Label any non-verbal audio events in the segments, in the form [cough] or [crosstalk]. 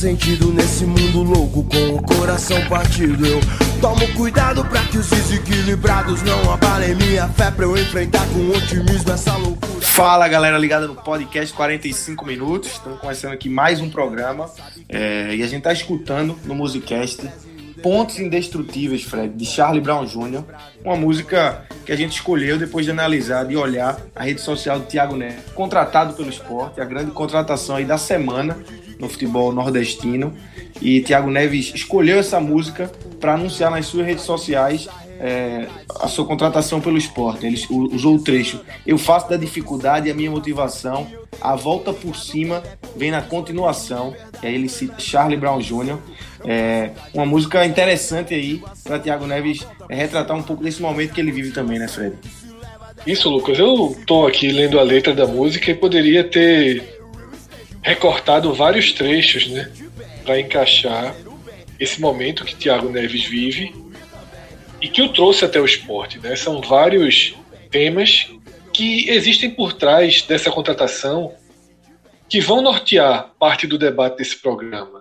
Sentido nesse mundo louco com o coração partido. Eu tomo cuidado para que os desequilibrados não abalem minha fé pra eu enfrentar com otimismo essa loucura. Fala galera ligada no podcast 45 minutos. Estamos começando aqui mais um programa é, e a gente tá escutando no Musicast Pontos Indestrutíveis, Fred, de Charlie Brown Jr. Uma música que a gente escolheu depois de analisar e olhar a rede social do Thiago Neto, contratado pelo esporte, a grande contratação aí da semana no futebol nordestino. E Thiago Neves escolheu essa música para anunciar nas suas redes sociais é, a sua contratação pelo esporte. Ele usou o trecho. Eu faço da dificuldade a minha motivação. A volta por cima vem na continuação. E aí ele cita Charlie Brown Jr. É, uma música interessante aí para Thiago Neves retratar um pouco desse momento que ele vive também, né, Fred? Isso, Lucas. Eu tô aqui lendo a letra da música e poderia ter recortado vários trechos, né, para encaixar esse momento que Thiago Neves vive e que o trouxe até o esporte, né? São vários temas que existem por trás dessa contratação que vão nortear parte do debate desse programa.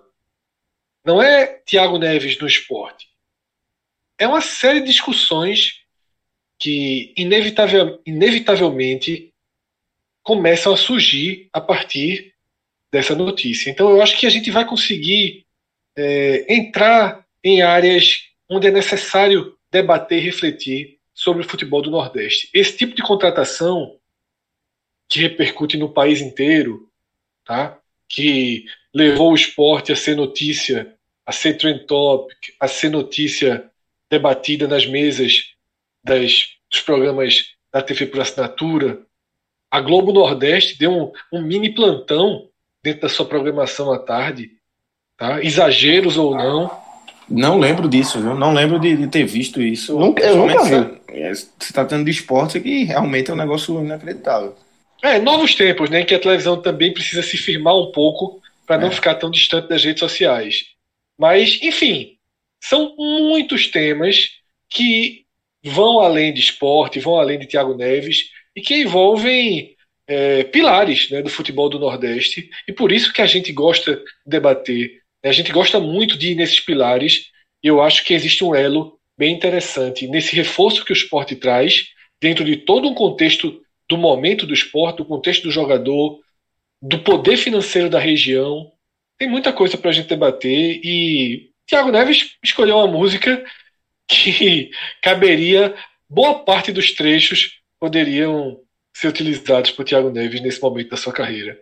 Não é Thiago Neves no esporte. É uma série de discussões que inevitavel, inevitavelmente começam a surgir a partir dessa notícia. Então eu acho que a gente vai conseguir é, entrar em áreas onde é necessário debater e refletir sobre o futebol do Nordeste. Esse tipo de contratação que repercute no país inteiro, tá? que levou o esporte a ser notícia, a ser trend topic, a ser notícia debatida nas mesas das, dos programas da TV por assinatura. A Globo Nordeste deu um, um mini plantão dentro da sua programação à tarde, tá? exageros ou não, não lembro disso, viu? Não lembro de, de ter visto isso. Nunca, eu nunca vi. É, se tratando de esporte, que realmente é um negócio inacreditável. É, novos tempos, né? Que a televisão também precisa se firmar um pouco para não é. ficar tão distante das redes sociais. Mas, enfim, são muitos temas que vão além de esporte, vão além de Thiago Neves e que envolvem é, pilares né, do futebol do Nordeste. E por isso que a gente gosta de debater a gente gosta muito de ir nesses pilares e eu acho que existe um elo bem interessante nesse reforço que o esporte traz, dentro de todo um contexto do momento do esporte, do contexto do jogador, do poder financeiro da região. Tem muita coisa para a gente debater e Tiago Neves escolheu uma música que [laughs] caberia boa parte dos trechos poderiam ser utilizados por Tiago Neves nesse momento da sua carreira.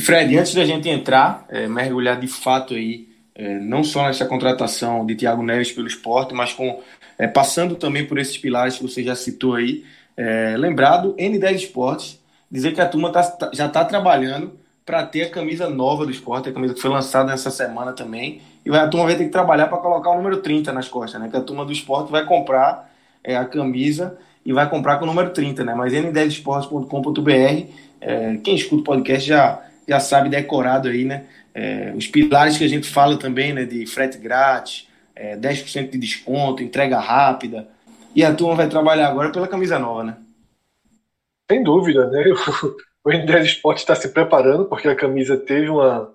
Fred, antes da gente entrar, é, mergulhar de fato aí, é, não só nessa contratação de Thiago Neves pelo esporte, mas com é, passando também por esses pilares que você já citou aí, é, lembrado, N10 Esportes, dizer que a turma tá, tá já está trabalhando para ter a camisa nova do esporte, a camisa que foi lançada nessa semana também, e a turma vai ter que trabalhar para colocar o número 30 nas costas, né? Que a turma do esporte vai comprar é, a camisa e vai comprar com o número 30, né? Mas n10esportes.com.br, é, quem escuta o podcast já já sabe decorado aí, né? É, os pilares que a gente fala também, né? De frete grátis, é, 10% de desconto, entrega rápida. E a turma vai trabalhar agora pela camisa nova, né? Sem dúvida, né? O N10 Esporte está se preparando porque a camisa teve uma,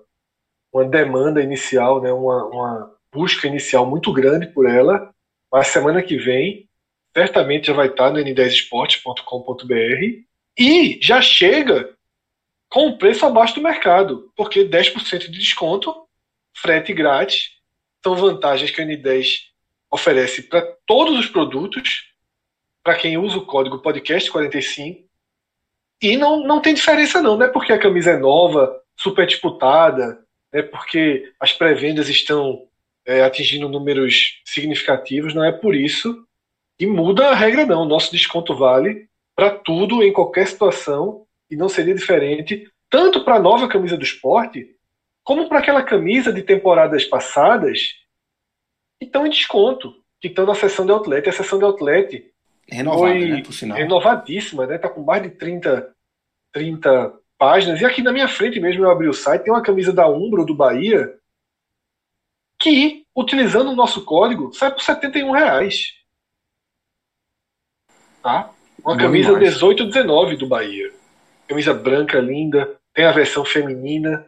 uma demanda inicial, né? Uma, uma busca inicial muito grande por ela. Mas semana que vem, certamente já vai estar no n10esporte.com.br e já chega com um preço abaixo do mercado, porque 10% de desconto, frete grátis, são vantagens que a N10 oferece para todos os produtos, para quem usa o código podcast45. E não, não tem diferença não, não é porque a camisa é nova, super disputada, é porque as pré-vendas estão é, atingindo números significativos, não é por isso que muda a regra não. Nosso desconto vale para tudo, em qualquer situação, e não seria diferente, tanto para a nova camisa do esporte, como para aquela camisa de temporadas passadas que estão em desconto, que estão na seção de outlet. A seção de outlet Renovada, foi né, por sinal. renovadíssima, né? Tá com mais de 30, 30 páginas. E aqui na minha frente mesmo eu abri o site, tem uma camisa da Umbro do Bahia que, utilizando o nosso código, sai por 71 reais. Tá? Uma Bom camisa demais. 1819 do Bahia. Camisa branca, linda. Tem a versão feminina.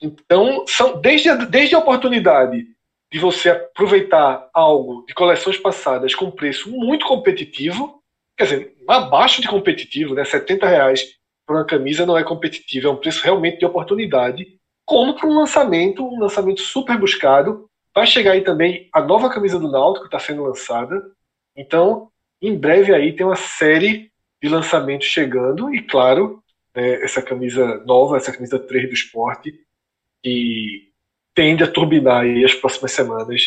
Então, são desde a, desde a oportunidade de você aproveitar algo de coleções passadas com preço muito competitivo, quer dizer, abaixo de competitivo, né? 70 reais por uma camisa não é competitivo, é um preço realmente de oportunidade, como para um lançamento, um lançamento super buscado. Vai chegar aí também a nova camisa do Náutico que está sendo lançada. Então, em breve aí tem uma série de lançamentos chegando e claro, né, essa camisa nova, essa camisa 3 do esporte, que tende a turbinar aí as próximas semanas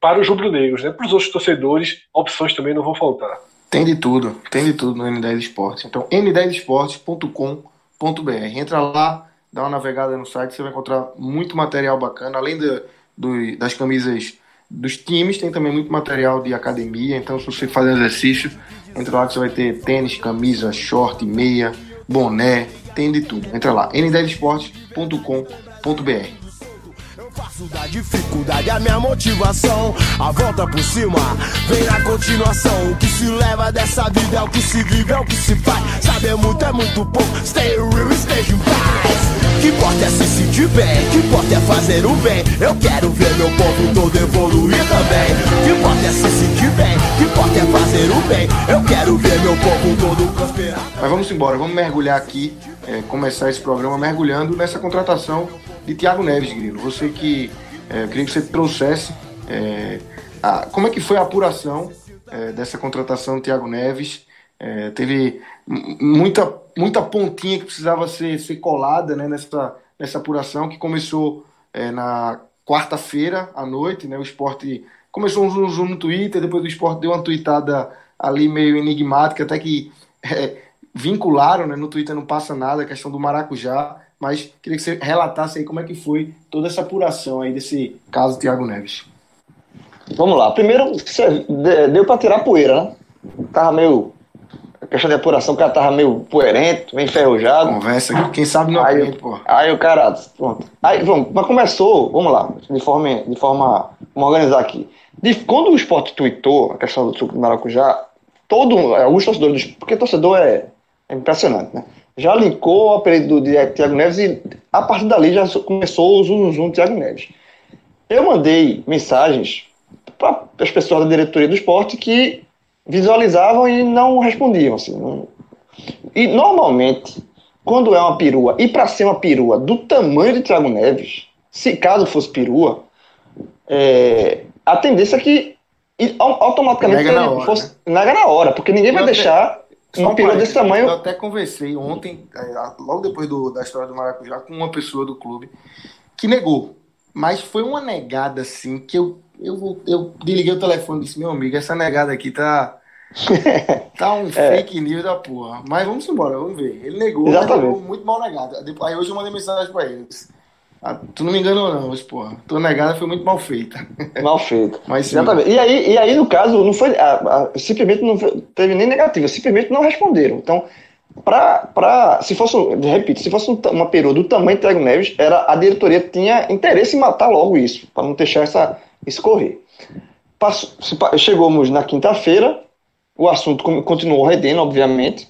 para os rubro-negros, né? Para os outros torcedores, opções também não vão faltar. Tem de tudo, tem de tudo no N10 Esportes. Então, n10esportes.com.br. Entra lá, dá uma navegada no site, você vai encontrar muito material bacana, além do, do, das camisas dos times, tem também muito material de academia. Então, se você fazer exercício, entra lá que você vai ter tênis, camisa, short, meia, boné, tem de tudo. Entra lá, n10esportes.com.br. Faço da dificuldade a minha motivação. A volta por cima vem na continuação. O que se leva dessa vida é o que se vive, é o que se faz. Saber muito é muito pouco. Stay real, esteja em paz. Que importa é se sentir bem, que importa é fazer o bem. Eu quero ver meu povo todo evoluir também. Que importa é se sentir bem, que importa é fazer o bem. Eu quero ver meu povo todo prosperar. Mas vamos embora, vamos mergulhar aqui, é, começar esse programa mergulhando nessa contratação de Thiago Neves, Grilo. Você que. É, eu queria que você trouxesse é, a, como é que foi a apuração é, dessa contratação do Thiago Neves. É, teve muita, muita pontinha que precisava ser, ser colada né, nessa, nessa apuração que começou é, na quarta-feira à noite. Né, o esporte começou um zoom, no Twitter, depois o esporte deu uma tweetada ali meio enigmática, até que é, vincularam, né, no Twitter não passa nada, a questão do Maracujá mas queria que você relatasse aí como é que foi toda essa apuração aí desse caso Thiago Neves. Vamos lá. Primeiro, deu para tirar poeira, né? Tava meio. A questão de apuração, o cara tava meio poerento, meio enferrujado. Conversa, quem sabe não aí, aprende, pô. Aí o cara. Pronto. Aí, vamos, mas começou, vamos lá, de forma. De forma vamos organizar aqui. De, quando o esporte tweetou a questão do suco de maracujá, todo. Alguns torcedores. Porque torcedor é, é impressionante, né? Já linkou o apelido de Thiago Neves e a partir dali já começou o zoom zoom Thiago Neves. Eu mandei mensagens para as pessoas da diretoria do esporte que visualizavam e não respondiam. Assim, não... E normalmente, quando é uma perua, e para ser uma perua do tamanho de Thiago Neves, se caso fosse perua, é, a tendência é que automaticamente nega na hora, fosse, né? nega na hora, porque ninguém vai deixar uma perua desse tamanho. Eu até conversei ontem, é, logo depois do, da história do Maracujá, com uma pessoa do clube que negou. Mas foi uma negada assim que eu, eu, eu desliguei o telefone e disse: Meu amigo, essa negada aqui tá. tá um [laughs] é. fake news da porra. Mas vamos embora, vamos ver. Ele negou, negou muito mal negado. Aí hoje eu mandei mensagem pra ele. Ah, tu não me enganou, não, mas, porra. Tua negada foi muito mal feita. [laughs] Mal feita. mas, sim. Exatamente. E aí, e aí, no caso, não foi. A, a, simplesmente não foi, teve nem negativa, simplesmente não responderam. Então, pra, pra, se fosse, repito, se fosse uma perua do tamanho de Thiago Neves, era, a diretoria tinha interesse em matar logo isso, para não deixar essa, isso correr. Chegamos na quinta-feira, o assunto continuou redendo, obviamente.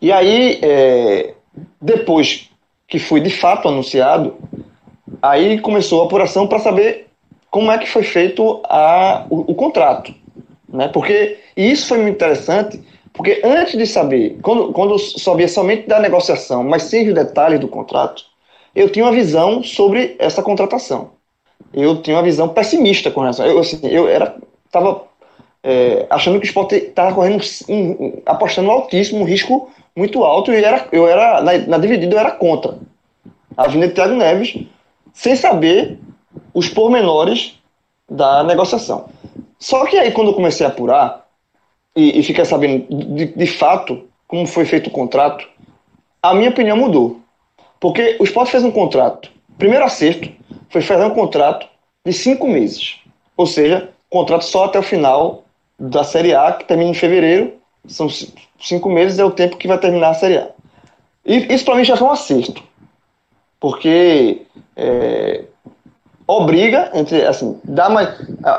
E aí, é, depois que foi de fato anunciado, aí começou a apuração para saber como é que foi feito a, o, o, contrato. Né? Porque, e isso foi muito interessante, Porque antes de saber, quando, quando sabia somente da negociação, mas sem os detalhes do contrato, eu tinha uma visão sobre essa contratação. Eu tinha uma visão pessimista com relação. Eu, assim, eu era, estava é, achando que o esporte estava correndo, um, um, apostando altíssimo, um risco muito alto, e era, eu era, na, na dividida, eu era contra a vinda de Thiago Neves, sem saber os pormenores da negociação. Só que aí, quando eu comecei a apurar, e, e fiquei sabendo de, de fato como foi feito o contrato, a minha opinião mudou. Porque o Sport fez um contrato. Primeiro acerto foi fazer um contrato de cinco meses. Ou seja, contrato só até o final da Série A, que termina em fevereiro. São cinco meses, é o tempo que vai terminar a Série A. E isso para mim já foi um acerto. Porque é, obriga, entre, assim, dá mais.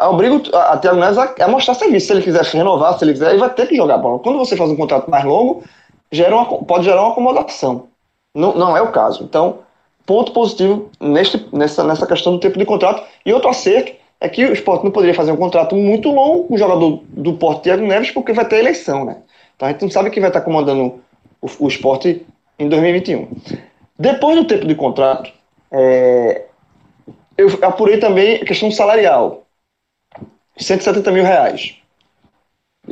Obriga a Thiago Neves a, a, mostrar serviço. Se ele quiser renovar, se ele quiser, ele vai ter que jogar bola. Quando você faz um contrato mais longo, gera uma, pode gerar uma acomodação. Não, não é o caso. Então, ponto positivo neste, nessa, nessa questão do tempo de contrato. E outro acerto é que o esporte não poderia fazer um contrato muito longo com o jogador do Porto Thiago Neves, porque vai ter eleição, né? Então a gente não sabe quem vai estar comandando o, o esporte em 2021. Depois do tempo de contrato, é, eu apurei também a questão salarial. 170 mil reais.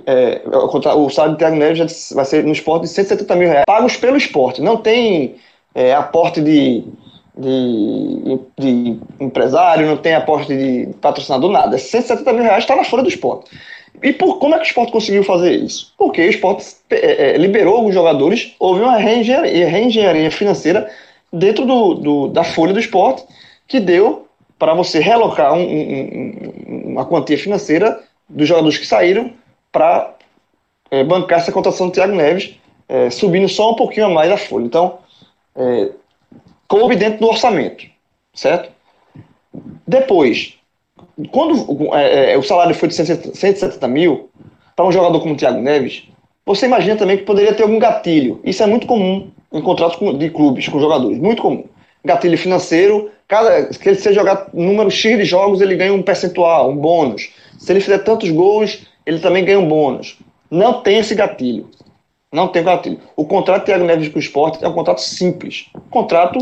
É, o salário de Thiago Neves vai ser no esporte de 170 mil reais, pagos pelo esporte. Não tem é, aporte de, de, de, empresário, não tem aporte de patrocinador, nada. 170 mil reais está na folha do esporte. E por, como é que o esporte conseguiu fazer isso? Porque o esporte é, é, liberou alguns jogadores, houve uma reengenharia, reengenharia financeira dentro do, do, da folha do esporte que deu para você relocar um, um, uma quantia financeira dos jogadores que saíram para é, bancar essa contratação do Thiago Neves, é, subindo só um pouquinho a mais a folha. Então, é, coube dentro do orçamento, certo? Depois, quando é, é, o salário foi de 170 mil para um jogador como o Thiago Neves, você imagina também que poderia ter algum gatilho. Isso é muito comum em contratos de clubes com jogadores, muito comum. Gatilho financeiro Cada, se ele jogar número X de jogos, ele ganha um percentual, um bônus. Se ele fizer tantos gols, ele também ganha um bônus. Não tem esse gatilho. Não tem gatilho. O contrato de Thiago Neves com o esporte é um contrato simples. Contrato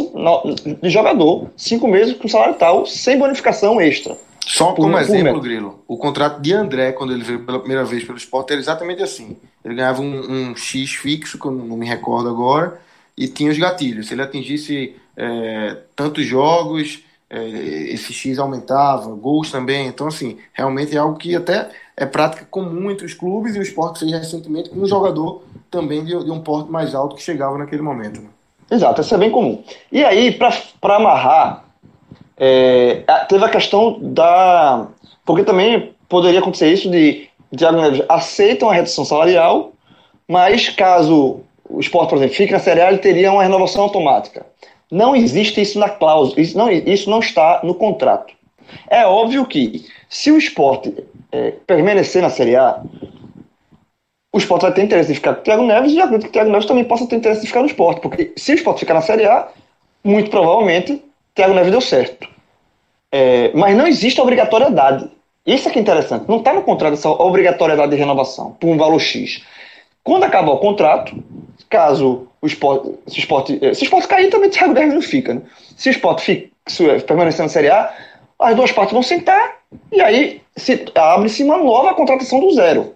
de jogador, cinco meses com salário tal, sem bonificação extra. Só como exemplo, Grilo, o contrato de André, quando ele veio pela primeira vez pelo esporte, era exatamente assim. Ele ganhava um, um X fixo, que eu não me recordo agora, e tinha os gatilhos. Se ele atingisse é, tantos jogos, é, esse X aumentava, gols também. Então, assim, realmente é algo que até é prática comum entre os clubes e o esporte fez recentemente com um jogador também de, de um porte mais alto que chegava naquele momento. Né? Exato, isso é bem comum. E aí, para amarrar, é, teve a questão da. Porque também poderia acontecer isso de Thiago Neves aceitam a redução salarial, mas caso o esporte, por exemplo, fique na Série A, ele teria uma renovação automática. Não existe isso na cláusula, isso não, isso não está no contrato. É óbvio que, se o esporte é, permanecer na Série A, o esporte vai ter interesse em ficar com o Thiago Neves e acredito que o Thiago Neves também possa ter interesse em ficar no esporte, porque se o esporte ficar na Série A, muito provavelmente Thiago Neves deu certo. É, mas não existe obrigatoriedade. Isso é que é interessante. Não está no contrato essa obrigatoriedade de renovação por um valor X. Quando acabar o contrato, caso o esporte, se o esporte, eh, se o esporte cair, também o Thiago Neves não fica. Né? Se o esporte fica, se permanecer na Série A, as duas partes vão sentar e aí abre-se uma nova contratação do zero.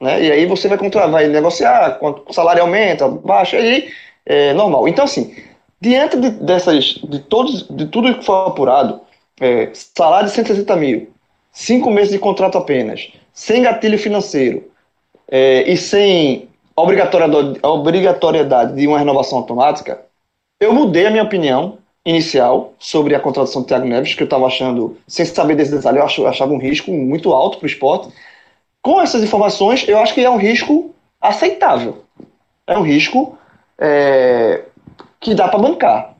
Né? E aí você vai, vai negociar, o salário aumenta, baixa, aí é normal. Então, assim, diante de, dessas, de, todos, de tudo que foi apurado, é, salário de 160 mil, cinco meses de contrato apenas, sem gatilho financeiro é, e sem obrigatoriedade, de uma renovação automática, eu mudei a minha opinião inicial sobre a contratação do Thiago Neves, que eu estava achando, sem saber desse detalhe, eu achava um risco muito alto para o esporte. Com essas informações, eu acho que é um risco aceitável. É um risco é, que dá para bancar.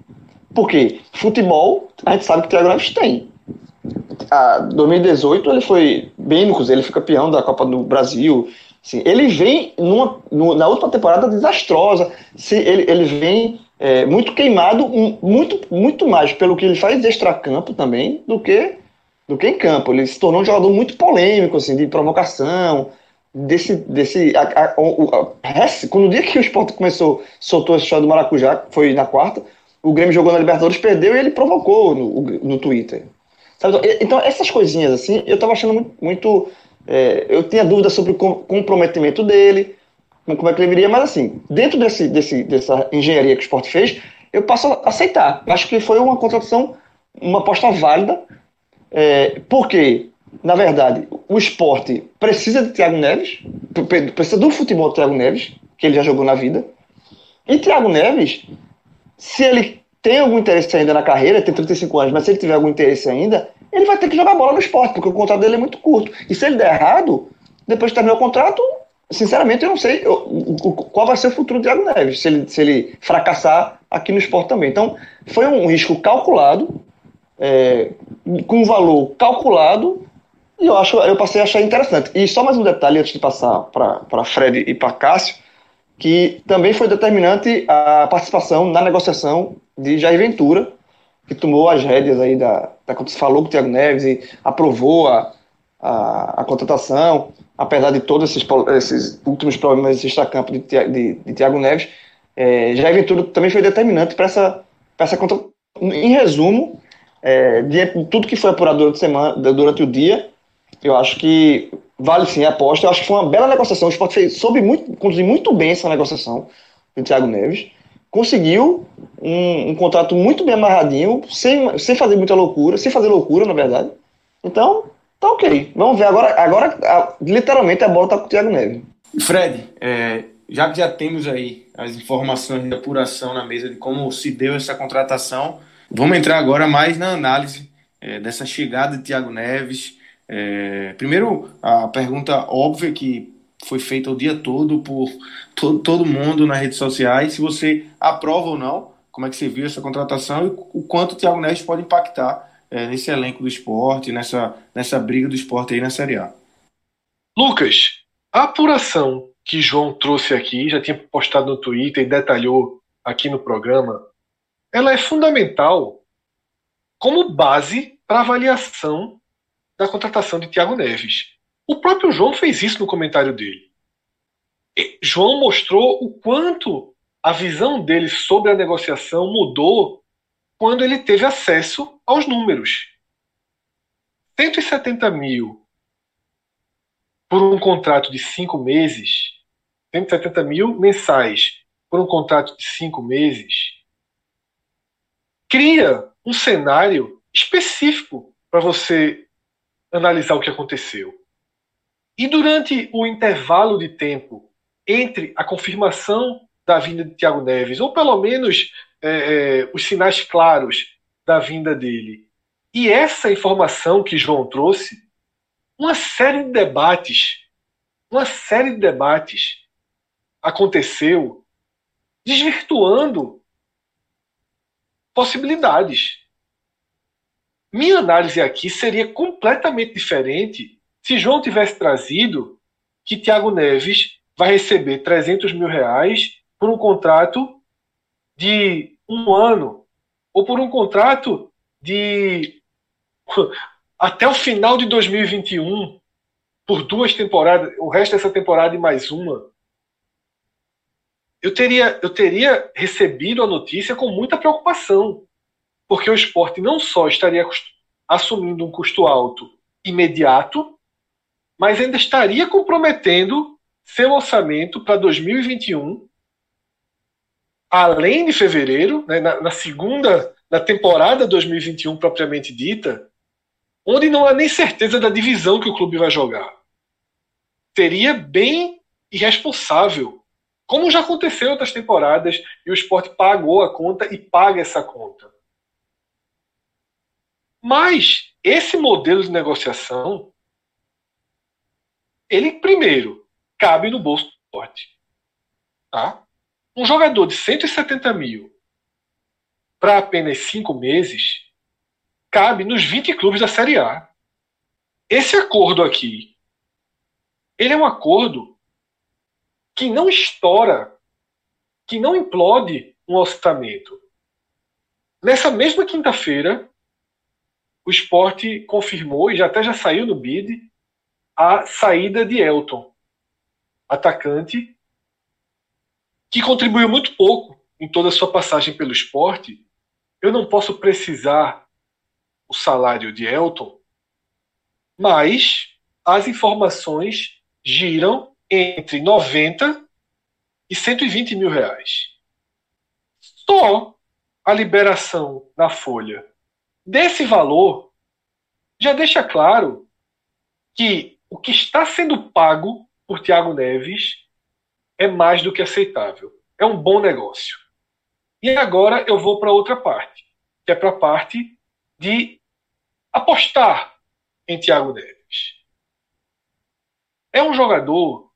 Porque futebol, a gente sabe que o Thiago Neves tem. Em 2018 ele foi bem no Cruzeiro, ele foi campeão da Copa do Brasil, Sim, ele vem numa, no, na última temporada desastrosa. Se, ele, ele vem é, muito queimado, muito, muito mais pelo que ele faz de extracampo também do que, do que em campo. Ele se tornou um jogador muito polêmico, assim, de provocação, desse. desse a, a, a, quando o dia que o esporte começou, soltou esse show do Maracujá, foi na quarta, o Grêmio jogou na Libertadores, perdeu e ele provocou no, no Twitter. Sabe? Então, essas coisinhas assim, eu tava achando muito. muito é, eu tinha dúvida sobre o comprometimento dele, como é que ele viria, mas assim, dentro desse, desse, dessa engenharia que o esporte fez, eu passo a aceitar. Acho que foi uma contratação, uma aposta válida, é, porque, na verdade, o esporte precisa de Thiago Neves, precisa do futebol do Thiago Neves, que ele já jogou na vida. E Thiago Neves, se ele tem algum interesse ainda na carreira, tem 35 anos, mas se ele tiver algum interesse ainda, ele vai ter que jogar bola no esporte, porque o contrato dele é muito curto. E se ele der errado, depois de terminar o contrato, sinceramente eu não sei qual vai ser o futuro do Thiago Neves, se ele, se ele fracassar aqui no esporte também. Então, foi um risco calculado, é, com um valor calculado, e eu, acho, eu passei a achar interessante. E só mais um detalhe antes de passar para Fred e para Cássio, que também foi determinante a participação na negociação de Jair Ventura, que tomou as rédeas aí da, da falou com o Thiago Neves e aprovou a, a, a contratação, apesar de todos esses, esses últimos problemas extra-campo de, de, de Thiago Neves, é, Jair Ventura também foi determinante para essa, essa contratação. Em resumo, é, de tudo que foi apurado durante, semana, durante o dia, eu acho que vale sim a aposta. Eu acho que foi uma bela negociação. O Sport fez, soube muito, conduzir muito bem essa negociação do Thiago Neves. Conseguiu um, um, contrato muito bem amarradinho, sem, sem fazer muita loucura, sem fazer loucura, na verdade. Então, tá ok. Vamos ver. Agora, agora a, literalmente, a bola tá com o Thiago Neves. Fred, é, já que já temos aí as informações de apuração na mesa de como se deu essa contratação, vamos entrar agora mais na análise é, dessa chegada de Thiago Neves é, primeiro, a pergunta óbvia que foi feita o dia todo por todo, mundo nas redes sociais, se você aprova ou não, como é que você viu essa contratação e o quanto o Thiago Neves pode impactar é, nesse elenco do esporte, nessa, nessa briga do esporte aí na Série A. Lucas, a apuração que João trouxe aqui, já tinha postado no Twitter e detalhou aqui no programa, ela é fundamental como base para avaliação da contratação de Thiago Neves. O próprio João fez isso no comentário dele. João mostrou o quanto a visão dele sobre a negociação mudou quando ele teve acesso aos números. 170 mil por um contrato de cinco meses, 170 mil mensais por um contrato de cinco meses, cria um cenário específico para você analisar o que aconteceu. E durante o intervalo de tempo entre a confirmação da vinda de Tiago Neves, ou pelo menos é, é, os sinais claros da vinda dele, e essa informação que João trouxe, uma série de debates, uma série de debates aconteceu desvirtuando possibilidades. Minha análise aqui seria completamente diferente se João tivesse trazido que Thiago Neves vai receber 300 mil reais por um contrato de um ano ou por um contrato de [laughs] até o final de 2021 por duas temporadas, o resto dessa temporada e mais uma. Eu teria, eu teria recebido a notícia com muita preocupação porque o esporte não só estaria assumindo um custo alto imediato, mas ainda estaria comprometendo seu orçamento para 2021, além de fevereiro, né, na, na segunda, na temporada 2021 propriamente dita, onde não há nem certeza da divisão que o clube vai jogar. Seria bem irresponsável, como já aconteceu em outras temporadas, e o esporte pagou a conta e paga essa conta. Mas esse modelo de negociação, ele primeiro cabe no bolso do esporte. Tá? Um jogador de 170 mil para apenas cinco meses cabe nos 20 clubes da Série A. Esse acordo aqui, ele é um acordo que não estoura, que não implode um orçamento. Nessa mesma quinta-feira, o esporte confirmou, e já até já saiu no bid, a saída de Elton. atacante, que contribuiu muito pouco em toda a sua passagem pelo esporte. Eu não posso precisar o salário de Elton, mas as informações giram entre 90 e 120 mil reais. Só a liberação da folha desse valor já deixa claro que o que está sendo pago por Tiago Neves é mais do que aceitável. É um bom negócio. E agora eu vou para outra parte, que é para a parte de apostar em Tiago Neves. É um jogador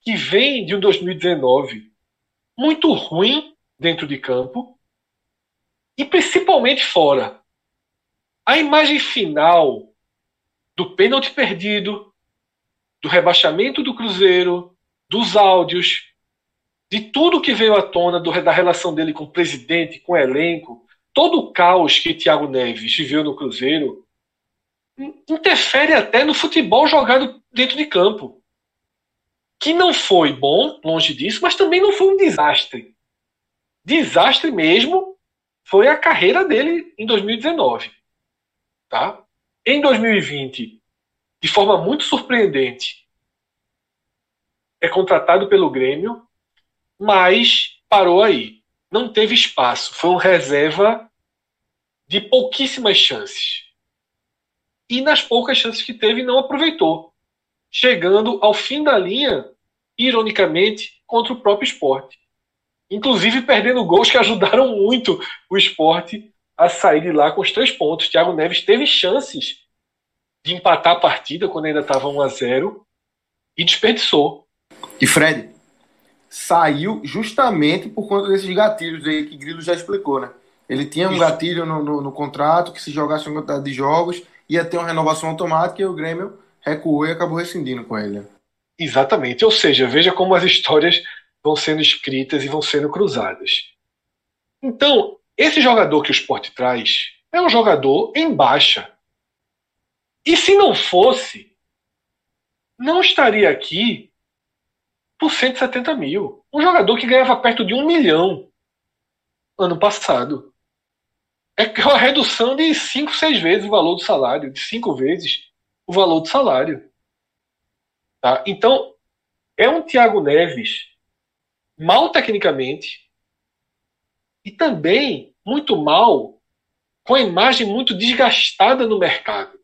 que vem de um 2019 muito ruim dentro de campo e principalmente fora. A imagem final do pênalti perdido, do rebaixamento do Cruzeiro, dos áudios, de tudo que veio à tona do, da relação dele com o presidente, com o elenco, todo o caos que Thiago Neves viveu no Cruzeiro, interfere até no futebol jogado dentro de campo. Que não foi bom, longe disso, mas também não foi um desastre. Desastre mesmo foi a carreira dele em 2019. Tá? Em 2020, de forma muito surpreendente, é contratado pelo Grêmio, mas parou aí. Não teve espaço. Foi um reserva de pouquíssimas chances. E nas poucas chances que teve, não aproveitou. Chegando ao fim da linha, ironicamente, contra o próprio esporte. Inclusive perdendo gols que [laughs] ajudaram muito o esporte a sair de lá com os três pontos. Thiago Neves teve chances de empatar a partida quando ainda estava 1 a 0 e desperdiçou. E Fred saiu justamente por conta desses gatilhos aí que Grilo já explicou, né? Ele tinha um Isso. gatilho no, no, no, contrato que se jogasse uma quantidade de jogos ia ter uma renovação automática e o Grêmio recuou e acabou rescindindo com ele. Exatamente. Ou seja, veja como as histórias vão sendo escritas e vão sendo cruzadas. Então, esse jogador que o esporte traz é um jogador em baixa. E se não fosse, não estaria aqui por 170 mil. Um jogador que ganhava perto de um milhão ano passado. É uma redução de 5, 6 vezes o valor do salário, de 5 vezes o valor do salário. Tá? Então, é um Thiago Neves mal tecnicamente e também muito mal, com a imagem muito desgastada no mercado.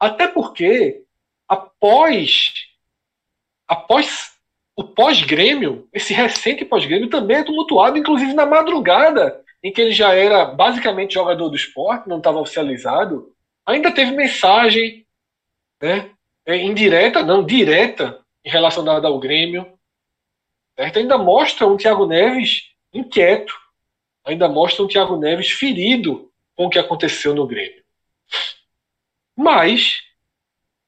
Até porque, após, após o pós-grêmio, esse recente pós-grêmio também é tumultuado, inclusive na madrugada, em que ele já era basicamente jogador do esporte, não estava oficializado, ainda teve mensagem né, é, indireta, não direta, em relação ao Grêmio. Certo? Ainda mostra um Thiago Neves inquieto, ainda mostra um Thiago Neves ferido com o que aconteceu no Grêmio. Mas,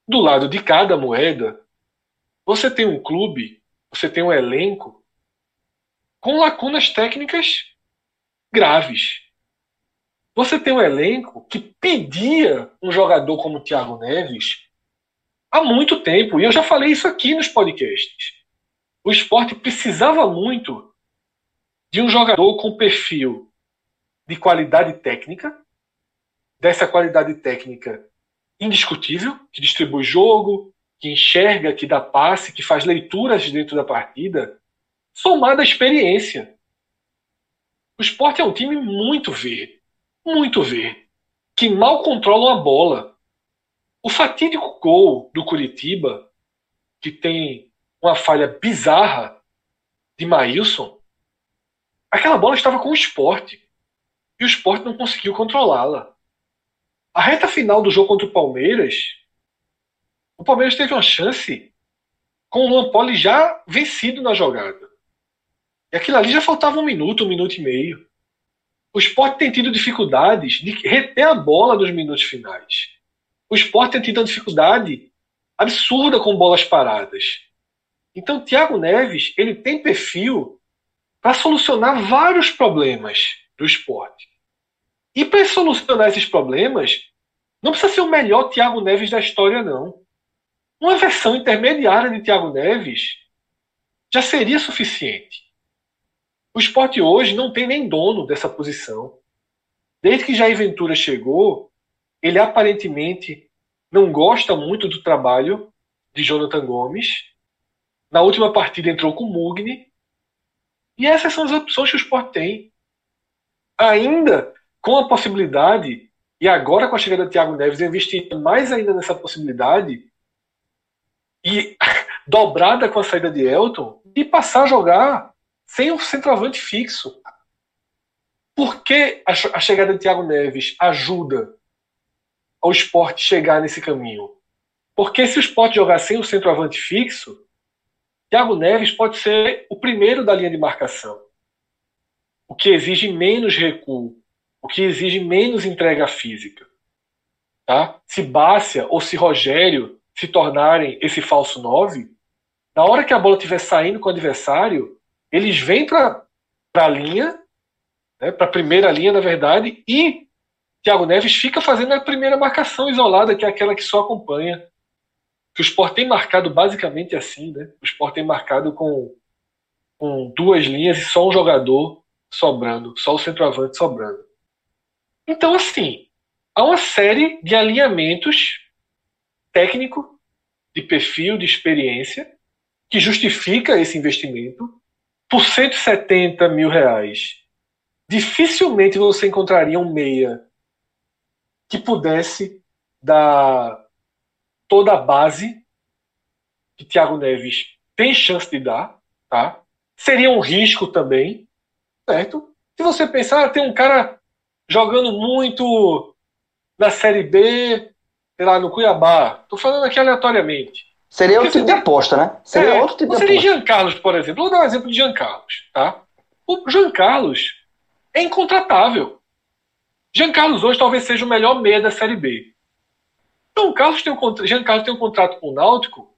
do lado de cada moeda, você tem um clube, você tem um elenco com lacunas técnicas graves. Você tem um elenco que pedia um jogador como o Thiago Neves há muito tempo, e eu já falei isso aqui nos podcasts. O esporte precisava muito de um jogador com perfil de qualidade técnica, dessa qualidade técnica indiscutível, que distribui jogo, que enxerga, que dá passe, que faz leituras dentro da partida, somada à experiência. O esporte é um time muito verde, muito verde, que mal controla a bola. O fatídico gol do Curitiba, que tem uma falha bizarra de Maílson, Aquela bola estava com o esporte. E o esporte não conseguiu controlá-la. A reta final do jogo contra o Palmeiras, o Palmeiras teve uma chance com o Luan Poli já vencido na jogada. E aquilo ali já faltava um minuto, um minuto e meio. O esporte tem tido dificuldades de reter a bola nos minutos finais. O esporte tem tido uma dificuldade absurda com bolas paradas. Então, Thiago Neves, ele tem perfil para solucionar vários problemas do esporte. E para solucionar esses problemas, não precisa ser o melhor Thiago Neves da história, não. Uma versão intermediária de Thiago Neves já seria suficiente. O esporte hoje não tem nem dono dessa posição. Desde que Jair Ventura chegou, ele aparentemente não gosta muito do trabalho de Jonathan Gomes. Na última partida entrou com Mugni. E essas são as opções que o esporte tem. Ainda com a possibilidade, e agora com a chegada de Thiago Neves, investir mais ainda nessa possibilidade, e [laughs] dobrada com a saída de Elton, e passar a jogar sem um centroavante fixo. Por que a chegada de Thiago Neves ajuda ao esporte chegar nesse caminho? Porque se o esporte jogar sem o centroavante fixo, Thiago Neves pode ser o primeiro da linha de marcação. O que exige menos recuo, o que exige menos entrega física. Tá? Se Bácia ou se Rogério se tornarem esse falso 9, na hora que a bola estiver saindo com o adversário, eles vêm para a linha, né, para a primeira linha, na verdade, e Thiago Neves fica fazendo a primeira marcação isolada, que é aquela que só acompanha. Que o Sport tem marcado basicamente assim, né? O Sport tem marcado com, com duas linhas e só um jogador sobrando, só o centroavante sobrando. Então, assim, há uma série de alinhamentos técnico, de perfil, de experiência, que justifica esse investimento por 170 mil reais. Dificilmente você encontraria um meia que pudesse dar toda a base que Thiago Neves tem chance de dar, tá? Seria um risco também, certo? Se você pensar, ah, tem um cara jogando muito na Série B, sei lá, no Cuiabá. Tô falando aqui aleatoriamente. Seria outro tipo de aposta, né? Seria é, outro tipo de aposta. Seria Jean Carlos, por exemplo. Vou dar um exemplo de Jean Carlos, tá? O Jean Carlos é incontratável. Jean Carlos hoje talvez seja o melhor meia da Série B. Jean Carlos tem um, Jean Carlos tem um contrato com o Náutico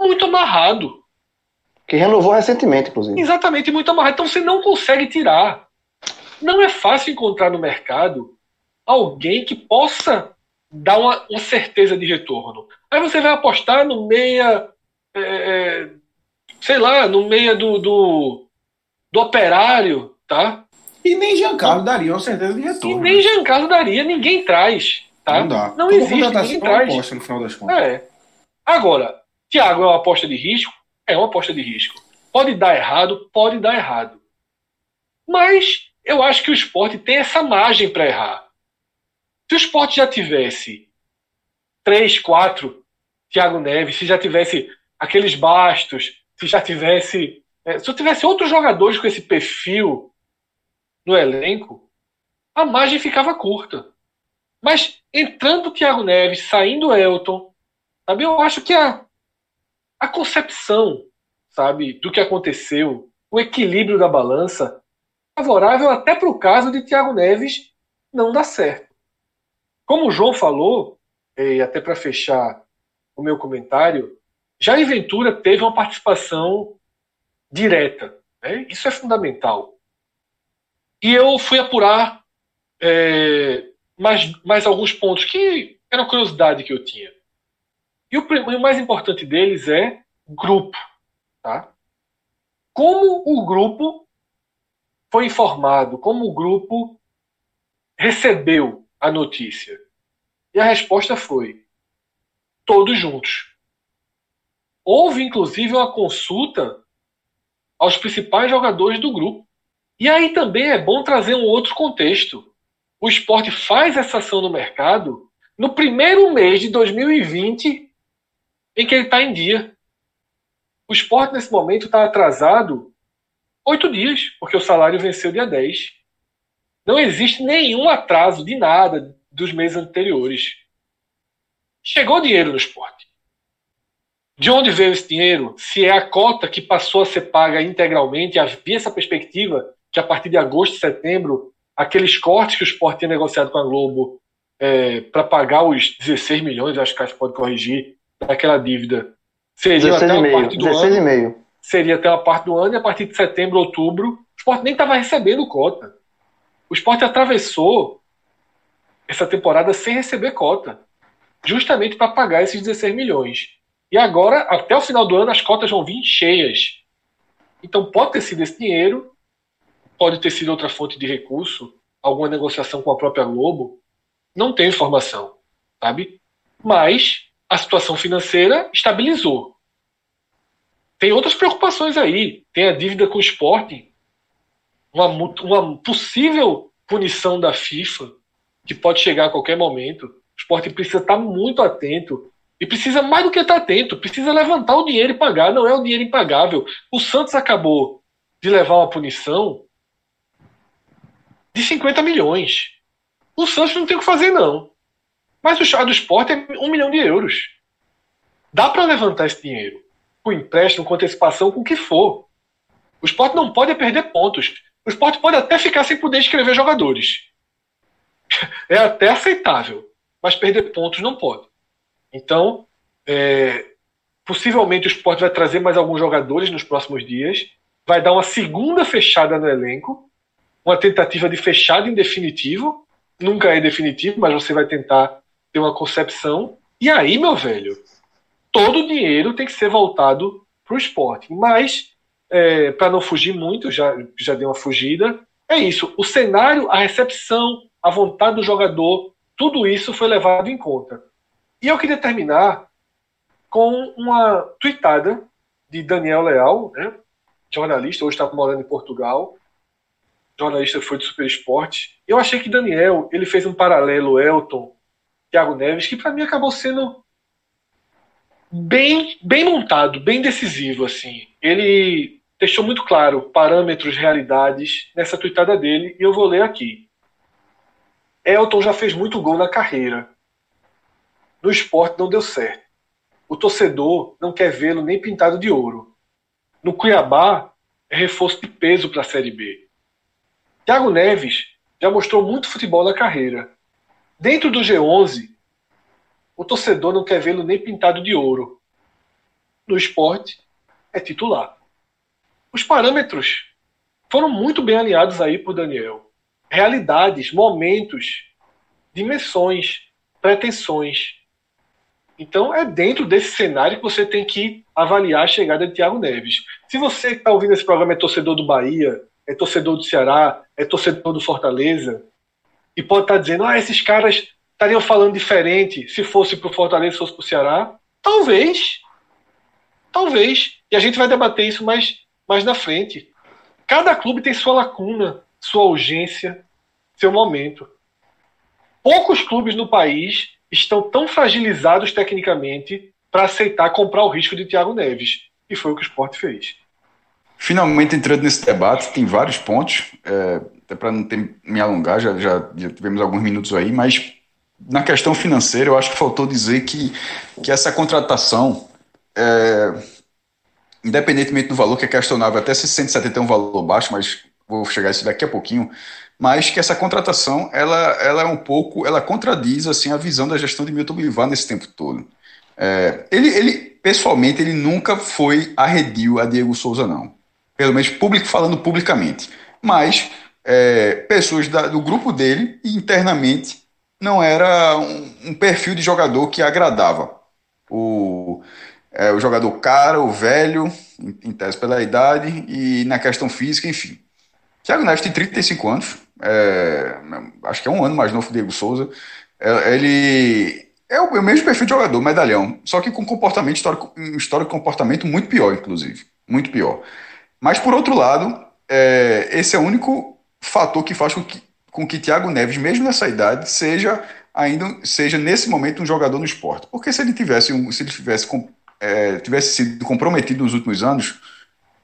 muito amarrado. Que renovou recentemente, inclusive. Exatamente, muito amarrado. Então você não consegue tirar. Não é fácil encontrar no mercado alguém que possa dar uma, uma certeza de retorno. Aí você vai apostar no meia, é, é, sei lá, no meia do, do, do operário, tá? E nem Giancarlo daria uma certeza de retorno. E nem Giancarlo daria, ninguém traz. Tá? Não dá. Não existe, ninguém traz. aposta no final das contas. É. Agora, Thiago é uma aposta de risco? É uma aposta de risco. Pode dar errado? Pode dar errado. Mas eu acho que o esporte tem essa margem para errar. Se o esporte já tivesse três, quatro Thiago Neves, se já tivesse aqueles bastos, se já tivesse. É, se eu tivesse outros jogadores com esse perfil no elenco, a margem ficava curta. Mas entrando o Thiago Neves, saindo o Elton, sabe, eu acho que a, a concepção sabe, do que aconteceu, o equilíbrio da balança, favorável até para o caso de Thiago Neves não dar certo. Como o João falou, e até para fechar o meu comentário, Jair Ventura teve uma participação direta. Né? Isso é fundamental. E eu fui apurar é, mais, mais alguns pontos que eram curiosidade que eu tinha. E o, o mais importante deles é grupo. Tá? Como o grupo foi informado, como o grupo recebeu a notícia? E a resposta foi: todos juntos. Houve inclusive uma consulta aos principais jogadores do grupo. E aí também é bom trazer um outro contexto. O esporte faz essa ação no mercado no primeiro mês de 2020 em que ele está em dia. O esporte, nesse momento, está atrasado oito dias, porque o salário venceu dia 10. Não existe nenhum atraso de nada dos meses anteriores. Chegou dinheiro no esporte. De onde veio esse dinheiro? Se é a cota que passou a ser paga integralmente, havia essa perspectiva que a partir de agosto, setembro, aqueles cortes que o esporte tinha negociado com a Globo é, para pagar os 16 milhões, acho que a gente pode corrigir, daquela dívida, seria até uma parte do ano. Seria até uma parte do ano, e a partir de setembro, outubro, o esporte nem estava recebendo cota. O esporte atravessou essa temporada sem receber cota, justamente para pagar esses 16 milhões. E agora, até o final do ano, as cotas vão vir cheias. Então pode ter sido esse dinheiro, pode ter sido outra fonte de recurso, alguma negociação com a própria Globo, não tenho informação, sabe? Mas a situação financeira estabilizou. Tem outras preocupações aí. Tem a dívida com o esporte, uma, uma possível punição da FIFA, que pode chegar a qualquer momento. O esporte precisa estar muito atento. E precisa mais do que estar atento, precisa levantar o dinheiro e pagar. Não é o dinheiro impagável. O Santos acabou de levar uma punição de 50 milhões. O Santos não tem o que fazer, não. Mas o chá do esporte é um milhão de euros. Dá para levantar esse dinheiro. Com empréstimo, com antecipação, com o que for. O esporte não pode perder pontos. O esporte pode até ficar sem poder escrever jogadores. [laughs] É até aceitável. Mas perder pontos não pode. Então, é, possivelmente o esporte vai trazer mais alguns jogadores nos próximos dias. Vai dar uma segunda fechada no elenco. Uma tentativa de fechado em definitivo. Nunca é definitivo, mas você vai tentar ter uma concepção. E aí, meu velho, todo o dinheiro tem que ser voltado para o esporte. Mas, é, para não fugir muito, já, já deu uma fugida, é isso. O cenário, a recepção, a vontade do jogador, tudo isso foi levado em conta. E eu queria terminar com uma tweetada de Daniel Leal, né, jornalista, hoje está morando em Portugal, jornalista foi de Super Esporte. Eu achei que Daniel ele fez um paralelo Elton Thiago Neves, que para mim acabou sendo bem, bem montado, bem decisivo. assim. Ele deixou muito claro parâmetros, realidades nessa tuitada dele, e eu vou ler aqui. Elton já fez muito gol na carreira. No esporte não deu certo. O torcedor não quer vê-lo nem pintado de ouro. No Cuiabá, é reforço de peso para a Série B. Thiago Neves já mostrou muito futebol na carreira, Dentro do G11, o torcedor não quer vê-lo nem pintado de ouro. No esporte, é titular. Os parâmetros foram muito bem alinhados aí por Daniel. Realidades, momentos, dimensões, pretensões. Então é dentro desse cenário que você tem que avaliar a chegada de Thiago Neves. Se você está ouvindo esse programa é torcedor do Bahia, é torcedor do Ceará, é torcedor do Fortaleza, e pode estar dizendo, ah, esses caras estariam falando diferente se fosse para o Fortaleza, se fosse para o Ceará. Talvez. Talvez. E a gente vai debater isso mais, mais na frente. Cada clube tem sua lacuna, sua urgência, seu momento. Poucos clubes no país estão tão fragilizados tecnicamente para aceitar comprar o risco de Thiago Neves. E foi o que o esporte fez. Finalmente entrando nesse debate, tem vários pontos. É, até para não ter, me alongar, já, já, já, tivemos alguns minutos aí, mas na questão financeira, eu acho que faltou dizer que, que essa contratação, é, independentemente do valor que é questionável, até se 170 é um valor baixo, mas vou chegar a isso daqui a pouquinho, mas que essa contratação, ela, ela é um pouco, ela contradiz assim a visão da gestão de Milton Bivar nesse tempo todo. É, ele, ele, pessoalmente, ele nunca foi arredio a Diego Souza, não. Pelo menos público, falando publicamente. Mas é, pessoas da, do grupo dele internamente não era um, um perfil de jogador que agradava. O, é, o jogador caro, o velho, em, em tese pela idade e na questão física, enfim. Thiago Neves tem 35 anos, é, acho que é um ano mais novo que o Diego Souza. É, ele é o, é o, mesmo perfil de jogador, medalhão, só que com comportamento histórico, um histórico comportamento muito pior, inclusive. Muito pior. Mas, por outro lado, é, esse é o único fator que faz com que, com que Thiago Neves, mesmo nessa idade, seja ainda seja nesse momento um jogador no esporte. Porque se ele tivesse um, se ele tivesse, é, tivesse sido comprometido nos últimos anos,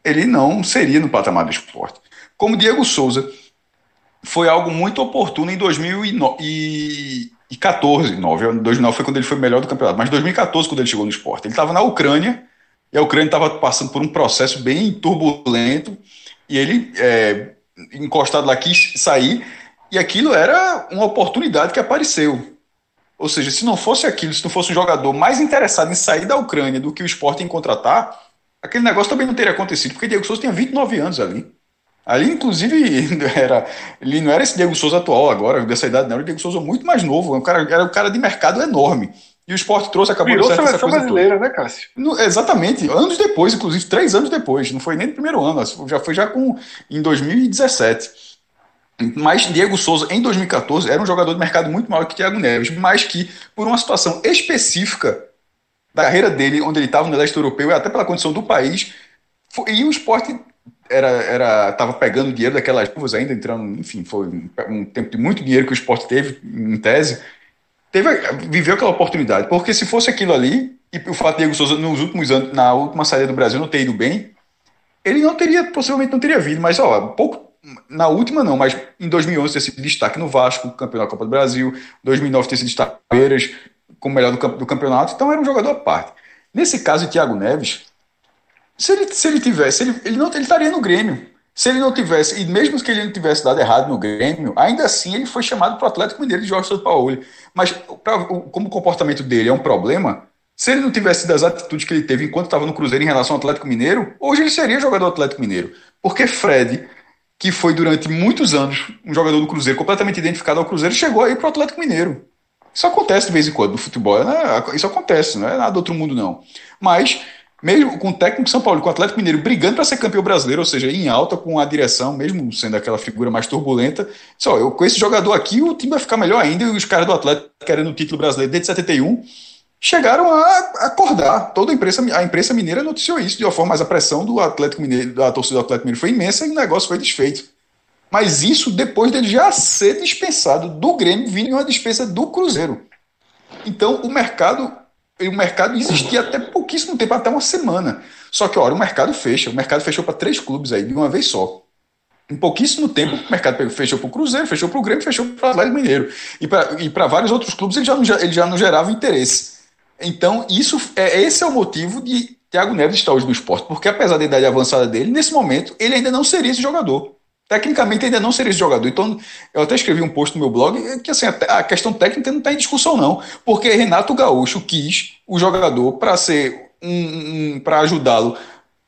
ele não seria no patamar do esporte. Como Diego Souza foi algo muito oportuno em 2014, 9, 2009 foi quando ele foi melhor do campeonato, mas 2014 quando ele chegou no esporte. Ele estava na Ucrânia e a Ucrânia estava passando por um processo bem turbulento e ele é, encostado lá, quis sair, e aquilo era uma oportunidade que apareceu. Ou seja, se não fosse aquilo, se não fosse um jogador mais interessado em sair da Ucrânia do que o esporte em contratar, aquele negócio também não teria acontecido, porque Diego Souza tinha 29 anos ali. Ali, inclusive, [laughs] era, ele não era esse Diego Souza atual agora, dessa idade, não, era o Diego Souza muito mais novo, era um cara, era um cara de mercado enorme. E o esporte trouxe, acabou Virou seleção brasileira, toda. né, Cássio? No, exatamente, anos depois, inclusive, três anos depois. Não foi nem no primeiro ano, já foi já com, em 2017. Mas Diego Souza, em 2014, era um jogador de mercado muito maior que Thiago Neves, mas que, por uma situação específica da carreira dele, onde ele estava no leste europeu, e até pela condição do país, foi, e o esporte era era estava pegando dinheiro daquelas chuvas ainda entrando enfim foi um, um, tempo de muito dinheiro que o esporte teve em tese teve viveu aquela oportunidade porque se fosse aquilo ali e o fato de Diego Souza nos últimos anos na última saída do Brasil não ter ido bem ele não teria possivelmente não teria vindo mas ó pouco na última não mas em 2011 ter sido destaque no Vasco campeão da Copa do Brasil 2009 ter sido destaque no como melhor do, campeonato então era um jogador à parte nesse caso de Thiago Neves se ele, se ele tivesse, ele, ele, não, ele estaria no Grêmio. Se ele não tivesse, e mesmo que ele não tivesse dado errado no Grêmio, ainda assim ele foi chamado para o Atlético Mineiro de Jorge São Paulo. Mas pra, como o comportamento dele é um problema, se ele não tivesse das atitudes que ele teve enquanto estava no Cruzeiro em relação ao Atlético Mineiro, hoje ele seria jogador do Atlético Mineiro. Porque Fred, que foi durante muitos anos um jogador do Cruzeiro, completamente identificado ao Cruzeiro, chegou aí para o Atlético Mineiro. Isso acontece de vez em quando no futebol, né? isso acontece, não é nada do outro mundo não. Mas mesmo com o técnico São Paulo, com o Atlético Mineiro brigando para ser campeão brasileiro, ou seja, em alta com a direção, mesmo sendo aquela figura mais turbulenta. Só, eu com esse jogador aqui, o time vai ficar melhor ainda, e os caras do Atlético querendo o título brasileiro desde 71 chegaram a acordar. Toda a imprensa, a imprensa mineira noticiou isso de uma forma, mas a pressão do Atlético Mineiro, da torcida do Atlético Mineiro foi imensa e o negócio foi desfeito. Mas isso depois dele já ser dispensado do Grêmio, vindo em uma dispensa do Cruzeiro. Então o mercado o mercado existia até pouquíssimo tempo, até uma semana. Só que, olha, o mercado fecha. O mercado fechou para três clubes aí, de uma vez só. Em pouquíssimo tempo, o mercado fechou para o Cruzeiro, fechou para o Grêmio, fechou para o Atlético Mineiro. E para vários outros clubes ele já, não, ele já não gerava interesse. Então, isso é esse é o motivo de Thiago Neves estar hoje no esporte. Porque apesar da idade avançada dele, nesse momento, ele ainda não seria esse jogador. Tecnicamente ainda não seria esse jogador. Então, eu até escrevi um post no meu blog que assim, a questão técnica não está em discussão, não. Porque Renato Gaúcho quis o jogador para ser um, um para ajudá-lo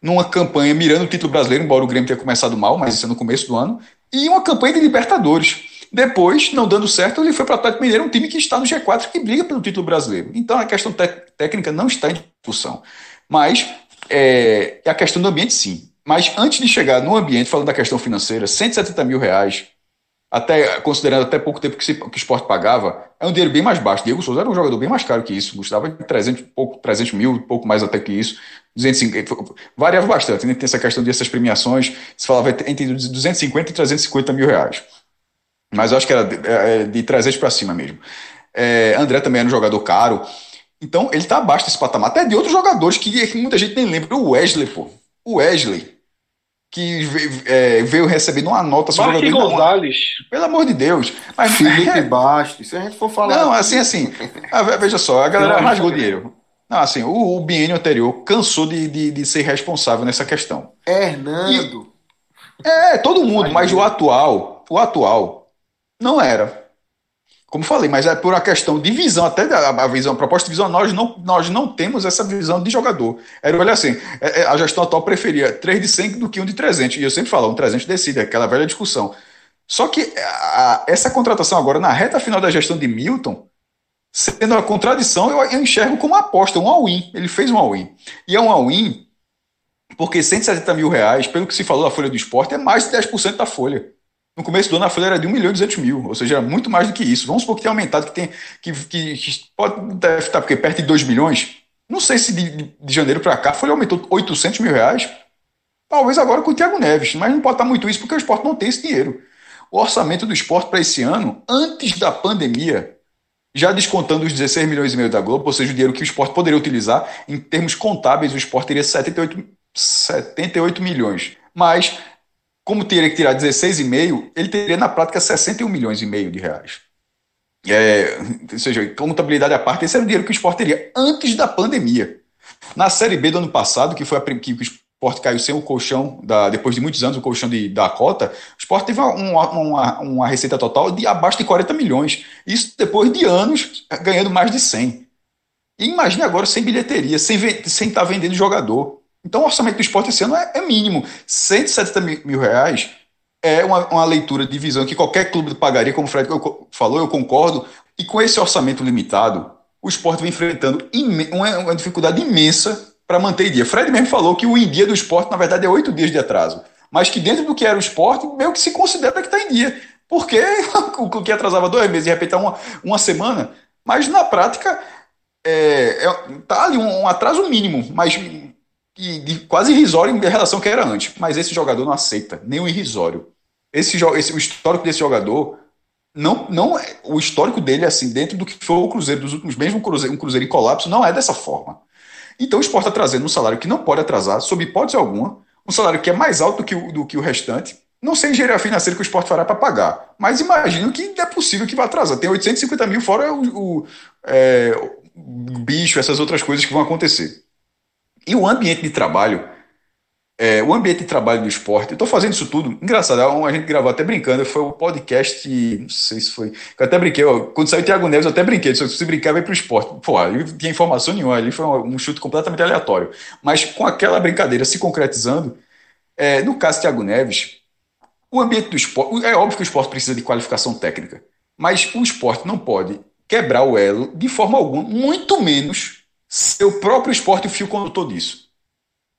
numa campanha mirando o título brasileiro, embora o Grêmio tenha começado mal, mas isso é no começo do ano, e uma campanha de Libertadores. Depois, não dando certo, ele foi para o Atlético Mineiro, um time que está no G4 que briga pelo título brasileiro. Então a questão técnica não está em discussão. Mas é, a questão do ambiente, sim. Mas antes de chegar no ambiente, falando da questão financeira, 170 mil reais, até, considerando até pouco tempo que, se, que o esporte pagava, é um dinheiro bem mais baixo. Diego Souza era um jogador bem mais caro que isso, custava 300, pouco, 300 mil, pouco mais até que isso. 250, variava bastante, né? tem essa questão dessas premiações, se falava entre 250 e 350 mil reais. Mas eu acho que era de, é, de 300 para cima mesmo. É, André também era um jogador caro. Então, ele está abaixo desse patamar. Até de outros jogadores que, que muita gente nem lembra. O Wesley, pô. O Wesley, que é, veio recebendo uma nota sobre Marque Gonzalez. Pelo amor de Deus. Mas, Felipe é... Bastos, se a gente for falar. Não, assim, assim. Ah, veja só, a galera não, rasgou dinheiro. Não, assim, o, o biênio anterior cansou de, de, de, ser responsável nessa questão. Hernando. E, é, todo mundo, mas o atual, o atual, não era como falei, mas é por uma questão de visão, até a, visão, a proposta de visão, nós não, nós não temos essa visão de jogador. Era olha assim, é, é, a gestão atual preferia 3 de 100 do que um de 300, e eu sempre falo, um 300 decide, é aquela velha discussão. Só que a, essa contratação agora, na reta final da gestão de Milton, sendo a contradição, eu, eu enxergo como uma aposta, um all-in. Ele fez um all-in. E é um all-in porque 170 mil reais, pelo que se falou da folha do esporte, é mais de 10% da folha. No começo do ano a folha era de 1 milhão e 200 mil, ou seja, era muito mais do que isso. Vamos supor que tenha aumentado, que, tem, que, que, pode deve estar porque perto de 2 milhões. Não sei se de, de, de janeiro para cá a folha aumentou 800 mil reais. Talvez agora com o Thiago Neves, mas não pode estar muito isso porque o esporte não tem esse dinheiro. O orçamento do esporte para esse ano, antes da pandemia, já descontando os 16 milhões e meio da Globo, ou seja, o dinheiro que o esporte poderia utilizar, em termos contábeis, o esporte teria 78, 78 milhões. Mas como teria que tirar 16,5, ele teria na prática 61 milhões e meio de reais. É, ou seja, contabilidade à parte, esse era o dinheiro que o esporte teria antes da pandemia. Na Série B do ano passado, que foi a que o esporte caiu sem o colchão, da, depois de muitos anos, o colchão de, da cota, o esporte teve uma, uma, uma receita total de abaixo de 40 milhões. Isso depois de anos ganhando mais de 100. E imagine agora sem bilheteria, sem, sem estar tá vendendo jogador. Então o orçamento do esporte esse ano é, é mínimo. 170 mil reais é uma, uma, leitura de visão que qualquer clube pagaria, como o Fred falou, eu concordo. E com esse orçamento limitado, o esporte vem enfrentando uma, uma dificuldade imensa para manter em dia. Fred mesmo falou que o em dia do esporte, na verdade, é oito dias de atraso. Mas que dentro do que era o esporte, meio que se considera que está em dia. Porque [laughs] o que atrasava dois meses, de repente, uma, uma semana. Mas na prática, é, é, tá ali um, um atraso mínimo, mas de quase irrisório em relação ao que era antes. Mas esse jogador não aceita nem o irrisório. Esse, esse, o histórico desse jogador não, não é, o histórico dele assim dentro do que foi o Cruzeiro dos últimos mesmo um Cruzeiro, um Cruzeiro em colapso não é dessa forma. Então o Sport está trazendo um salário que não pode atrasar, sob hipótese alguma, um salário que é mais alto do que o, do que o restante. Não sei engenharia financeira que o Sport fará para pagar, mas imagino que é possível que vá atrasar. Tem 850 mil fora o, o, é, o bicho, essas outras coisas que vão acontecer. E o ambiente de trabalho, é, o ambiente de trabalho do esporte, eu estou fazendo isso tudo, engraçado, a gente gravou até brincando, foi o podcast, não sei se foi, eu até brinquei, quando saiu o Thiago Neves, eu até brinquei, se você brincar, vai para o esporte. Pô, ali não tinha informação nenhuma, ali foi um, um, chute completamente aleatório. Mas com aquela brincadeira se concretizando, é, no caso do Thiago Neves, o ambiente do esporte, é óbvio que o esporte precisa de qualificação técnica, mas o esporte não pode quebrar o elo de forma alguma, muito menos ser o próprio esporte o fio condutor disso.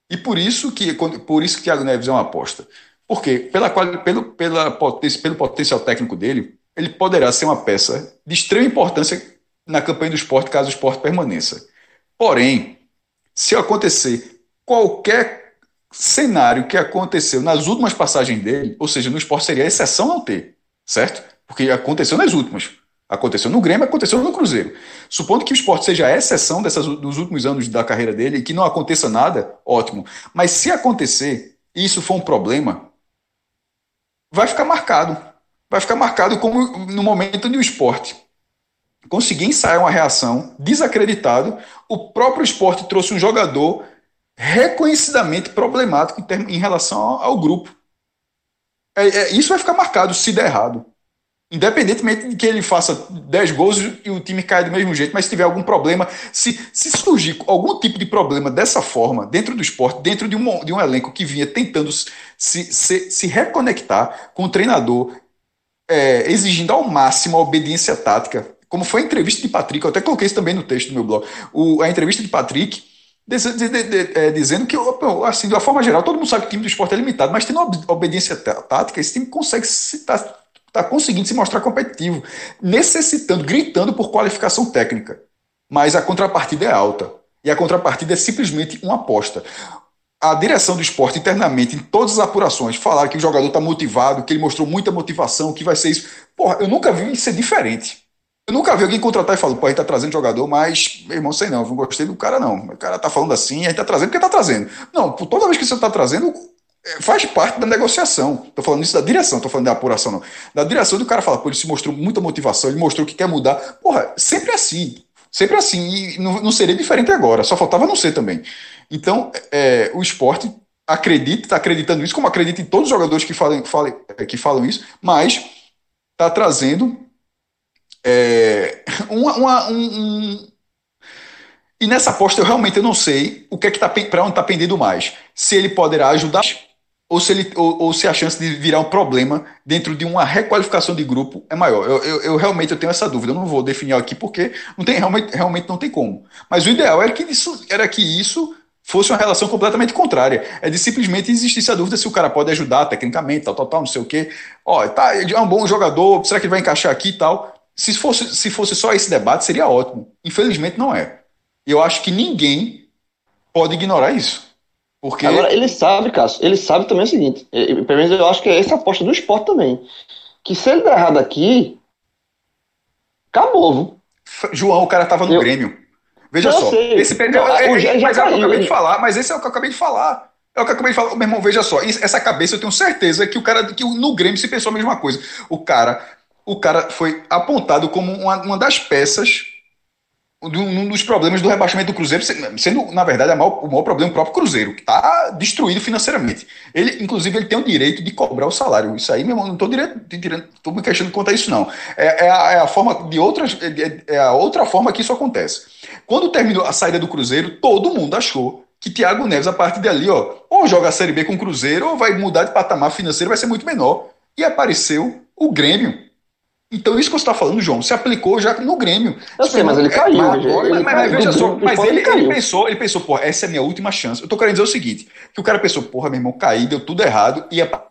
E por isso que por isso que Thiago Neves é uma aposta. Porque pela, pelo, pela potência, pelo potencial técnico dele, ele poderá ser uma peça de extrema importância na campanha do esporte caso o esporte permaneça. Porém, se acontecer qualquer cenário que aconteceu nas últimas passagens dele, ou seja, no esporte seria exceção não ter, certo? Porque aconteceu nas últimas. Aconteceu no Grêmio, aconteceu no Cruzeiro. Supondo que o esporte seja a exceção dessas, dos últimos anos da carreira dele e que não aconteça nada, ótimo. Mas se acontecer e isso for um problema, vai ficar marcado. Vai ficar marcado como no momento de o esporte conseguir ensaiar uma reação desacreditado, o próprio esporte trouxe um jogador reconhecidamente problemático em, em relação ao, ao grupo. É, é, isso vai ficar marcado se der errado. Independentemente de que ele faça 10 gols e o time caia do mesmo jeito, mas se tiver algum problema, se, se surgir algum tipo de problema dessa forma, dentro do esporte, dentro de um, de um elenco que vinha tentando se, se, se reconectar com o treinador, é, exigindo ao máximo a obediência tática, como foi a entrevista de Patrick, eu até coloquei isso também no texto do meu blog, o, a entrevista de Patrick, é, dizendo que, assim, de uma forma geral, todo mundo sabe que o time do esporte é limitado, mas tendo obediência tática, esse time consegue se, tá, está conseguindo se mostrar competitivo, necessitando, gritando por qualificação técnica. Mas a contrapartida é alta. E a contrapartida é simplesmente uma aposta. A direção do esporte internamente, em todas as apurações, falaram que o jogador está motivado, que ele mostrou muita motivação, que vai ser isso. Porra, eu nunca vi isso ser diferente. Eu nunca vi alguém contratar e falar, pô, a gente tá trazendo jogador, mas, meu irmão, sei não, não gostei do cara, não. O cara tá falando assim, a gente tá trazendo porque tá trazendo. Não, toda vez que você tá trazendo, faz parte da negociação. Estou falando isso da direção, estou falando da apuração, não. Da direção do cara fala, pô, ele se mostrou muita motivação, ele mostrou que quer mudar. Porra, sempre assim. Sempre assim. E não, não seria diferente agora, só faltava não ser também. Então, é, o esporte acredita, está acreditando isso, como acredita em todos os jogadores que falam, falam, é, que falam isso, mas está trazendo é, uma, uma, um, e nessa aposta eu realmente não sei o que é que tá para onde está pendendo mais. Se ele poderá ajudar ou se, ele, ou, ou, se a chance de virar um problema dentro de uma requalificação de grupo é maior. Eu, eu, eu, realmente eu tenho essa dúvida. Eu não vou definir aqui porque não tem, realmente, realmente não tem como. Mas o ideal era que isso, era que isso fosse uma relação completamente contrária. É de simplesmente existisse a dúvida se o cara pode ajudar tecnicamente, tal, tal, tal, não sei o quê. Ó, tá, é um bom jogador, será que ele vai encaixar aqui e tal? Se fosse, se fosse só esse debate, seria ótimo. Infelizmente não é. Eu acho que ninguém pode ignorar isso. Porque... Agora, ele sabe, Cássio, ele sabe também o seguinte, pelo menos eu acho que é essa aposta do esporte também, que se ele der errado aqui, acabou, viu? João, o cara tava no eu... Grêmio. Veja só, sei. esse perdeu, é, é, já, já mas é o que eu acabei de falar, mas esse é o que eu acabei de falar. É o que eu acabei de falar. Meu irmão, veja só, essa cabeça eu tenho certeza que o cara, que no Grêmio se pensou a mesma coisa. O cara, o cara foi apontado como uma, uma das peças um dos problemas do rebaixamento do Cruzeiro, sendo, na verdade, maior, o maior problema do próprio Cruzeiro, que está destruído financeiramente. Ele, inclusive, ele tem o direito de cobrar o salário. Isso aí, meu irmão, não estou me questionando quanto a isso, não. É, é, a, é a, forma de outras, é, é, a outra forma que isso acontece. Quando terminou a saída do Cruzeiro, todo mundo achou que Thiago Neves, a partir dali, ó, ou joga a Série B com o Cruzeiro, ou vai mudar de patamar financeiro, vai ser muito menor. E apareceu o Grêmio Então, isso que você está falando, João, se aplicou já no Grêmio. Eu sei, mas ele caiu. Mas, ele, mas, mas veja só, mas ele, caiu. ele pensou, ele pensou, pô, essa é a minha última chance. Eu tô querendo dizer o seguinte: que o cara pensou, porra, meu irmão, caí, deu tudo errado, pra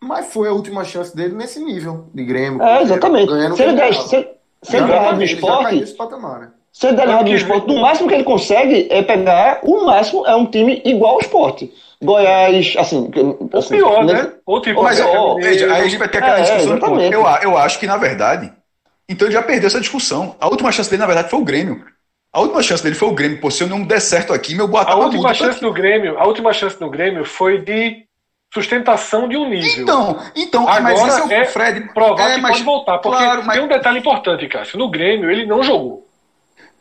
Mas foi a última chance dele nesse nível de Grêmio. É, exatamente. Ganhando Se ele der, campeonato. se, se ele Já der errado no esporte, patamar, né? se ele der errado no esporte, no máximo que ele consegue é pegar, o máximo é um time igual ao esporte. Goiás, assim. Ou assim, pior, né? né? Ou tipo, Mas, América ó, Mineiro. veja, aí a gente vai ter aquela É, discussão. exatamente. eu, eu acho que, na verdade, então ele já perdeu essa discussão. A última chance dele, na verdade, foi o Grêmio. A última chance dele foi o Grêmio. Pô, se eu não der certo aqui, meu boa A última chance do Grêmio, a última chance do Grêmio foi de sustentação de um nível. Então, então Agora mas esse é o é Fred. provar é, que mas- pode voltar, porque claro, mas- tem um detalhe importante, Cássio. No Grêmio ele não jogou.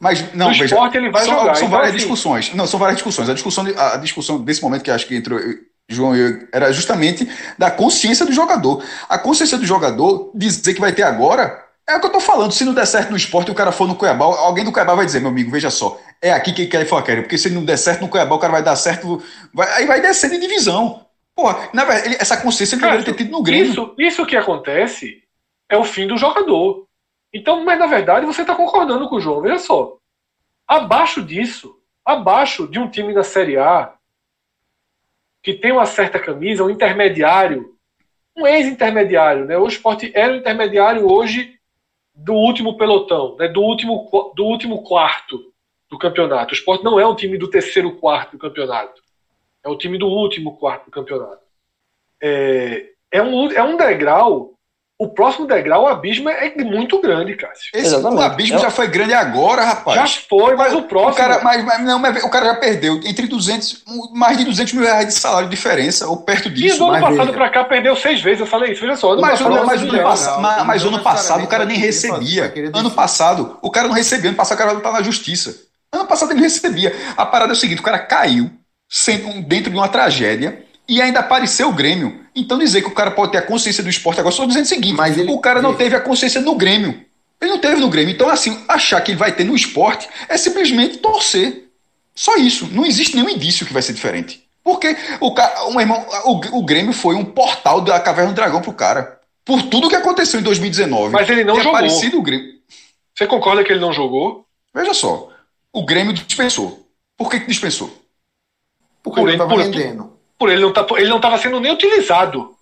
Mas não, No veja, esporte ele vai são, jogar, são então, várias assim- discussões. Não, são várias discussões. A discussão, a discussão desse momento que acho que entrou João e eu, era justamente da consciência do jogador. A consciência do jogador dizer que vai ter agora é o que eu tô falando. Se não der certo no esporte e o cara for no Cuiabá, alguém do Cuiabá vai dizer, meu amigo, veja só, é aqui que quer for quer, porque se não der certo no Cuiabá, o cara vai dar certo, vai- aí vai descer de divisão. Porra, na verdade, ele- essa consciência ele deveria ter tido no Grêmio. Isso, isso que acontece é o fim do jogador. Então, mas na verdade você está concordando com o João. Veja só. Abaixo disso, abaixo de um time da Série A que tem uma certa camisa, um intermediário, um ex-intermediário, né? O esporte era o intermediário hoje do último pelotão, né? do, último, do último quarto do campeonato. O esporte não é um time do terceiro quarto do campeonato. É o time do último quarto do campeonato. É, é, um, é um degrau. O próximo degrau, o abismo é muito grande, Cássio. Esse, Exatamente. o abismo É- já foi grande agora, rapaz. Já foi, mas o próximo. O cara, mas, mas não, mas o cara já perdeu entre 200, um- mais de 200 mil reais de salário de diferença, ou perto E disso. do ano passado pra cá perdeu seis vezes. Eu falei isso. Veja só. ano Mas, passado, mas, um ano pass- mas- mas o ano passado o cara nem recebia. Ano passado o cara não recebia. Ano passado o cara tá na justiça. Ano passado ele não recebia. A parada é o seguinte: o cara caiu sendo dentro de uma tragédia e ainda apareceu o Grêmio. Então dizer que o cara pode ter a consciência do esporte agora, só dizendo o seguinte: Mas ele- o cara não teve a consciência no Grêmio. Ele não teve no Grêmio. Então, assim, achar que ele vai ter no esporte é simplesmente torcer. Só isso. Não existe nenhum indício que vai ser diferente. Porque o, ca- o, irmão, o, o Grêmio foi um portal da Caverna do Dragão pro cara. Por tudo que aconteceu em 2019. Mas ele não jogou. aparecido o Grêmio. Você concorda que ele não jogou? Veja só. O Grêmio dispensou. Por que, que dispensou? Porque Por ele não ele- tava por- rendendo. Por ele não tá, ele não estava sendo nem utilizado.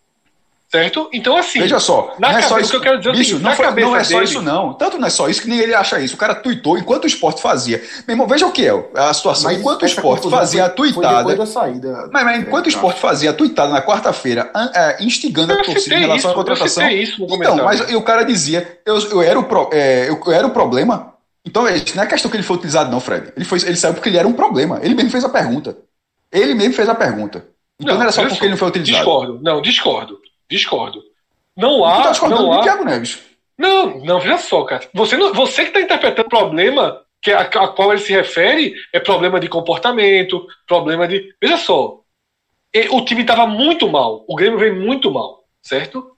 Certo? Então, assim. Veja só. na não é só cabeça- isso. que eu quero dizer é o Bicho, seguinte, não, foi- não é só dele- isso, não. Tanto não é só isso que nem ele acha isso. O cara tuitou enquanto o esporte fazia. Meu irmão, veja o que é a situação. Mas enquanto o esporte fazia a foi- foi tuitada. da saída. Mas, mas enquanto o É, esporte fazia a tuitada na quarta-feira, é, instigando a torcida em relação isso, à contratação. isso no então, mas e o cara dizia, eu, eu, era o pro- é, eu, eu era o problema. Então, é, não é questão que ele foi utilizado, não, Fred. Ele, foi, ele saiu porque ele era um problema. Ele mesmo fez a pergunta. Ele mesmo fez a pergunta. Então não, era só porque ele não foi utilizado. Discordo. Não, discordo. Discordo. Não Tu há. tá discordando não de há Thiago Neves. Não, não, veja só, cara. Você, não- você que está interpretando o problema que a, a qual ele se refere é problema de comportamento, problema de. Veja só. E- O time estava muito mal. O Grêmio veio muito mal, certo?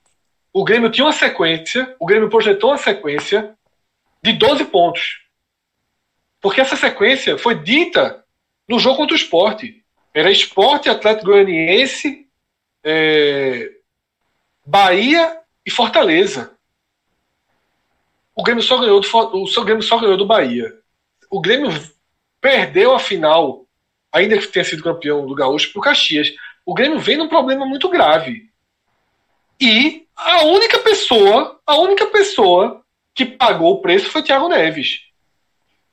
O Grêmio tinha uma sequência, o Grêmio projetou uma sequência de 12 pontos. Porque essa sequência foi dita no jogo contra o esporte. Era esporte, Atlético Goianiense, é, Bahia e Fortaleza. O Grêmio só ganhou do, o Grêmio só ganhou do Bahia. O Grêmio perdeu a final, ainda que tenha sido campeão do Gaúcho, para o Caxias. O Grêmio vem num problema muito grave. E a única pessoa, a única pessoa que pagou o preço foi Thiago Neves.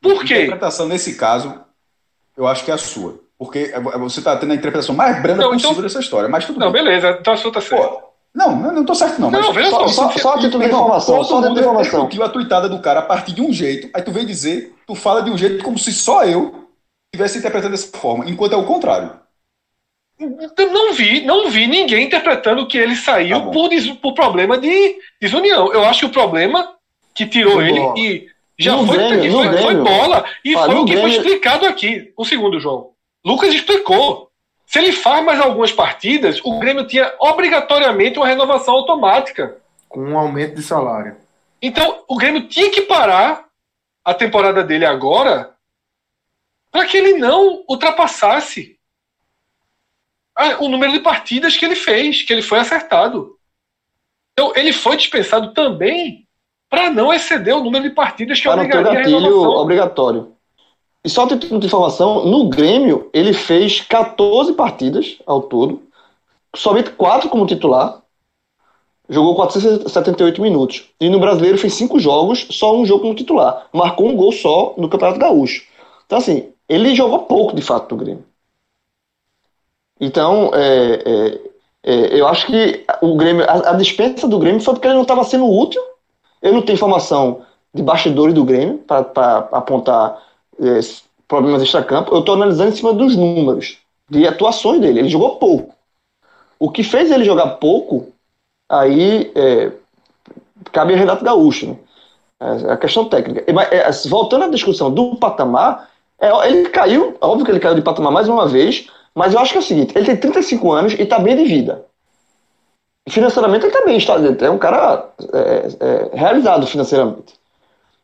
Por A quê? interpretação nesse caso, eu acho que é a sua. Porque é- você está tendo a interpretação mais branda Não, possível então- dessa história. Mas tudo Não, bem. beleza, então a sua tá certa. Pô, não, não, não tô certo, não. Não, veja Só, só, só, só a título de informação, só a título de informação. repercutiu a tuitada do cara a partir de um jeito, aí tu vem dizer, tu fala de um jeito como se só eu estivesse interpretando dessa forma, enquanto é o contrário. Eu não vi, não vi ninguém interpretando que ele saiu Tá por, des- por problema de desunião. Eu acho que o problema que tirou Foi ele e já No foi, Grêmio, foi, foi bola e Ah, foi o que foi Grêmio- explicado aqui. Um segundo, João. Lucas explicou. Se ele faz mais algumas partidas, o Grêmio tinha obrigatoriamente uma renovação automática. Com um aumento de salário. Então, o Grêmio tinha que parar a temporada dele agora para que ele não ultrapassasse a- o número de partidas que ele fez, que ele foi acertado. Então, ele foi dispensado também para não exceder o número de partidas que para não ter gatilho obrigatório. E só de informação, no Grêmio ele fez 14 partidas ao todo, somente 4 como titular, jogou 478 minutos. E no Brasileiro fez 5 jogos, só um jogo como titular. Marcou um gol só no Campeonato Gaúcho. Então assim, ele jogou pouco de fato no Grêmio. Então, é, é, é, eu acho que o Grêmio, a, a dispensa do Grêmio foi porque ele não estava sendo útil. Eu não tenho informação de bastidores do Grêmio para apontar problemas extra-campo. Eu estou analisando em cima dos números de atuações dele. Ele jogou pouco. O que fez ele jogar pouco, aí é, cabe a Renato Gaúcho. Né? É, a questão técnica. É, voltando à discussão do patamar, é, ele caiu, óbvio que ele caiu de patamar mais uma vez, mas eu acho que é o seguinte: ele tem 35 anos e está bem de vida. Financeiramente ele está bem, está, é um cara é, é, realizado financeiramente.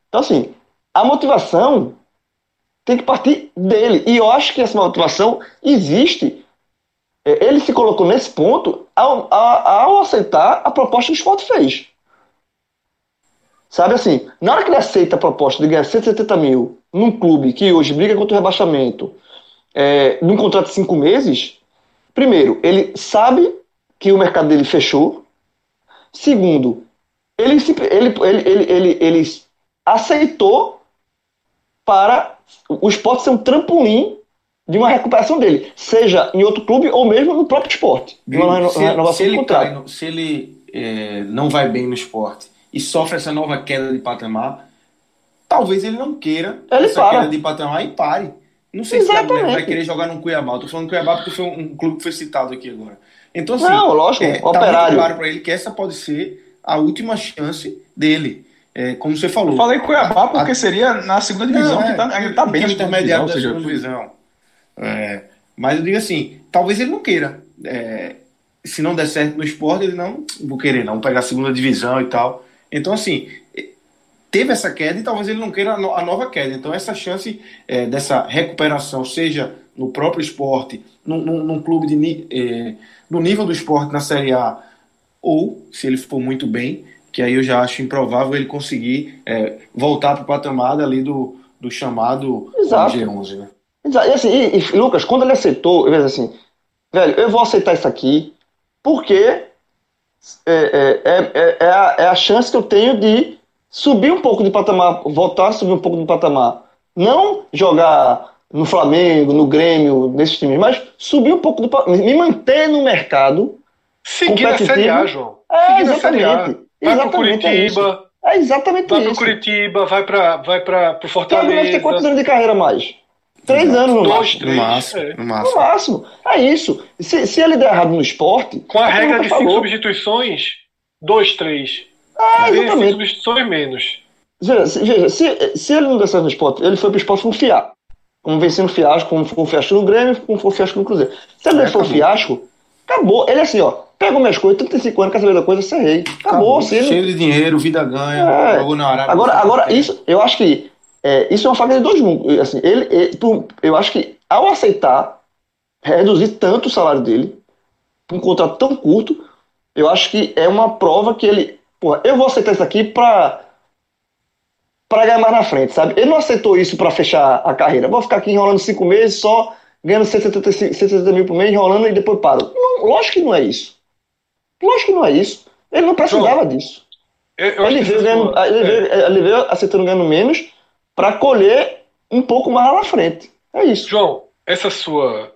Então, assim, a motivação tem que partir dele. E eu acho que essa motivação existe. É, ele se colocou nesse ponto ao, ao, aceitar a proposta que o esporte fez. Sabe assim, na hora que ele aceita a proposta de ganhar 170 mil num clube que hoje briga contra o rebaixamento, é, num contrato de cinco meses, primeiro, ele sabe que o mercado dele fechou. Segundo, ele, ele, ele, ele, ele aceitou para o esporte ser um trampolim de uma recuperação dele, seja em outro clube ou mesmo no próprio esporte. se, se, ele, cai, se ele é, não vai bem no esporte e sofre essa nova queda de patamar, talvez ele não queira ele essa para. queda de patamar e pare. Não sei Exatamente. se ele vai querer jogar no Cuiabá. Tô falando Cuiabá porque foi um clube que foi citado aqui agora. Então, assim, não, lógico, é, operário. tá claro para ele que essa pode ser a última chance dele. É, como você falou. Eu falei Cuiabá porque a... seria na segunda divisão, não, é, que tá, ele tá bem na intermediário da segunda divisão. É, mas eu digo assim, talvez ele não queira. É, se não der certo no esporte, ele não vou querer, não, pegar a segunda divisão e tal. Então, assim, teve essa queda e talvez ele não queira a nova queda. Então, essa chance é, dessa recuperação, seja no próprio esporte, num, num, num clube de, é, no nível do esporte na Série A, ou, se ele for muito bem, que aí eu já acho improvável ele conseguir é, voltar para o patamar ali do, do chamado Exato. G11. Né? Exato. E, assim, e, e, Lucas, quando ele aceitou, eu assim, velho, eu vou aceitar isso aqui porque é, é, é, é, a, é a chance que eu tenho de subir um pouco de patamar, voltar a subir um pouco de patamar. Não jogar no Flamengo, no Grêmio, nesses times, mas subir um pouco do me manter no mercado. Seguir a Série A, João. É, Seguir exatamente. Vai exatamente pro Curitiba. É, é exatamente vai isso. Vai pro Curitiba, vai para vai pra, pro Fortaleza. Thiago tem quantos anos de carreira mais? Três Exato. anos no Dois, máximo. Três, no máximo. É. No máximo. No máximo. É isso. Se, se ele der errado no esporte. Com a é regra de cinco substituições, dois, três. É, exatamente. substituições menos. Veja, veja se, se ele não der certo no esporte, ele foi pro esporte confiar. Como vencendo fiasco, como foi um fiasco no Grêmio, como foi um fiasco no Cruzeiro. Se ele é, for fiasco, acabou. Ele é assim, ó. Pega minhas coisas, 35 anos, quer saber da coisa, ser rei. Acabou. acabou. Assim, Cheio de dinheiro, vida ganha, é. jogou na Arábia. Agora, agora isso, eu acho que é, isso é uma faca de dois mundos. Assim, ele, ele, eu acho que ao aceitar reduzir tanto o salário dele, um contrato tão curto, eu acho que é uma prova que ele. Porra, eu vou aceitar isso aqui pra para ganhar mais na frente, sabe? Ele não aceitou isso para fechar a carreira. Vou ficar aqui enrolando cinco meses só, ganhando 170, 170 mil por mês, enrolando e depois paro. Não, lógico que não é isso. Lógico que não é isso. Ele não precisava João, disso. Eu, eu ele, veio ganhando, ele, veio, é. ele veio aceitando ganhando menos para colher um pouco mais lá na frente. É isso. João, essa sua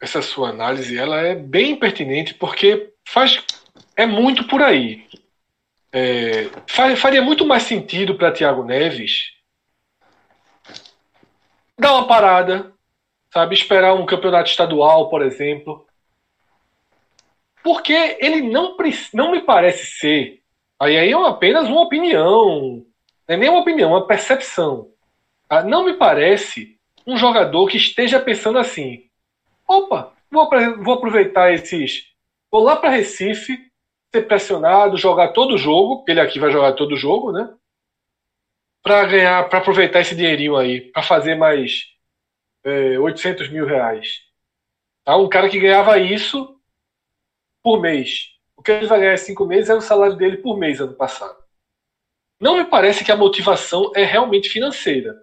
essa sua análise ela é bem pertinente porque faz é muito por aí. É, faria muito mais sentido para Thiago Neves dar uma parada, sabe? Esperar um campeonato estadual, por exemplo. Porque ele não, não me parece ser. Aí, aí é apenas uma opinião. Não é nem uma opinião, é uma percepção. Tá? Não me parece um jogador que esteja pensando assim: opa, vou, vou aproveitar esses. Vou lá para Recife, ser pressionado, jogar todo o jogo, porque ele aqui vai jogar todo o jogo, né? Para ganhar, para aproveitar esse dinheirinho aí, para fazer mais é, 800 mil reais. Tá? Um cara que ganhava isso por mês. O que ele vai ganhar em cinco meses é o salário dele por mês ano passado. não me parece que a motivação é realmente financeira.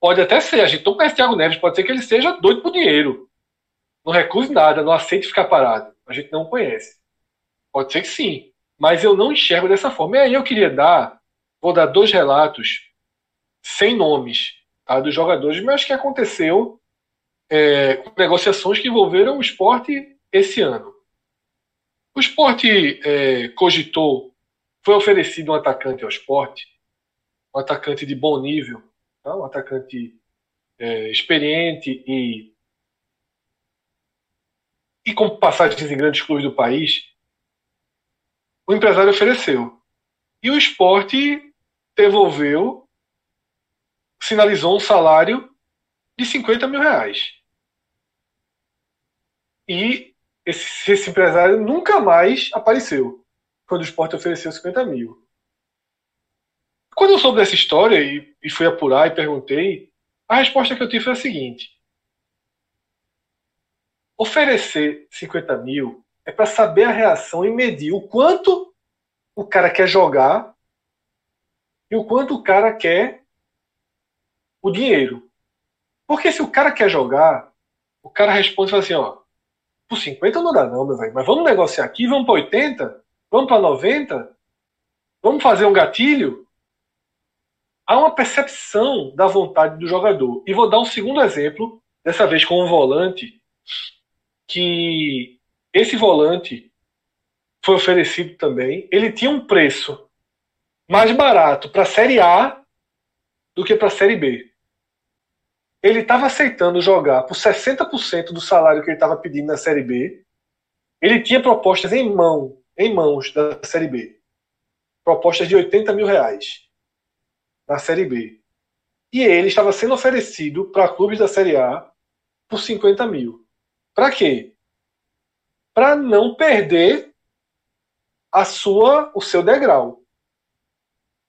Pode até ser, a gente não conhece Thiago Neves, pode ser que ele seja doido por dinheiro. Não recuse nada, não aceite ficar parado. A gente não conhece. Pode ser que sim, mas eu não enxergo dessa forma. E aí eu queria dar, vou dar dois relatos sem nomes tá, dos jogadores, mas que aconteceu é, com negociações que envolveram o esporte esse ano. O esporte é, cogitou, foi oferecido um atacante ao esporte, um atacante de bom nível, tá? um atacante é, experiente e, e com passagens em grandes clubes do país. O empresário ofereceu. E o esporte devolveu, sinalizou um salário de 50 mil reais. E esse, esse empresário nunca mais apareceu quando o esporte ofereceu 50 mil. Quando eu soube dessa história e, e fui apurar e perguntei, a resposta que eu tive foi a seguinte: oferecer 50 mil é para saber a reação e medir o quanto o cara quer jogar e o quanto o cara quer o dinheiro. Porque se o cara quer jogar, o cara responde assim, ó, por 50 não dá não, meu velho. Mas vamos negociar aqui, vamos para 80? Vamos para 90? Vamos fazer um gatilho? Há uma percepção da vontade do jogador. E vou dar um segundo exemplo, dessa vez com um volante, que esse volante foi oferecido também. Ele tinha um preço mais barato para a Série A do que para a Série B ele estava aceitando jogar por 60% do salário que ele estava pedindo na Série B. Ele tinha propostas em mão, em mãos da Série B. Propostas de 80 mil reais na Série B. E ele estava sendo oferecido para clubes da Série A por 50 mil. Para quê? Para não perder a sua, o seu degrau.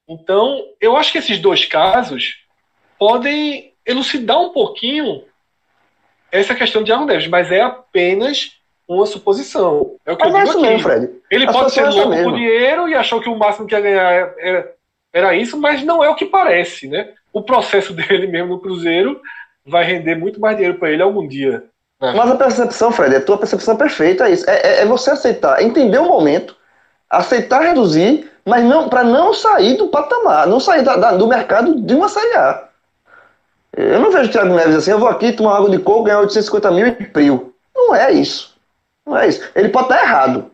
Então, eu acho que esses dois casos podem elucidar um pouquinho essa questão de Thiago Neves, mas é apenas uma suposição. É o que mas eu é digo aqui. Mesmo, Fred. Ele a pode ser é louco por dinheiro e achou que o máximo que ia ganhar era, é, é, era isso, mas não é o que parece, né? O processo [laughs] dele mesmo no Cruzeiro vai render muito mais dinheiro para ele algum dia. Né? Mas a percepção, Fred, a tua percepção é perfeita, é isso. É, é você aceitar, entender o momento, aceitar reduzir, mas não para não sair do patamar, não sair da, da, do mercado de uma Série A. Eu não vejo o Thiago Neves assim, eu vou aqui tomar água de coco, ganhar 850 mil e frio. Não é isso. Não é isso. Ele pode estar errado,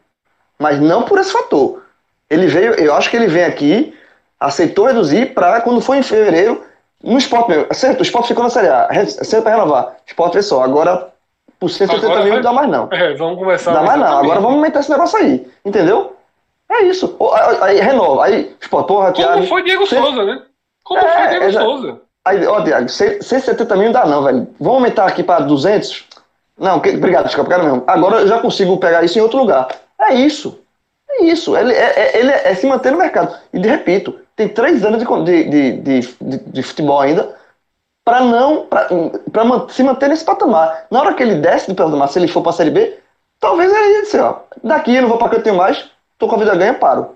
mas não por esse fator. Ele veio, eu acho que ele vem aqui, aceitou reduzir para quando foi em fevereiro, no esporte mesmo. Certo, o esporte ficou na Série A, sempre para renovar. Esporte fez só, agora por 180 mil não dá mais não. É, vamos começar. Dá mais não, agora vamos aumentar esse negócio aí, entendeu? É isso. Aí, renova, aí, esporte, porra, Como Thiago, foi Diego Souza, né? Como é, foi Diego Souza? Aí, ó, Diago, 170 mil não dá não, velho. Vamos aumentar aqui para 200? Não, que, obrigado, desculpa, cara mesmo. Agora eu já consigo pegar isso em outro lugar. É isso. É isso. Ele é, é, ele é, é se manter no mercado. E, de repito, tem três anos de, de, de, de, de futebol ainda para não para se manter nesse patamar. Na hora que ele desce do patamar, se ele for para a Série B, talvez é isso, ó. Daqui eu não vou para tenho mais, tô com a vida ganha, paro.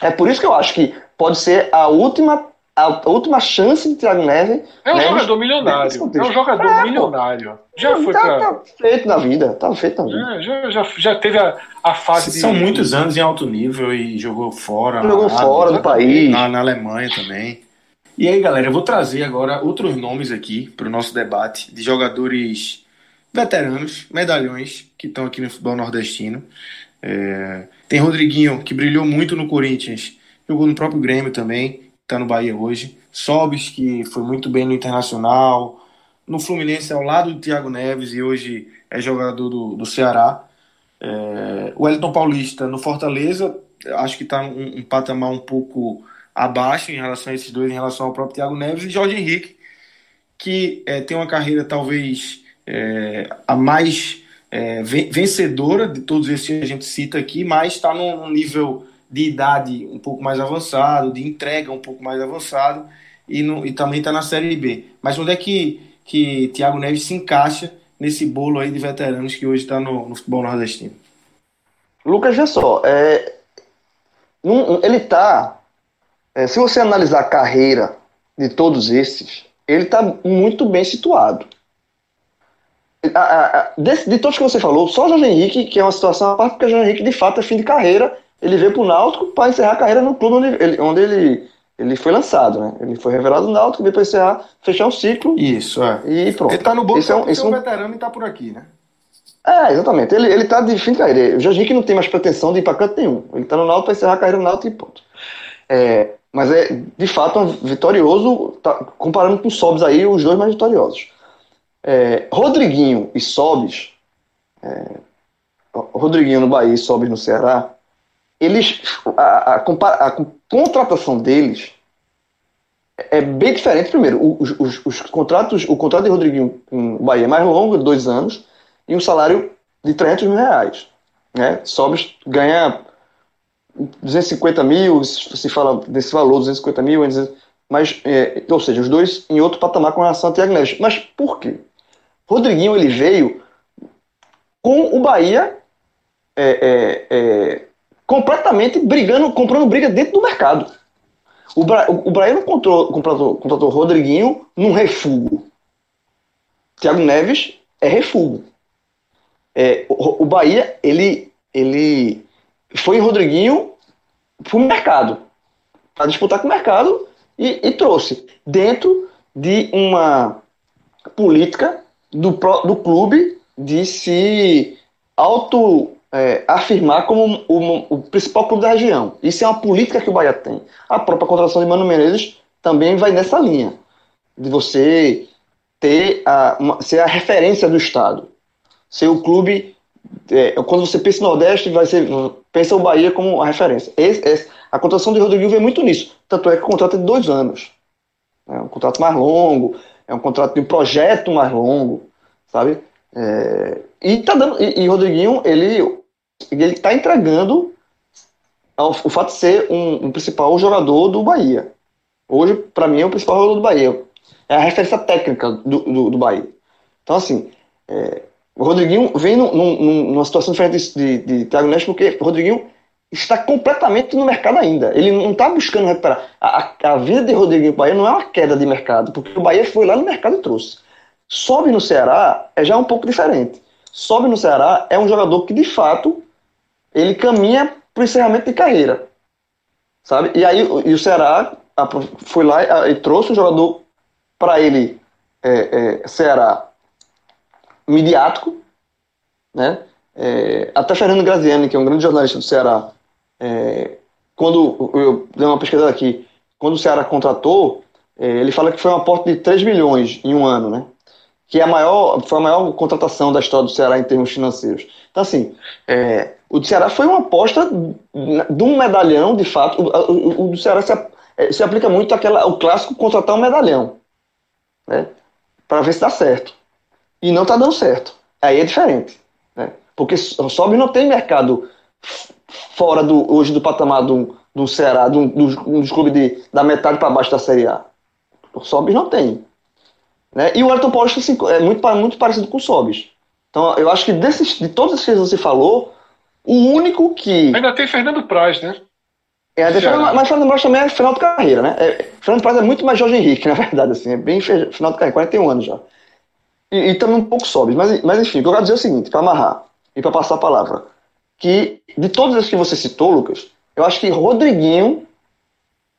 É por isso que eu acho que pode ser a última a última chance de Thiago Neves. É um Neves, jogador milionário. É um jogador é, milionário. Já foi tá, pra... tá feito na vida. Tá feito na vida. É, já, já, já teve a, a fase. São de... muitos anos em alto nível e jogou fora. Jogou fora do país. Na, na Alemanha também. E aí, galera, eu vou trazer agora outros nomes aqui para o nosso debate de jogadores veteranos, medalhões, que estão aqui no futebol nordestino. É... Tem Rodriguinho, que brilhou muito no Corinthians, jogou no próprio Grêmio também está no Bahia hoje. Sobis, que foi muito bem no Internacional. No Fluminense, ao lado do Thiago Neves e hoje é jogador do, do Ceará. É, o Wellington Paulista no Fortaleza, acho que está um, um, patamar um pouco abaixo em relação a esses dois, em relação ao próprio Thiago Neves. E Jorge Henrique, que é, tem uma carreira talvez é, a mais é, vencedora de todos esses que a gente cita aqui, mas está num nível de idade um pouco mais avançado, de entrega um pouco mais avançado, e, no, e também está na Série B. Mas onde é que, que Thiago Neves se encaixa nesse bolo aí de veteranos que hoje está no, no, futebol nordestino? Lucas, vê só, é, ele está é, se você analisar a carreira de todos esses, ele está muito bem situado. A, a, a, de, de, todos que você falou, só o Jorge Henrique, que é uma situação à parte, porque o Jorge Henrique, de fato, é fim de carreira. Ele veio para o Náutico para encerrar a carreira no clube onde ele, onde ele, ele foi lançado, né? Ele foi revelado no Náutico, veio para encerrar, fechar um ciclo. Isso, é. E pronto. Ele está no bolso esse é um, esse é um veterano e está por aqui, né? É, exatamente. Ele, ele tá de fim de carreira. O Jorge Henrique não tem mais pretensão de ir para canto nenhum. Ele está no Náutico para encerrar a carreira no Náutico e ponto. É, mas é, de fato, um vitorioso, tá, comparando com o Sobs aí, os dois mais vitoriosos. É, Rodriguinho e Sobis, é, Rodriguinho no Bahia e Sobis no Ceará, eles, a, a, a, a contratação deles é bem diferente. Primeiro, os, os, os, contratos, o contrato de Rodriguinho o Bahia é mais longo, dois anos, e um salário de 300 mil reais. Né? Sobis ganha 250 mil, se fala desse valor, 250 mil, mas, é, ou seja, os dois em outro patamar com relação a Thiago Neves. Mas por quê? Rodriguinho ele veio com o Bahia é, é, é, completamente brigando, comprando briga dentro do mercado. O, Bra o Bahia não contratou, contratou, contratou Rodriguinho num refugo. Thiago Neves é refugo. É, o, o Bahia, ele, ele foi em Rodriguinho para o mercado, para disputar com o mercado e, e, trouxe dentro de uma política do, do clube de se auto é, afirmar como o, o, principal clube da região. Isso é uma política que o Bahia tem. A própria contratação de Mano Menezes também vai nessa linha, de você ter a, uma, ser a referência do Estado, ser o clube é, quando você pensa no Nordeste, vai ser, pensa o Bahia como a referência. Esse, esse, a contratação de Rodrigo vem muito nisso. Tanto é que o contrato é de dois anos. É um contrato mais longo, é um contrato de um projeto mais longo, sabe? É, e tá dando. E, e Rodriguinho, ele ele está entregando ao, o fato de ser um, um principal jogador do Bahia. Hoje, para mim, é o principal jogador do Bahia. É a referência técnica do, do, do Bahia. Então, assim, é, o Rodriguinho vem num, num, numa situação diferente de, de, de Thiago Neves, porque o Rodriguinho está completamente no mercado ainda. Ele não está buscando recuperar. A, a, vida de Rodriguinho Bahia não é uma queda de mercado, porque o Bahia foi lá no mercado e trouxe. Sobe no Ceará é já um pouco diferente. Sobe no Ceará é um jogador que, de fato, ele caminha para o encerramento de carreira. Sabe? E aí e o Ceará foi lá e trouxe um jogador para ele, é, é, Ceará, midiático, né? É, até Fernando Graziani, que é um grande jornalista do Ceará, é, quando eu dei uma pesquisa aqui, quando o Ceará contratou, é, ele fala que foi um aporte de 3 milhões em um ano, né? Que é a maior, foi a maior contratação da história do Ceará em termos financeiros. Então, assim, é, o do Ceará foi uma aposta de um medalhão, de fato. O, o, o do Ceará se, é, se aplica muito àquela, ao clássico contratar um medalhão, né? Para ver se dá certo e não está dando certo. Aí é diferente. Né? Porque o Sobe não tem mercado fora do, hoje do patamar do, do Ceará, do, do, dos clubes de, da metade para baixo da Série A. O Sobis não tem. Né? E o Elton Paulista assim, é muito, muito parecido com o Sobis. Então eu acho que desses, de todos esses que você falou, o único que. Ainda tem Fernando Praz, né? É, Fernando, mas Fernando Praz também é final de carreira, né? É, Fernando Praz é muito mais Jorge Henrique, [laughs] na verdade, assim, é bem final de carreira, 41 anos já. E, e, também um pouco sobe. Mas, mas enfim, o que eu quero dizer é o seguinte, para amarrar e para passar a palavra, que de todos esses que você citou, Lucas, eu acho que Rodriguinho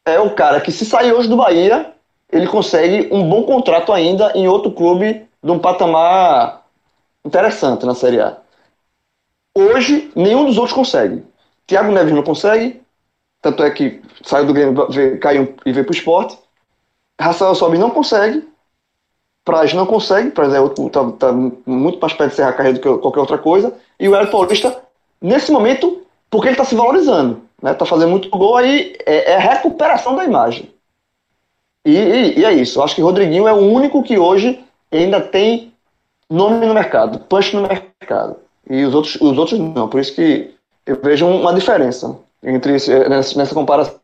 é o cara que se sair hoje do Bahia, ele consegue um bom contrato ainda em outro clube de um patamar interessante na Série A. Hoje, nenhum dos outros consegue. Thiago Neves não consegue, tanto é que saiu do Grêmio, caiu e veio para o esporte. Rafael Sobe não consegue, Praz não consegue, Praz é outro, tá, tá, muito mais perto de encerrar a carreira do que qualquer outra coisa. E o Hélio Paulista, nesse momento, porque ele está se valorizando, né? Tá fazendo muito gol aí, é, é recuperação da imagem. E, e, e, é isso. Eu acho que Rodriguinho é o único que hoje ainda tem nome no mercado, punch no mercado. E os outros, os outros não. Por isso que eu vejo uma diferença entre esse, nessa, nessa comparação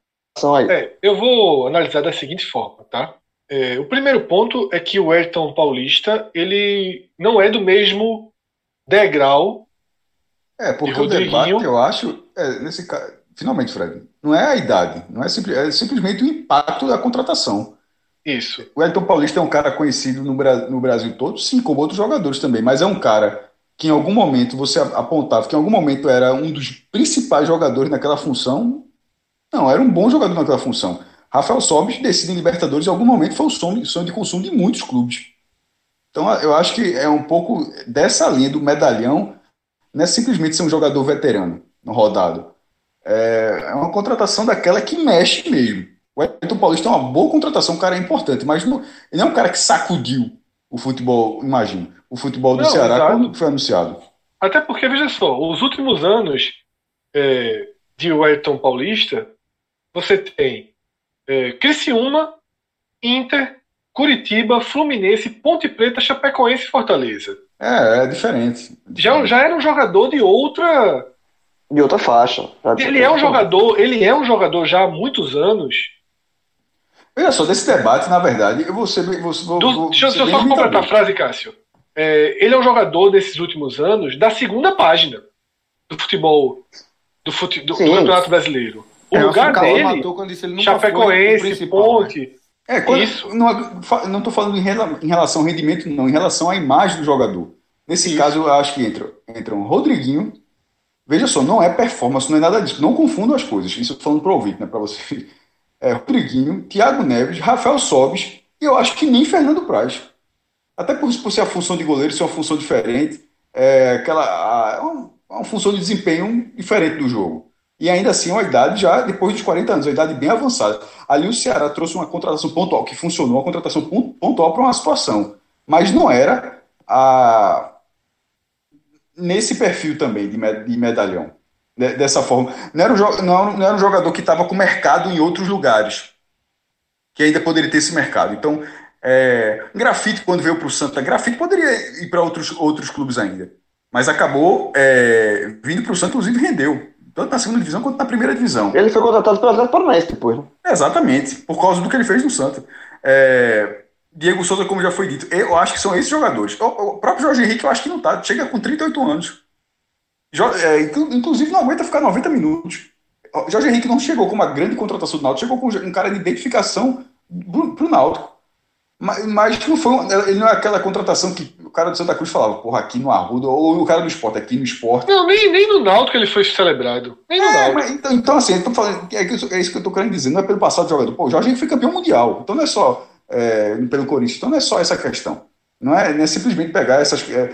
aí. É, eu vou analisar da seguinte forma, tá? É, o primeiro ponto é que o Ayrton Paulista ele não é do mesmo degrau. É, porque o debate, eu acho, é, nesse finalmente, Fred, Não é a idade, não é, simples, é simplesmente o impacto da contratação. Isso. O Elton Paulista é um cara conhecido no, no Brasil todo, sim, como outros jogadores também, mas é um cara que em algum momento você apontava que em algum momento era um dos principais jogadores naquela função. Não, era um bom jogador naquela função. Rafael Sobis decide em Libertadores, em algum momento foi o sonho, sonho de consumo de muitos clubes. Então eu acho que é um pouco dessa linha do medalhão, não é simplesmente ser um jogador veterano, no rodado. É, é uma contratação daquela que mexe mesmo. O Elton Paulista é uma boa contratação, um cara é importante, mas não, ele não é um cara que sacudiu o futebol, imagino, o futebol do não, Ceará exato. quando foi anunciado. Até porque, veja só, os últimos anos é, de Wellington Paulista, você tem é, Criciúma, Inter, Curitiba, Fluminense, Ponte Preta, Chapecoense e Fortaleza. É, é diferente. Já, já era um jogador de outra. De outra faixa. Ele é um jogador, ele é um jogador já há muitos anos. Olha só, desse debate, na verdade, eu vou ser. Vou, vou, Do, vou, deixa eu só completar a frase, Cássio. É, ele é um jogador desses últimos anos da segunda página do futebol do, fute, do, do Campeonato Brasileiro. O é, lugar dele, matou quando disse, ele Chapecoense, Ponte. Né? É, quando, Isso. Não estou falando em relação ao rendimento, não, em relação à imagem do jogador. Nesse Isso. caso, eu acho que entra, entra um Rodriguinho. Veja só, não é performance, não é nada disso. Não confunda as coisas. Isso eu estou falando para o ouvinte, né, para você. É, Rodriguinho, Thiago Neves, Rafael Sobis e eu acho que nem Fernando Praz. Até por, por ser a função de goleiro, ser uma função diferente, é, aquela, a, uma, função de desempenho diferente do jogo. E ainda assim, uma idade já depois dos 40 anos, uma idade bem avançada. Ali o Ceará trouxe uma contratação pontual, que funcionou, uma contratação pontual para uma situação. Mas não era a, nesse perfil também de, de medalhão. De, dessa forma. Não era, um, não, não era um jogador que estava com mercado em outros lugares. Que ainda poderia ter esse mercado. Então, é, Grafite, quando veio para o Santa, Grafite poderia ir para outros, outros clubes ainda. Mas acabou é, vindo para o Santa, inclusive rendeu tanto na segunda divisão quanto na primeira divisão. Ele foi contratado pelo Atlético Paranaense depois, né? Exatamente, por causa do que ele fez no Santa. É, Diego Souza, como já foi dito, eu acho que são esses jogadores. O, o próprio Jorge Henrique, eu acho que não tá, chega com 38 anos. É, inclusive não aguenta ficar 90 minutos. Jorge Henrique não chegou com uma grande contratação do Náutico, chegou com um cara de identificação para o Náutico. Mas, mas não foi, ele não é aquela contratação que o cara do Santa Cruz falava, porra, aqui no Arruda, ou o cara do esporte, aqui no esporte. Não, nem, nem no Náutico ele foi celebrado. Nem no é, mas, então, então, assim, falando, é, é, isso que eu tô querendo dizer, não é pelo passado do jogador. Pô, o Jorge foi campeão mundial, então não é só é, pelo Corinthians, então não é só essa questão. Não é, não é simplesmente pegar essas. É,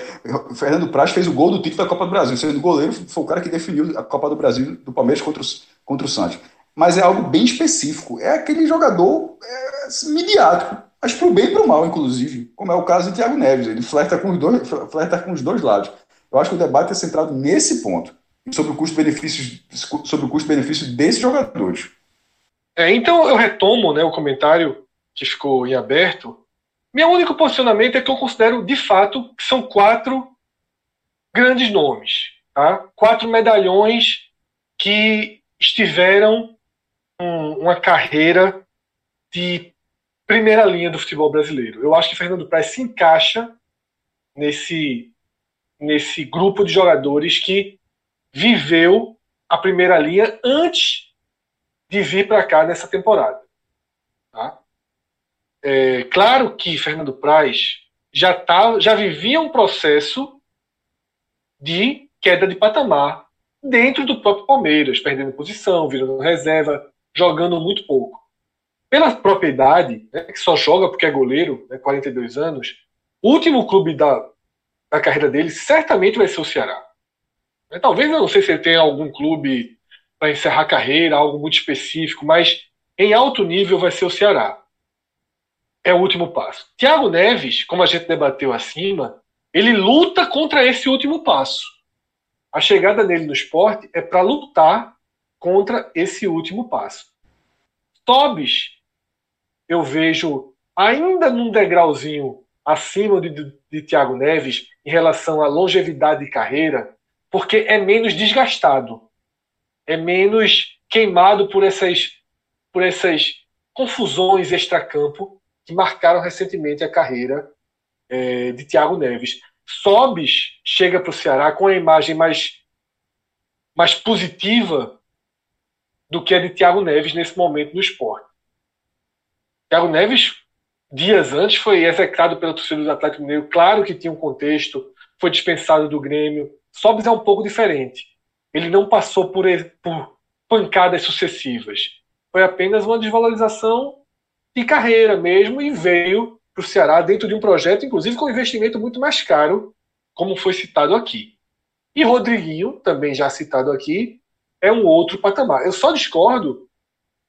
Fernando Praz fez o gol do título da Copa do Brasil, sendo goleiro, foi o cara que definiu a Copa do Brasil do Palmeiras contra o, contra o Santos. Mas é algo bem específico. É aquele jogador é, midiático mas para o bem e para o mal, inclusive, como é o caso de Thiago Neves. Ele flerta com, os dois, flerta com os dois lados. Eu acho que o debate é centrado nesse ponto, sobre o custo-benefício sobre o custo-benefício desses jogadores. É, então eu retomo né, o comentário que ficou em aberto. Meu único posicionamento é que eu considero, de fato, que são quatro grandes nomes. Tá? Quatro medalhões que estiveram um, uma carreira de primeira linha do futebol brasileiro. Eu acho que Fernando Praz se encaixa nesse, nesse grupo de jogadores que viveu a primeira linha antes de vir para cá nessa temporada. Tá? É, claro que Fernando Praz já, tá, já vivia um processo de queda de patamar dentro do próprio Palmeiras, perdendo posição, virando reserva, jogando muito pouco pela propriedade, né, que só joga porque é goleiro, né, 42 anos, o último clube da, da carreira dele certamente vai ser o Ceará. Né, talvez, eu não sei se ele tem algum clube para encerrar a carreira, algo muito específico, mas em alto nível vai ser o Ceará. É o último passo. Thiago Neves, como a gente debateu acima, ele luta contra esse último passo. A chegada dele no esporte é para lutar contra esse último passo. Tobis eu vejo ainda num degrauzinho acima de, de, de Thiago Neves em relação à longevidade de carreira, porque é menos desgastado, é menos queimado por essas, por essas confusões extracampo que marcaram recentemente a carreira é, de Thiago Neves. Sobis chega para o Ceará com a imagem mais, mais positiva do que a de Thiago Neves nesse momento no esporte. Thiago Neves, dias antes, foi execrado pela torcida do Atlético Mineiro. Claro que tinha um contexto, foi dispensado do Grêmio. Sobis é um pouco diferente. Ele não passou por, por pancadas sucessivas. Foi apenas uma desvalorização de carreira mesmo e veio para o Ceará dentro de um projeto, inclusive com um investimento muito mais caro, como foi citado aqui. E Rodriguinho, também já citado aqui, é um outro patamar. Eu só discordo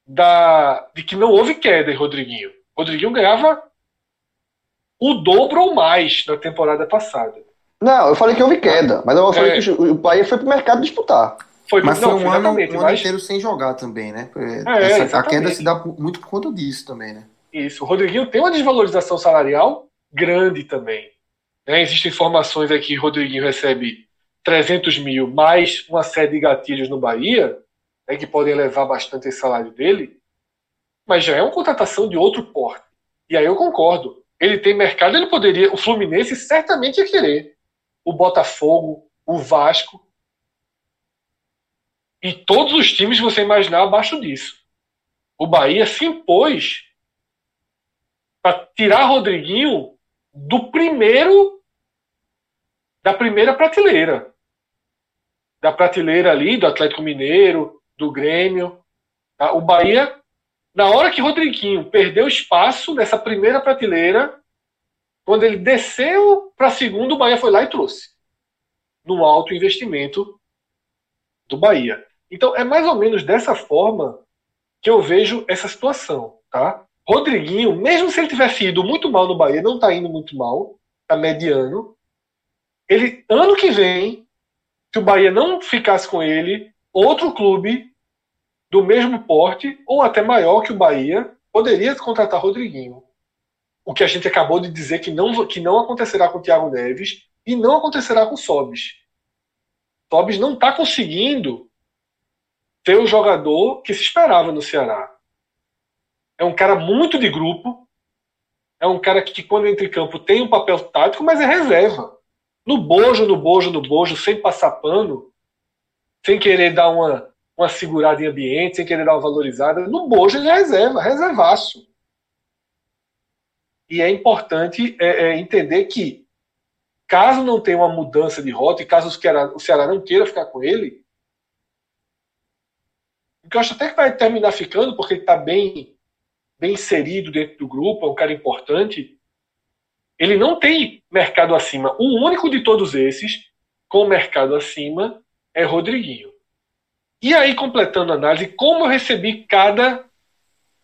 da, de que não houve queda em Rodriguinho. Rodriguinho ganhava o dobro ou mais na temporada passada. Não, eu falei que houve queda, mas eu falei é. que o Bahia foi para o mercado disputar. Foi, mas não, foi um, ano, um mas... inteiro sem jogar também, né? É, Essa, a queda se dá muito por conta disso também, né? Isso. O Rodriguinho tem uma desvalorização salarial grande também. Né? Existem informações aqui que o Rodriguinho recebe 300 mil mais uma série de gatilhos no Bahia, né, que podem levar bastante esse salário dele, mas já é uma contratação de outro porte. E aí eu concordo. Ele tem mercado, ele poderia. O Fluminense certamente ia querer. O Botafogo, o Vasco. E todos os times que você imaginar abaixo disso. O Bahia se impôs para tirar Rodriguinho do primeiro da primeira prateleira. Da prateleira ali do Atlético Mineiro, do Grêmio. Tá? O Bahia, na hora que Rodriguinho perdeu espaço nessa primeira prateleira, quando ele desceu para a segunda, o Bahia foi lá e trouxe. No alto investimento do Bahia. Então é mais ou menos dessa forma que eu vejo essa situação, tá? Rodriguinho, mesmo se ele tivesse ido muito mal no Bahia, não está indo muito mal, está mediano. Ele, ano que vem, se o Bahia não ficasse com ele, outro clube do mesmo porte, ou até maior que o Bahia, poderia contratar Rodriguinho. O que a gente acabou de dizer que não, que não acontecerá com o Thiago Neves e não acontecerá com o Sobis. Sobis não está conseguindo ter o jogador que se esperava no Ceará. É um cara muito de grupo. É um cara que, quando entra em campo, tem um papel tático, mas é reserva. No bojo, no bojo, no bojo, sem passar pano, sem querer dar uma, uma segurada em ambiente, sem querer dar uma valorizada. No bojo ele é reserva, reservaço. E é importante é, é, entender que, caso não tenha uma mudança de rota, e caso o Ceará, o Ceará não queira ficar com ele, que eu acho até que vai terminar ficando, porque ele está bem, bem inserido dentro do grupo, é um cara importante. Ele não tem mercado acima. O único de todos esses com mercado acima é Rodriguinho. E aí, completando a análise, como eu recebi cada,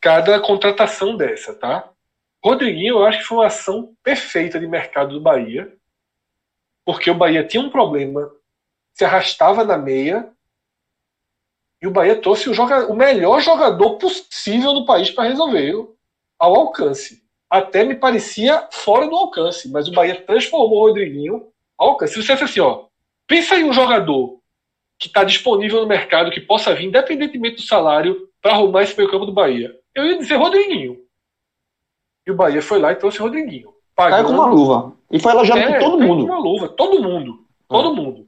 cada contratação dessa, tá? Rodriguinho, eu acho que foi uma ação perfeita de mercado do Bahia, porque o Bahia tinha um problema, se arrastava na meia, e o Bahia trouxe o, joga, o melhor jogador possível no país para resolver ao alcance. Até me parecia fora do alcance, mas o Bahia transformou o Rodriguinho ao alcance. Se você assim, ó, pensa em um jogador que está disponível no mercado, que possa vir, independentemente do salário, para arrumar esse meio campo do Bahia. Eu ia dizer Rodriguinho. E o Bahia foi lá e trouxe Rodriguinho. Pagando... Caiu com uma luva. E foi elogiado é, por todo mundo. Com uma luva, todo mundo. Todo é. mundo.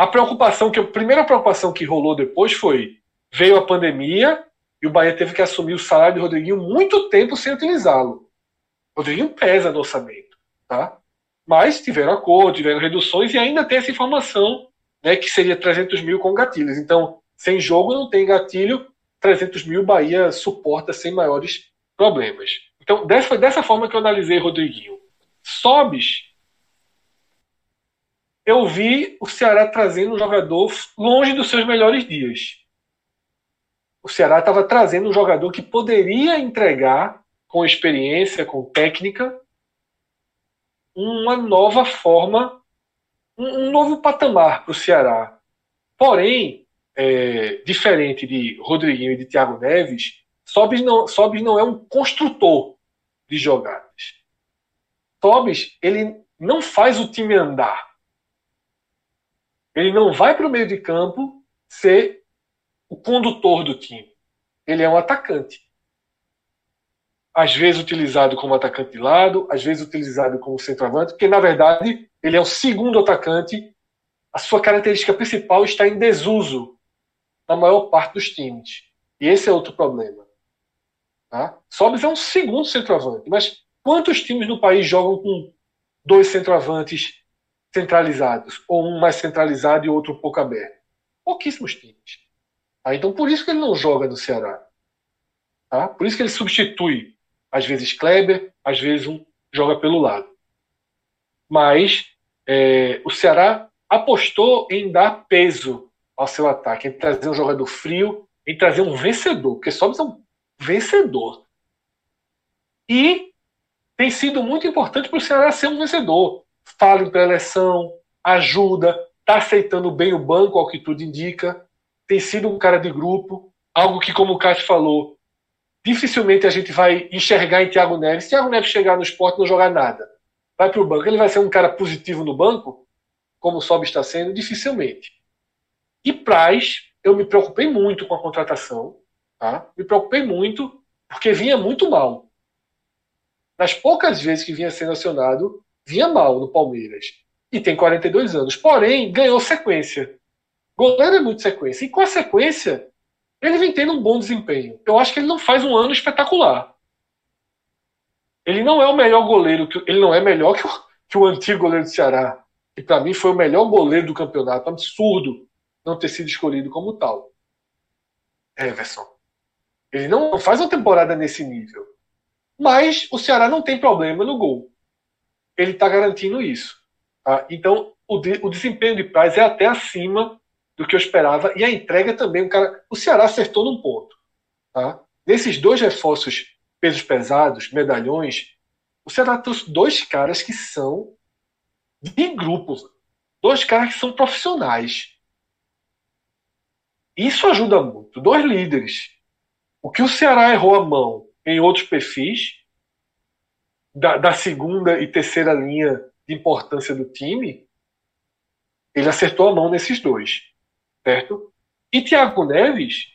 A preocupação que a primeira preocupação que rolou depois foi veio a pandemia e o Bahia teve que assumir o salário de Rodriguinho muito tempo sem utilizá-lo. Rodriguinho pesa no orçamento, tá? Mas tiveram acordo, tiveram reduções e ainda tem essa informação, né, que seria 300 mil com gatilhos. Então, sem jogo não tem gatilho, 300 mil Bahia suporta sem maiores problemas. Então, dessa, dessa forma que eu analisei Rodriguinho. Sobes eu vi o Ceará trazendo um jogador longe dos seus melhores dias. O Ceará estava trazendo um jogador que poderia entregar, com experiência, com técnica, uma nova forma, um novo patamar para o Ceará. Porém, é, diferente de Rodriguinho e de Thiago Neves, Sobis não, Sobis não é um construtor de jogadas. Sobis, ele não faz o time andar. Ele não vai para o meio de campo ser o condutor do time. Ele é um atacante. Às vezes utilizado como atacante de lado, às vezes utilizado como centroavante, porque na verdade ele é o segundo atacante. A sua característica principal está em desuso na maior parte dos times. E esse é outro problema. Tá? Sobis é um segundo centroavante, mas quantos times no país jogam com dois centroavantes centralizados? Ou um mais centralizado e outro um pouco aberto? Pouquíssimos times. Tá? Então por isso que ele não joga no Ceará. Tá? Por isso que ele substitui, às vezes Kleber, às vezes um joga pelo lado. Mas é, o Ceará apostou em dar peso ao seu ataque, em trazer um jogador frio, em trazer um vencedor, porque Sobis é um vencedor. E tem sido muito importante para o Ceará ser um vencedor. Fala em pré-eleição, ajuda, está aceitando bem o banco, ao que tudo indica, tem sido um cara de grupo, algo que, como o Cássio falou, dificilmente a gente vai enxergar em Thiago Neves. Se Thiago Neves chegar no esporte e não jogar nada, vai para o banco, ele vai ser um cara positivo no banco, como o Sob está sendo? Dificilmente. E Praz, eu me preocupei muito com a contratação, tá? me preocupei muito, porque vinha muito mal. Nas poucas vezes que vinha sendo acionado, vinha mal no Palmeiras. E tem 42 anos. Porém, ganhou sequência. Goleiro é muito sequência. E com a sequência, ele vem tendo um bom desempenho. Eu acho que ele não faz um ano espetacular. Ele não é o melhor goleiro, que, ele não é melhor que o, que o antigo goleiro do Ceará, que para mim foi o melhor goleiro do campeonato. Absurdo não ter sido escolhido como tal. Everson. Ele não faz uma temporada nesse nível. Mas o Ceará não tem problema no gol. Ele está garantindo isso. Tá? Então, o, de, o desempenho de Praz é até acima do que eu esperava. E a entrega também, o, cara, o Ceará acertou num ponto. Tá? Nesses dois reforços pesos pesados, medalhões, o Ceará trouxe dois caras que são de grupo. Dois caras que são profissionais. Isso ajuda muito. Dois líderes. O que o Ceará errou a mão em outros perfis, da, da segunda e terceira linha de importância do time, ele acertou a mão nesses dois certo? E Tiago Neves,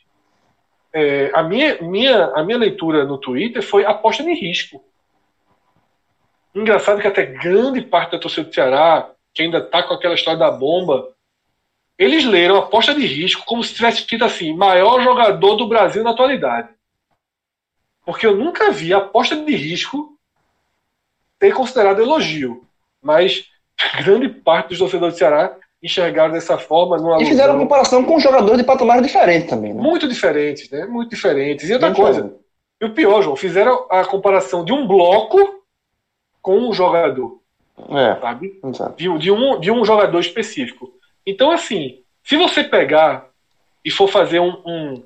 é, a, minha, minha, a minha leitura no Twitter foi aposta de risco. Engraçado que até grande parte da torcida do Ceará, que ainda está com aquela história da bomba, eles leram aposta de risco como se tivesse escrito assim, maior jogador do Brasil na atualidade. Porque eu nunca vi aposta de risco ter considerado elogio. Mas grande parte dos torcedores do Ceará enxergaram dessa forma. Numa e fizeram comparação com jogadores de patamares diferentes também. Né? Muito diferentes, né? Muito diferentes. E outra Bem coisa, e o pior, João, fizeram a comparação de um bloco com um jogador. É, sabe? De, de, um, de um jogador específico. Então, assim, se você pegar e for fazer um, um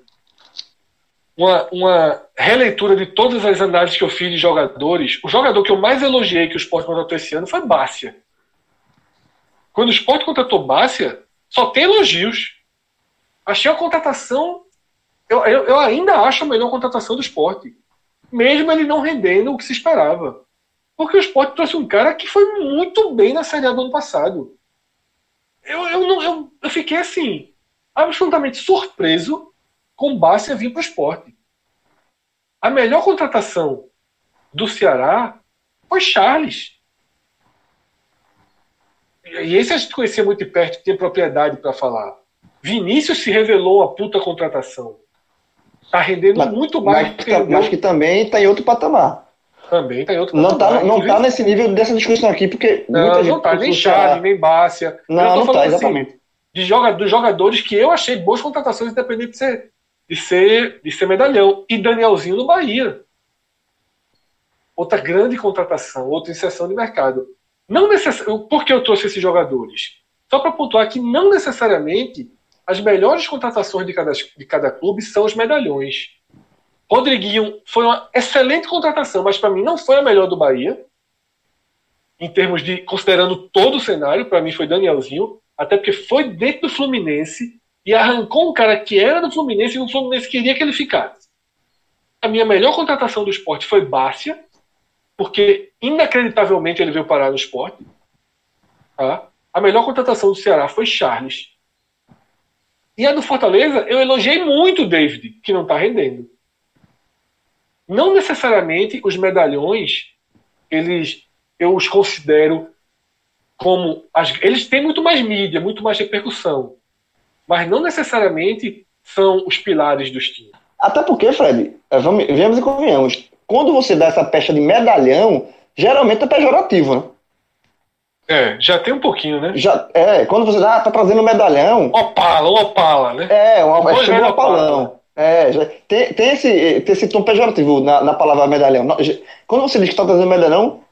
uma, uma, releitura de todas as análises que eu fiz de jogadores, o jogador que eu mais elogiei que o Sport contratou esse ano foi Bárcia. Quando o Sport contratou Bárcia, só tem elogios. Achei a contratação. Eu, eu, eu, ainda acho a melhor contratação do esporte. Mesmo ele não rendendo o que se esperava. Porque o esporte trouxe um cara que foi muito bem na Série A do ano passado. Eu, eu, não, eu, eu fiquei assim, absolutamente surpreso com Bárcia vir para o esporte. A melhor contratação do Ceará foi Charles. E esse a gente conhecia muito de perto, tinha propriedade para falar. Vinícius se revelou uma puta contratação. Está rendendo mas, muito mais. Mas, que, mas que também está em outro patamar. Também está em outro não tá patamar. Tá, não está nesse nível dessa discussão aqui, porque. Não, não está, nem Charlie, nem Bárcia. Não, não está, exatamente. Assim, de joga, dos jogadores que eu achei boas contratações, independente de ser, de ser, de ser medalhão. E Danielzinho no Bahia. Outra grande contratação, outra inserção de mercado. Não necess... Por que eu trouxe esses jogadores? Só para pontuar que não necessariamente as melhores contratações de cada, de cada clube são os medalhões. Rodriguinho foi uma excelente contratação, mas para mim não foi a melhor do Bahia. Em termos de, considerando todo o cenário, para mim foi Danielzinho, até porque foi dentro do Fluminense e arrancou um cara que era do Fluminense e o Fluminense queria que ele ficasse. A minha melhor contratação do esporte foi Bárcia, porque inacreditavelmente ele veio parar no esporte. Tá? A melhor contratação do Ceará foi Charles. E a do Fortaleza, eu elogiei muito o David, que não está rendendo. Não necessariamente os medalhões, eles, eu os considero como. As, eles têm muito mais mídia, muito mais repercussão. Mas não necessariamente são os pilares dos times. Até porque, Fred, é, vamos, viemos e convenhamos, quando você dá essa pecha de medalhão, geralmente é pejorativo, né? É, já tem um pouquinho, né? Já, é, quando você dá, ah, tá trazendo medalhão. Opala, opala, né? É, uma, é, chegou um opalão. É, já, tem, tem, esse, tem esse tom pejorativo na, na palavra medalhão. Quando você diz que está trazendo medalhão,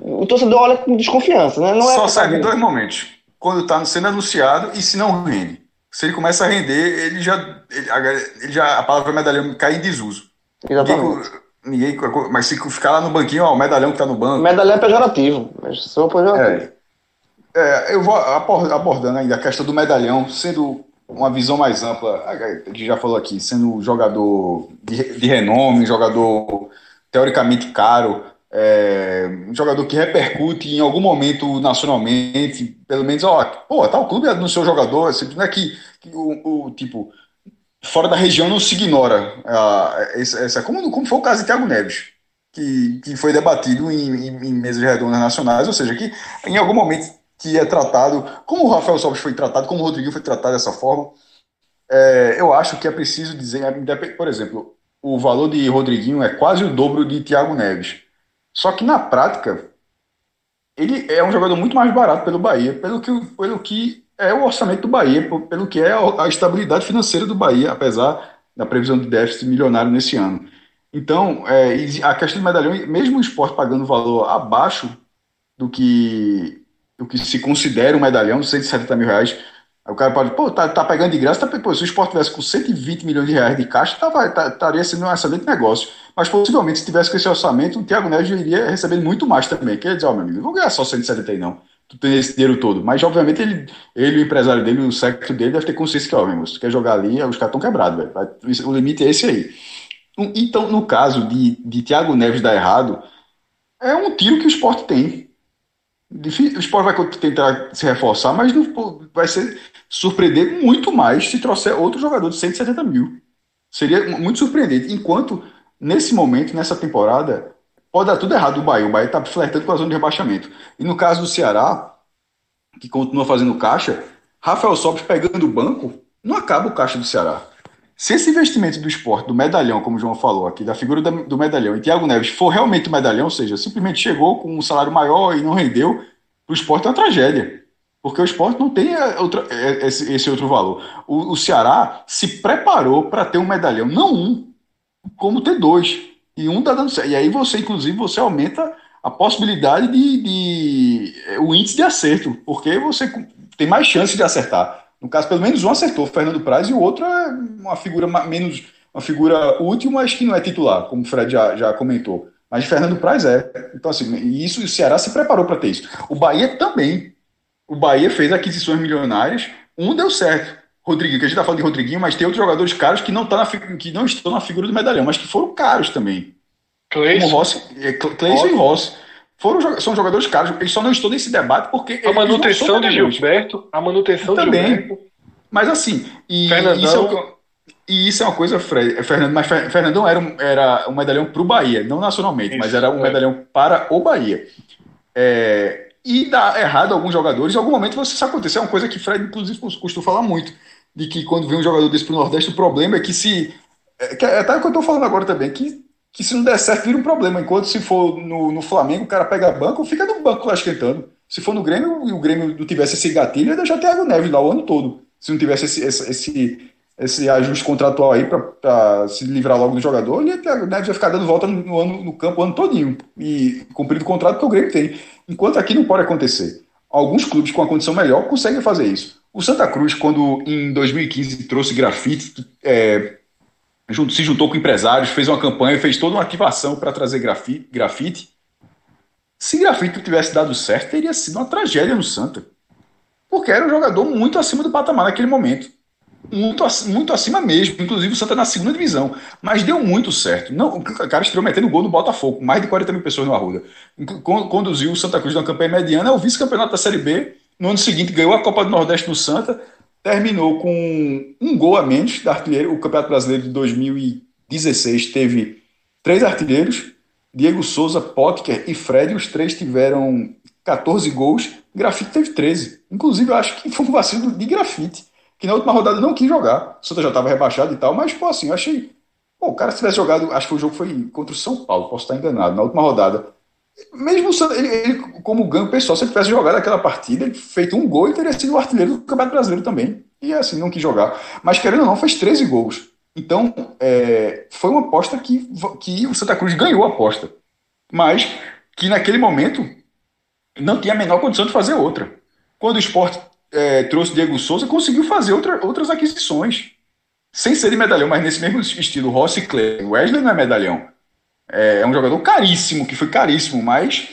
o torcedor olha com desconfiança, né? Não é Só serve em dois momentos. Quando está sendo anunciado e se não rende. Se ele começa a render, ele já, ele, ele já a palavra medalhão cai em desuso. Exatamente. Ninguém, ninguém, mas se ficar lá no banquinho, ó, o medalhão que está no banco. Medalhão é pejorativo. Só pejorativo. É, é, eu vou abordando ainda a questão do medalhão, sendo uma visão mais ampla, a gente já falou aqui, sendo jogador de, de renome, jogador teoricamente caro, é, um jogador que repercute em algum momento nacionalmente, pelo menos, ó, pô, tá o clube no seu jogador, assim, não é que, que o, o, tipo, fora da região não se ignora essa, essa como, como foi o caso de Thiago Neves, que, que foi debatido em, em, em mesas redondas nacionais, ou seja, que em algum momento que é tratado, como o Rafael Sobres foi tratado, como o Rodriguinho foi tratado dessa forma, é, eu acho que é preciso dizer, por exemplo, o valor de Rodriguinho é quase o dobro de Thiago Neves. Só que na prática, ele é um jogador muito mais barato pelo Bahia, pelo que, pelo que é o orçamento do Bahia, pelo que é a estabilidade financeira do Bahia, apesar da previsão de déficit milionário nesse ano. Então, é, a questão do medalhão, mesmo o esporte pagando valor abaixo do que, do que se considera um medalhão, 170 mil reais, o cara pode, pô, tá, tá pegando de graça, tá, pô, se o esporte tivesse com 120 milhões de reais de caixa, tava, tá, estaria sendo um excelente negócio. Mas possivelmente, se tivesse com esse orçamento, o Thiago Neves iria receber muito mais também. Quer dizer, ó, meu amigo, não vou ganhar só 170 aí, não. Tu tem esse dinheiro todo. Mas, obviamente, ele, ele o empresário dele, o secto dele, deve ter consciência que, ó, meu, se tu quer jogar ali, os caras estão quebrados, velho. O limite é esse aí. Então, no caso de, de Thiago Neves dar errado, é um tiro que o esporte tem. O esporte vai tentar se reforçar, mas não, vai ser surpreender muito mais se trouxer outro jogador de 170 mil. Seria muito surpreendente. Enquanto, nesse momento, nessa temporada, pode dar tudo errado o Bahia. O Bahia está flertando com a zona de rebaixamento. E no caso do Ceará, que continua fazendo caixa, Rafael Sobres pegando o banco, não acaba o caixa do Ceará. Se esse investimento do esporte, do medalhão, como o João falou aqui, da figura do medalhão, e Thiago Neves for realmente o medalhão, ou seja, simplesmente chegou com um salário maior e não rendeu, o esporte é uma tragédia. Porque o esporte não tem é, outra, é, esse, esse, outro valor. O, o Ceará se preparou para ter um medalhão, não um, como ter dois. E um está dando certo. E aí você, inclusive, você aumenta a possibilidade de, de, é, o índice de acerto, porque você tem mais chance de acertar. No caso, pelo menos um acertou, Fernando Praz, e o outro é uma figura menos uma figura útil, mas que não é titular, como o Fred já, já comentou. Mas Fernando Praz é. Então, assim, isso o Ceará se preparou para ter isso. O Bahia também o Bahia fez aquisições milionárias, um deu certo. Rodriguinho, que a gente está falando de Rodriguinho, mas tem outros jogadores caros que não, tá na, que não estão na figura do medalhão, mas que foram caros também. Cleison. Rossi, é, Cleison e Rossi. Foram, são jogadores caros, eles só não estão nesse debate porque. A manutenção de Gilberto, a manutenção também. de Gilberto. Mas assim, e isso, é, e isso é uma coisa, Fred, Fernando, mas Fernandão era um, era um medalhão para o Bahia, não nacionalmente, isso, mas era um é. medalhão para o Bahia. É, e dá errado alguns jogadores. Em algum momento você isso acontecer. É uma coisa que Fred, inclusive, costuma falar muito. De que quando vem um jogador desse pro Nordeste, o problema é que se. É, que é até o que eu tô falando agora também, que, que se não der certo, vira um problema. Enquanto se for no, no Flamengo, o cara pega banco, fica no banco lá esquentando. Se for no Grêmio e o Grêmio não tivesse esse gatilho, ia deixar Thiago Neves lá o ano todo. Se não tivesse esse, esse, esse, esse ajuste contratual aí para se livrar logo do jogador, ele Thiago Neves ia ficar dando volta no, no, ano, no campo o ano todinho. E cumprindo o contrato que o Grêmio tem. Enquanto aqui não pode acontecer. Alguns clubes com a condição melhor conseguem fazer isso. O Santa Cruz, quando em 2015 trouxe grafite, é, se juntou com empresários, fez uma campanha, fez toda uma ativação para trazer grafite. Se grafite tivesse dado certo, teria sido uma tragédia no Santa. Porque era um jogador muito acima do patamar naquele momento muito, muito acima mesmo. Inclusive o Santa na segunda divisão. Mas deu muito certo. Não, o cara estreou metendo gol no Botafogo, mais de 40 mil pessoas no Arruda. Conduziu o Santa Cruz na campanha mediana, é o vice-campeonato da Série B. No ano seguinte ganhou a Copa do Nordeste no Santa. Terminou com um gol a menos da artilheiro. O Campeonato Brasileiro de 2016 teve três artilheiros. Diego Souza, Potker e Fred. Os três tiveram 14 gols. Grafite teve 13. Inclusive, eu acho que foi um vacilo de grafite que na última rodada não quis jogar. O Santa já estava rebaixado e tal, mas, pô, assim, eu achei Pô, o cara se tivesse jogado, acho que o jogo foi contra o São Paulo, posso estar enganado, na última rodada. Mesmo ele, ele como ganho pessoal, se ele tivesse jogado aquela partida, ele feito um gol, ele teria sido o artilheiro do Campeonato Brasileiro também. E assim, não quis jogar. Mas querendo ou não, fez 13 gols. Então, é, foi uma aposta que, que o Santa Cruz ganhou a aposta. Mas que naquele momento não tinha a menor condição de fazer outra. Quando o esporte é, trouxe Diego Souza, conseguiu fazer outra, outras aquisições. Sem ser de medalhão, mas nesse mesmo estilo, Rossi Clay. Wesley não é medalhão. É, é, um jogador caríssimo, que foi caríssimo, mas.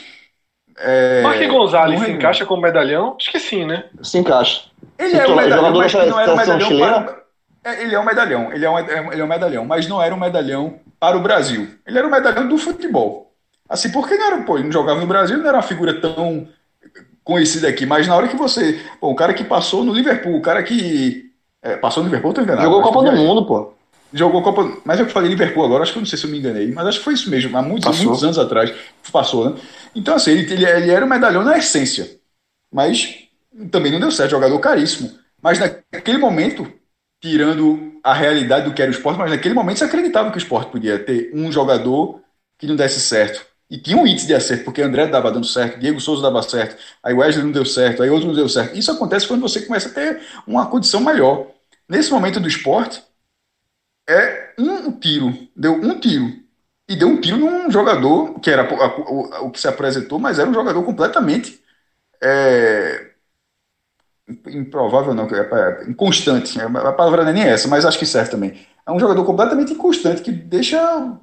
É, Marque Gonzalez se encaixa como medalhão? Acho que sim, né? Se encaixa. Ele se é um medalhão, mas não era um medalhão para, é, Ele é um medalhão, ele é um, ele é um medalhão, mas não era um medalhão para o Brasil. Ele era um medalhão do futebol. Assim, porque não era, pô, ele não jogava no Brasil, não era uma figura tão conhecida aqui, mas na hora que você. Pô, o cara que passou no Liverpool, o cara que. É, passou no Liverpool, tô enganado. Jogou Copa do Mundo, pô. Jogou Copa. Mas eu falei Liverpool agora, acho que eu não sei se eu me enganei, mas acho que foi isso mesmo, há muitos, muitos anos atrás. Passou, né? Então, assim, ele, ele, ele era um medalhão na essência. Mas também não deu certo, jogador caríssimo. Mas naquele momento, tirando a realidade do que era o esporte, mas naquele momento você acreditava que o esporte podia ter um jogador que não desse certo e tinha um índice de acerto, porque André dava dando certo, Diego Souza dava certo, aí Wesley não deu certo, aí outro não deu certo. Isso acontece quando você começa a ter uma condição melhor. Nesse momento do esporte, é um tiro, deu um tiro. E deu um tiro num jogador que era o, que se apresentou, mas era um jogador completamente é, improvável, não, é, é, inconstante. A palavra não é nem essa, mas acho que serve também. É um jogador completamente inconstante que deixa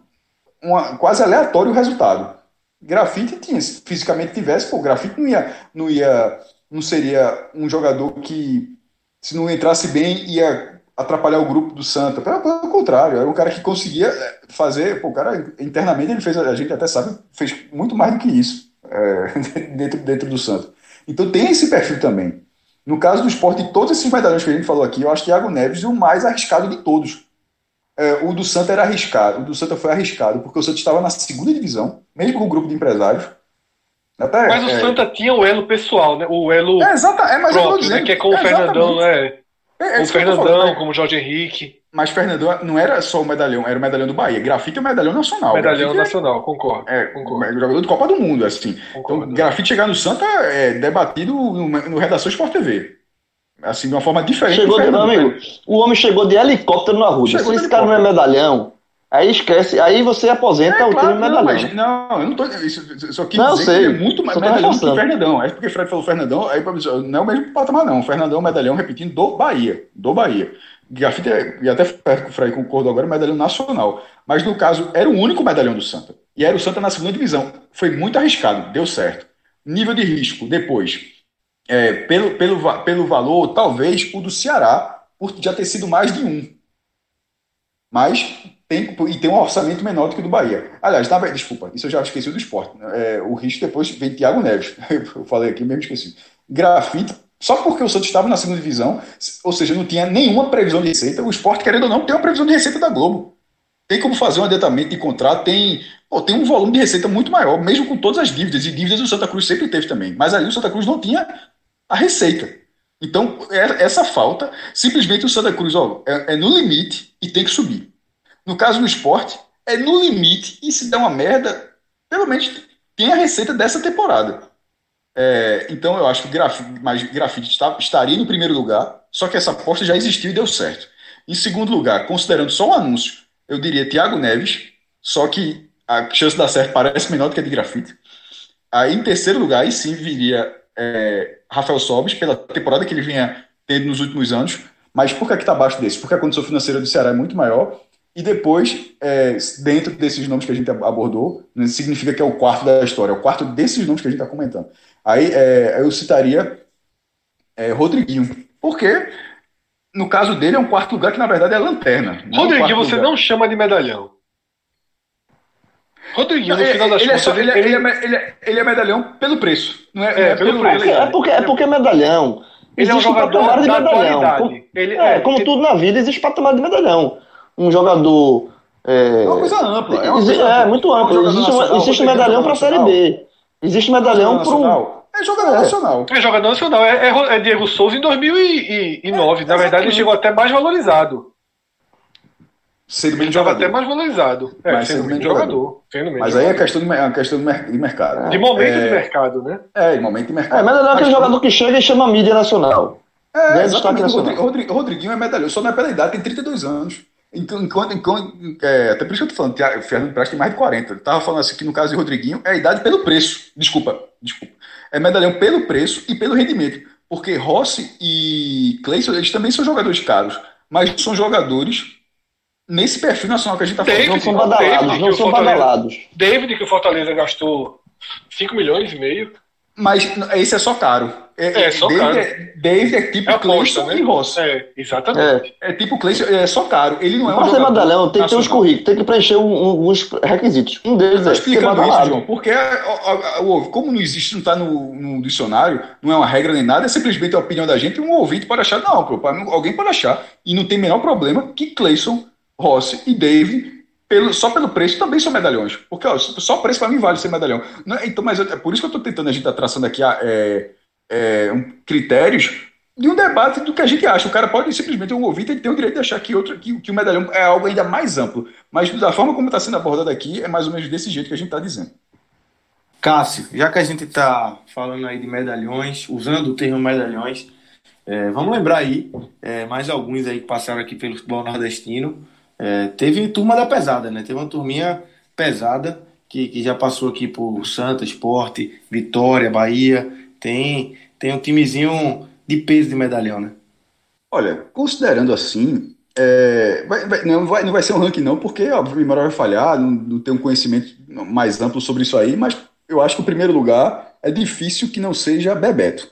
uma, quase aleatório o resultado. Grafite tinha, se fisicamente tivesse, pô, grafite não ia, não ia, não seria um jogador que, se não entrasse bem, ia atrapalhar o grupo do Santa. Pelo, contrário, era um cara que conseguia é, fazer, pô, o cara internamente ele fez, a gente até sabe, fez muito mais do que isso é, [laughs] dentro, dentro do Santa. Então tem esse perfil também. No caso do esporte, todos esses medalhões que a gente falou aqui, eu acho que Thiago Neves é o mais arriscado de todos. É, o do Santa era arriscado, o do Santa foi arriscado, porque o Santa estava na segunda divisão, mesmo com o grupo de empresários. Até, mas o é, Santa tinha o elo pessoal, né? O elo é, exata, é, mas próprio, dizendo, né? que é com o Fernandão, né? É, é o Fernandão, falando, como o Jorge Henrique. Mas Fernandão não era só o medalhão, era o medalhão do Bahia. Grafite é o medalhão nacional. Medalhão grafite nacional, é, concordo. É, concordo. é jogador de Copa do Mundo, assim. Concordo. Então, grafite chegar no Santa é debatido no, no Redação Sport TV. Assim, de uma forma diferente. Chegou de, meu amigo, o homem chegou de helicóptero na rua. Se esse cara não é medalhão, aí esquece, aí você aposenta é, o claro, time medalhão. Não, mas, não, eu não tô. Isso, só quis não, dizer sei, que é muito mais medalhão do que o Fernandão. É porque o Fred falou Fernandão, aí não é o mesmo patamar, não. O Fernandão é medalhão, repetindo, do Bahia. Do Bahia. Grafite, e até o Fred concordou agora, medalhão nacional. Mas no caso, era o único medalhão do Santa. E era o Santa na segunda divisão. Foi muito arriscado, deu certo. Nível de risco, depois é, pelo, pelo, pelo valor, talvez o do Ceará, por já ter sido mais de um. Mas tem, e tem um orçamento menor do que o do Bahia. Aliás, na, desculpa, isso eu já esqueci do esporte. Né? É, o risco depois vem Thiago Neves. [laughs] Eu falei aqui, mesmo esqueci. Grafite, só porque o Santos estava na segunda divisão, ou seja, não tinha nenhuma previsão de receita, o esporte, querendo ou não, tem uma previsão de receita da Globo. Tem como fazer um adentamento de contrato, tem, pô, tem um volume de receita muito maior, mesmo com todas as dívidas, e dívidas o Santa Cruz sempre teve também. Mas ali o Santa Cruz não tinha a receita. Então, é, essa falta, simplesmente o Santa Cruz ó, é, é, no limite e tem que subir. No caso do esporte, é no limite e se der uma merda, pelo menos tem a receita dessa temporada. É, então eu acho que graf, grafite está, estaria no primeiro lugar, só que essa aposta já existiu e deu certo. Em segundo lugar, considerando só o anúncio, eu diria Thiago Neves, só que a chance de dar certo parece menor do que a de grafite. Aí em terceiro lugar, aí sim viria é, Rafael Sobis, pela temporada que ele vinha tendo nos últimos anos, mas por que está abaixo desse? Porque a condição financeira do Ceará é muito maior, e depois, é, dentro desses nomes que a gente abordou, né, significa que é o quarto da história, é o quarto desses nomes que a gente está comentando. Aí é, eu citaria é, Rodriguinho, porque no caso dele é um quarto lugar que na verdade é lanterna. Rodriguinho você lugar. não chama de medalhão. Rodriguinho, no final das ele, contas. É ele, ele, ele, é, ele, é, ele é medalhão pelo preço. Não é, é, é pelo, preço. É porque, é porque é medalhão. Ele existe é um jogador patamar de medalhão. Como, ele, é, como tudo na vida, existe patamar de medalhão. Um jogador. É, uma coisa ampla. É, uma coisa é muito ampla. Um existe, nacional, existe medalhão para a Série B. Existe medalhão para um. É jogador nacional. É jogador nacional. É, é, Diego Souza em 2009. na verdade, ele chegou até mais valorizado. Sendo menos Estava jogador. até mais valorizado. É, Mas sendo sendo menos jogador. Sendo menos Mas aí é jogador. questão de, é uma questão de, mer- de mercado. De momento é, de mercado, né? É, de momento de mercado. É, mas não é aquele Mas- jogador que chega e chama a mídia nacional. É, destaque. O nacional. Rodri- Rodri- Rodriguinho é medalhão, só não é pela idade, tem 32 anos. Enquanto, enquanto, enquanto- é, até por isso que eu tô falando, Thiago- Fernando Praz tem mais de 40. Ele tava falando assim que no caso de Rodriguinho é a idade pelo preço. Desculpa, desculpa. É medalhão pelo preço e pelo rendimento. Porque Rossi e Cleison, eles também são jogadores caros, mas são jogadores nesse perfil nacional que a gente tá falando. David, Não são David, badalados, que não são badalados. David, que o Fortaleza gastou 5 milhões e meio. Mas esse é só caro. É, só David caro. É, David é tipo É Cleison né? e Rossi. É, exatamente. É. É tipo Cleison, é só caro. Ele não é um ser medalhão, tem que ter os nacional. currículos, tem que preencher um- um- alguns requisitos. Um deles Estou é ser explicando isso. João, porque é, ó, ó, ó, como não existe, não está no, no dicionário, não é uma regra nem nada, é simplesmente a opinião da gente, e um ouvinte pode achar, não, pô, alguém pode achar, e não tem o menor problema que Cleison, Rossi e Dave, pelo, só pelo preço, também são medalhões. Porque ó, só o preço para mim vale ser medalhão. É- então, mas é por isso que eu estou tentando, a gente está traçando aqui é, é, um- critérios de um debate do que a gente acha. O cara pode simplesmente, um ouvinte, ele tem o direito de achar que, outro, que, que o medalhão é algo ainda mais amplo. Mas da forma como está sendo abordado aqui, é mais ou menos desse jeito que a gente está dizendo. Cássio, já que a gente está falando aí de medalhões, usando o termo medalhões, é, vamos lembrar aí, é, mais alguns aí que passaram aqui pelo futebol nordestino. É, teve turma da pesada, né? Teve uma turminha pesada que, que já passou aqui por Santa, Esporte, Vitória, Bahia. Tem, tem um timezinho de peso de medalhão, né? Olha, considerando assim, é, vai- vai- não, vai, não vai ser um ranking não, porque óbvio, a memória vai falhar, não, não tem um conhecimento mais amplo sobre isso aí, mas eu acho que o primeiro lugar é difícil que não seja Bebeto.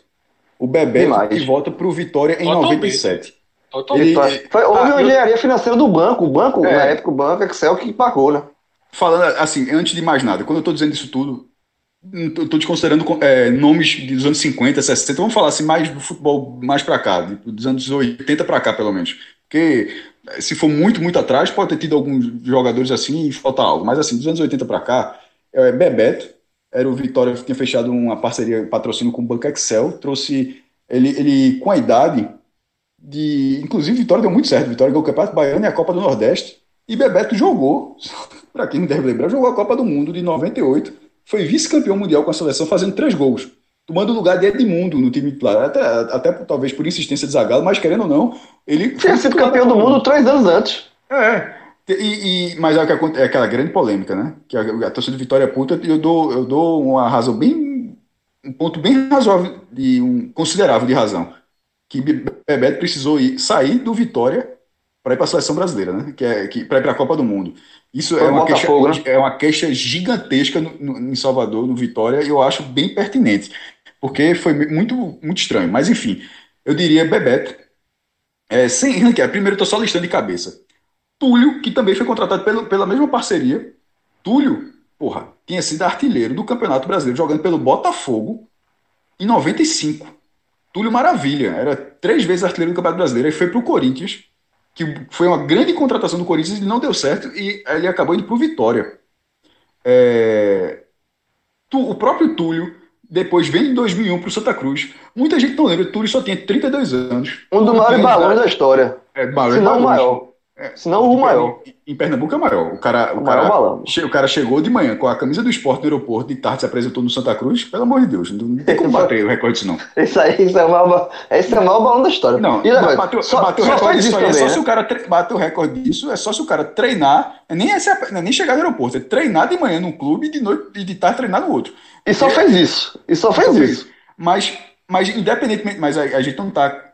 O Bebeto que volta para o Vitória em Totalmente. 97. Totalmente. Ele- Foi, houve Ah, uma eu- engenharia financeira do banco. O banco, É. na época, o banco Excel que pagou, né? Falando assim, antes de mais nada, quando eu estou dizendo isso tudo, eu estou desconsiderando é, nomes dos anos 50, 60, vamos falar assim, mais do futebol mais para cá, tipo, dos anos 80 para cá, pelo menos. Porque eh, se for muito, muito atrás, pode ter tido alguns jogadores assim e falta algo. Mas assim, dos anos 80 para cá, é, Bebeto, era o Vitória que tinha fechado uma parceria, patrocínio com o Banco Excel, trouxe ele, ele com a idade de. Inclusive, Vitória deu muito certo. Vitória ganhou o Campeonato Baiano e a Copa do Nordeste. E Bebeto jogou, [laughs] para quem não deve lembrar, jogou a Copa do Mundo de 98. Foi vice-campeão mundial com a seleção, fazendo três gols. Tomando o lugar de Edmundo no time titular. Até, até talvez por insistência de Zagallo, mas querendo ou não, ele. Tinha sido campeão do mundo três anos antes. É. E, e- mas é, que é aquela grande polêmica, né? Que a, a torcida de Vitória é puta, eu dou, eu dou uma razão bem. Um ponto bem razoável, de, um, considerável de razão. Que Be- Bebeto precisou ir, sair do Vitória para ir para a seleção brasileira, né? Que é, que, para ir para a Copa do Mundo. Isso é uma, queixa, né? é uma queixa gigantesca no- no- em Salvador, no Vitória, e eu acho bem pertinente. Porque foi muito, muito estranho. Mas enfim, eu diria Bebeto. É, sem [laughs] ranquear, primeiro eu tô só listando de cabeça. Túlio, que também foi contratado pelo, pela mesma parceria. Túlio, porra, tinha sido artilheiro do Campeonato Brasileiro, jogando pelo Botafogo em 95. Túlio Maravilha, era três vezes artilheiro do Campeonato Brasileiro, aí foi pro Corinthians, que foi uma grande contratação do Corinthians e não deu certo, e ele acabou indo pro Vitória. É, o próprio Túlio, depois vem em 2001 pro Santa Cruz. Muita gente não lembra, Túlio só tinha 32 anos. Um dos maiores balões da história. é, maior, Se não o balões. Maior. Se não o maior. Em, Pernambuco é maior. O cara, o, O cara, balão. o cara chegou de manhã com a camisa do esporte no aeroporto, de tarde se apresentou no Santa Cruz. Pelo amor de Deus, não, tem como bater o recorde disso, não. [laughs] Esse aí esse é o maior, esse é o maior balão da história. Não, E, bateu, só, bateu o só recorde disso isso aí. É também, só né? se o cara tre- bater o recorde disso, é só se o cara treinar, é nem, esse, é nem chegar no aeroporto, é treinar de manhã num clube e de noite e de tarde treinar no outro. E só fez isso. E só fez Só fez isso. Mas, mas independentemente, mas a, a gente não está